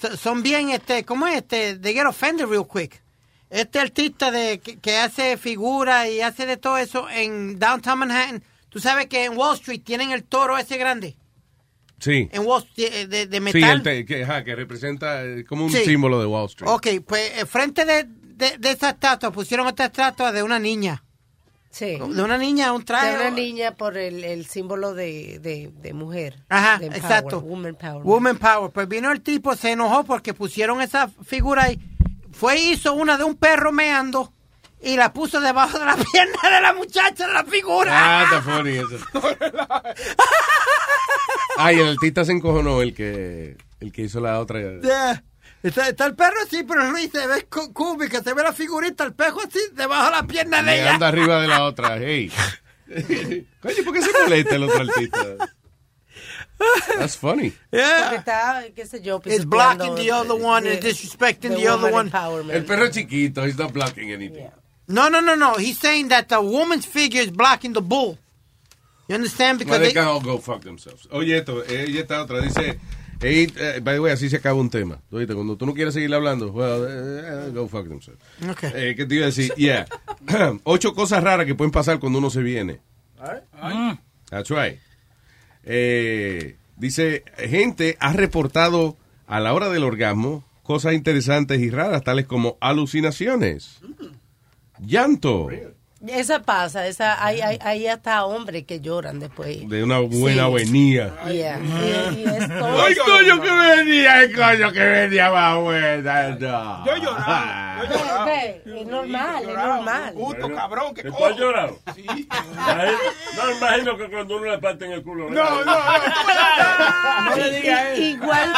so- son bien, este, ¿cómo es? Este, they get offended real quick. Este artista de, que, que hace figuras y hace de todo eso en Downtown Manhattan, tú sabes que en Wall Street tienen el toro ese grande,
sí.
en Wall Street, eh, de, de
Sí,
metal.
el te- que, ajá, que representa eh, como un
Sí.
símbolo de Wall Street.
Ok, pues eh, frente de, de, de esa estatua pusieron otra estatua de una niña.
Sí.
De una niña, un traje.
De una niña por el, el símbolo de, de, de mujer.
Ajá,
de
exacto.
Woman power.
Woman Power. Pues vino el tipo, se enojó porque pusieron esa figura ahí. Fue hizo una de un perro meando y la puso debajo de la pierna de la muchacha de la figura.
Ah, está funny eso. Ay, el artista se encojonó, el que, el que hizo la otra.
Yeah. Está, está el perro así, pero Luis se ve cúbica, se ve la figurita, el pejo así, debajo de la pierna de
Me
ella.
anda arriba de la otra. Hey. Coño, ¿por qué se molesta el otro artista? That's funny.
Porque está, qué sé yo,
It's blocking the other one and disrespecting the other one.
El perro chiquito, he's not blocking anything.
No, no, no, no. He's saying that the woman's figure is blocking the bull. You understand?
Well,
Because
they
they-
can all go fuck themselves. Oye, esto, ella está otra, dice, hey, eh, by the way, así se acaba un tema. Cuando tú no quieres seguir hablando, well, eh, go fuck themselves.
Okay.
Eh, ¿Qué te iba a decir? Yeah. Ocho cosas raras que pueden pasar cuando uno se viene. That's right. Eh, dice, gente ha reportado a la hora del orgasmo cosas interesantes y raras, tales como alucinaciones, llanto,
Esa pasa, esa, hay, hay, hay hasta hombres que lloran después.
de una buena
Sí. Yeah. Y, y es todo
¡Ay, coño, que venía! ¡Ay, coño, que venía más buena! No.
Yo lloraba. Yo lloraba.
Ve, es normal, es normal.
Puto cabrón, que
¿Que tú
cojo.
has llorado?
Sí.
Imagino- No, imagino que cuando uno le parte en el culo.
No, no, no.
No le diga
Igual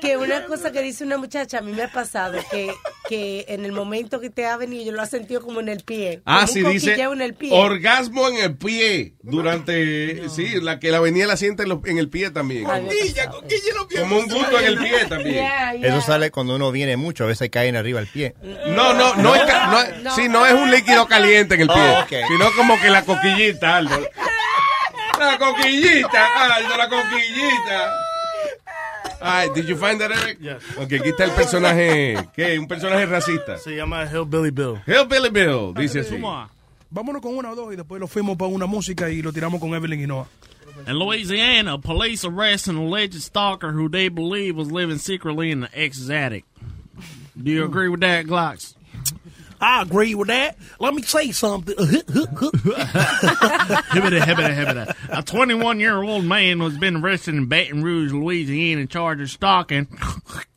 que, que una cosa que dice una muchacha, a mí me ha pasado que, que en el momento que te ha venido, yo lo he sentido como en el pie.
Ah,
como
sí, dice
coquilleo en el pie.
orgasmo en el pie. Durante, sí, la que la venía la siente en, los- en el pie también.
Coquilla, coquilla en los pies.
Como un gusto en el pie también.
Yeah, yeah.
Eso sale cuando uno viene mucho, a veces caen arriba el pie.
No, no, no es, no, es-
No.
sí, no es un líquido caliente en el pie,
Oh,
sino como que la coquillita, Aldo. La coquillita, Aldo, la coquillita. Ay, did you find that, Eric?
Yes.
Ok, aquí está el personaje, ¿qué? Un personaje racista.
Se llama Hillbilly Bill.
Hillbilly Bill, dice así.
Vámonos con una o dos y después lo fuimos para una música y lo tiramos con Evelyn y Noah.
In Louisiana, police arrest an alleged stalker who they believe was living secretly in the ex's attic. Do you agree with that, Glocks?
I agree with that. Let me say something.
A 21 year old man was been arrested in Baton Rouge, Louisiana, in charge of stalking.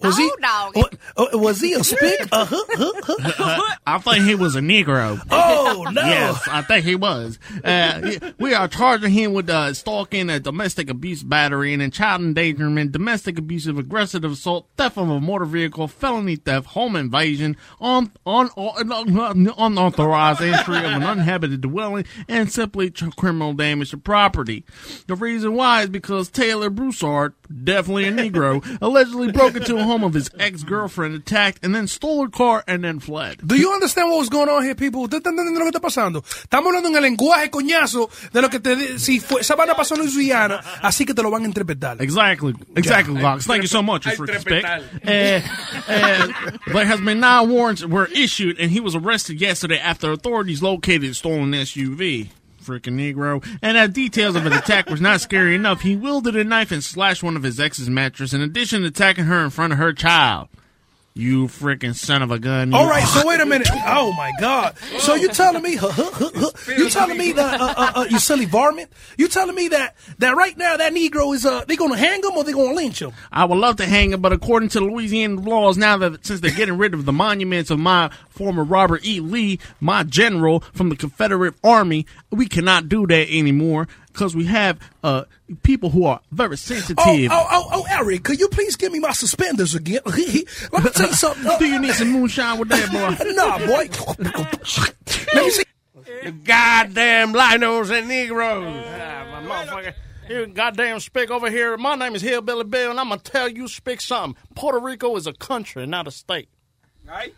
Was he? Uh, uh, was he a spick? Uh, huh, huh, huh.
I think he was a Negro.
Oh, no.
Yes, I think he was. Uh, we are charging him with uh, stalking, a domestic abuse battery, and a child endangerment, domestic abusive aggressive assault, theft of a motor vehicle, felony theft, home invasion, on, on, on, unauthorized entry of an uninhabited dwelling, and simply criminal damage to property. The reason why is because Taylor Broussard, definitely a Negro, allegedly broke into a home of his ex-girlfriend, attacked, and then stole her car and then fled.
Do you understand what was going on here, people? ¿Ustedes están entendiendo lo que está pasando? Estamos hablando en el lenguaje coñazo de lo que te... di- Si fue, esa vaina pasó en Louisiana, así que te lo van a interpretar.
Exactly, exactly,
Yeah.
Thank you so much, you
Ay,
freaking spick. Uh, uh, there has been nine warrants were issued, and he was arrested yesterday after authorities located stolen SUV. Freaking Negro. And as details of his attack was not scary enough, he wielded a knife and slashed one of his ex's mattress, in addition to attacking her in front of her child. You freaking son of a gun.
All right, so wait a minute. Oh my God! So you telling me? Huh, huh, huh, huh, you telling me that uh, uh, uh, you silly varmint? You telling me that that right now that Negro is uh they gonna hang him or they gonna lynch him?
I would love to hang him, but according to Louisiana laws, now that since they're getting rid of the monuments of my former Robert E. Lee, my general from the Confederate Army, we cannot do that anymore. Because we have uh, people who are very
Oh,
sensitive.
oh, oh, oh, Eric, could you please give me my suspenders again? Let me tell you something.
Do you need some moonshine with that, boy?
nah, boy. Let me see.
You goddamn linos and Negroes.
Ah, my motherfucker. You goddamn spick over here. My name is Hillbilly Bill, and I'm gonna tell you, spick something. Puerto Rico is a country, not a state.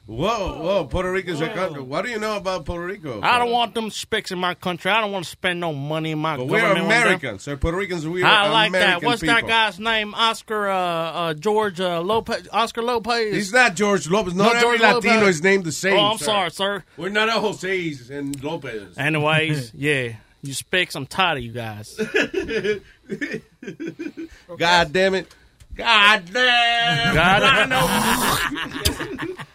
Whoa, whoa, Puerto Rico's a country. What do you know about Puerto Rico?
I don't want them spicks in my country. I don't want to spend no money in my
But we're
government. on them.
Americans. So Puerto Ricans, we are
I like
American
that. What's
people.
that guy's name? Oscar uh, uh, George uh, Lopez. Oscar Lopez.
He's not George Lopez. Not,
Not
every
George
Latino
Lopez.
is named the same.
Oh, I'm
sir.
sorry, sir.
We're not a Jose's and Lopez.
Anyways, yeah, you spicks. I'm tired of you guys.
God damn it. God damn.
God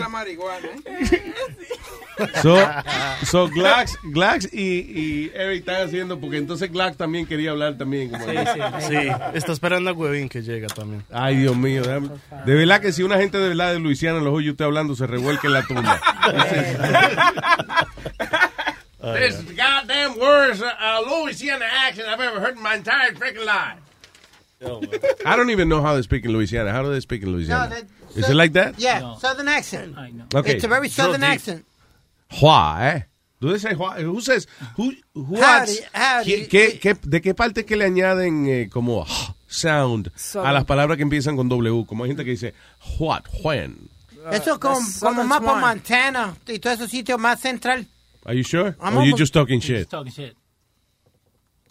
La marihuana. ¿eh?
So, so Glax, Glax y, y Eric están haciendo, porque entonces Glax también quería hablar también. Como
Sí, sí, sí. Está esperando a Huevín que llega también.
Ay, Dios mío. déjame- De verdad que si una gente de verdad de Luisiana los oye usted hablando, se revuelca en la tumba.
This is the goddamn worst uh, Louisiana accent I've ever heard in my entire freaking life.
I don't even know how they speak in Louisiana. How do they speak in Louisiana? Is it like that?
Yeah, southern accent.
Okay.
It's a very southern accent.
Why? eh? Do they say why? Who says who who
Howdy,
adds-
howdy.
¿Qué- qué- qué- de qué parte que le añaden eh, como sound a las palabras que empiezan con W? Como hay gente que dice what, when.
Eso es como, como más por. Montana y todos esos sitios más central.
Are you sure?
I'm
or you
almost-
just talking shit?
talking shit.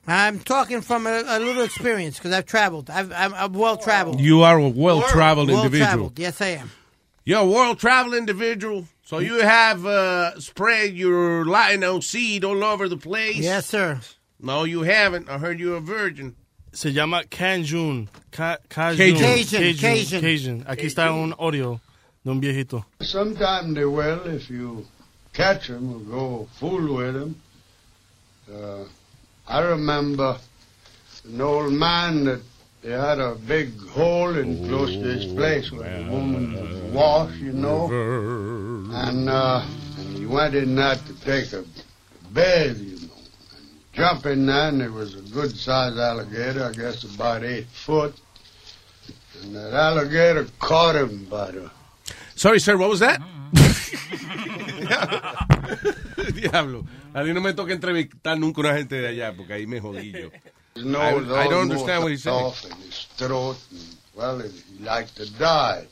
I'm talking from a, a little experience because I've traveled. I've, I'm, I'm well traveled.
You are a well-traveled
Well
individual.
traveled. Yes, I am.
You're a world travel individual, so you have uh, spread your Latino seed all over the place.
Yes, sir.
No, you haven't. I heard you're a virgin.
Se llama Cajun. Ca-
Cajun.
Cajun.
Cajun,
Cajun.
Cajun.
Aquí está un audio de un viejito.
Sometimes they will if you catch 'em or go fool with 'em. Uh, I remember an old man that they had a big hole in close to his place where the woman would wash, you know. And, uh, and he went in there to take a bath, you know. And jump in there, and there was a good sized alligator, I guess about eight foot. And that alligator caught him by the
Sorry, sir, what was that? Diablo. A mí no me toca entrevistar nunca una gente de allá porque ahí me jodí yo.
His
I,
nose
I don't
almost
understand what he's saying.
off in his throat. And, well, he liked to die.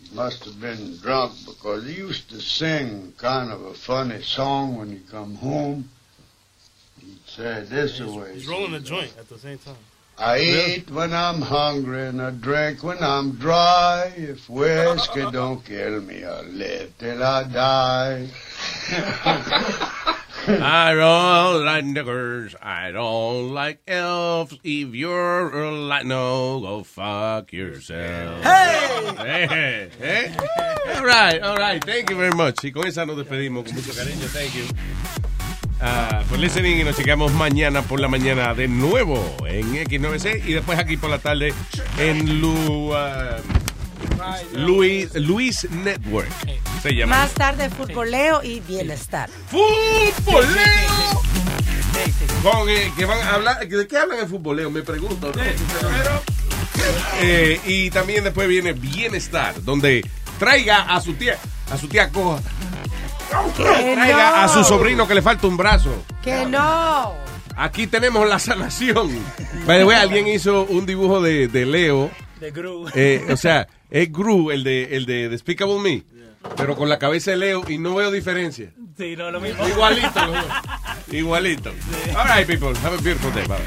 He must have been drunk because he used to sing kind of a funny song when he come home. He'd say this away.
He's rolling a joint at the same time.
I
Really?
eat when I'm hungry and I drink when I'm dry. If whiskey don't kill me, I'll live till I die.
I don't like niggers. I don't like elves. If you're a Latino, go fuck yourself.
Hey! Hey, hey. All right, all right. Thank you very much. Y con esa nos despedimos con mucho cariño. Thank you. Ah, por listening y nos checamos mañana por la mañana de nuevo en X9C y después aquí por la tarde en Lu, ah, Luis, Luis Network. Se llama.
Más tarde, futboleo y bienestar.
¡Futboleo! Con, eh, que van a hablar, ¿De qué hablan el futboleo? Me pregunto. ¿no? Eh, y también después viene Bienestar, donde traiga a su tía, a su tía coja. Traiga
no.
a su sobrino que le falta un brazo.
Que no.
Aquí tenemos la sanación. By the way, alguien hizo un dibujo de, de Leo.
De Gru.
Eh, o sea, es Gru, el de, el de Despicable Me, pero con la cabeza de Leo y no veo diferencia.
Sí, no, lo mismo.
Igualito. Igualito. All right, people. Have a beautiful day. Bye.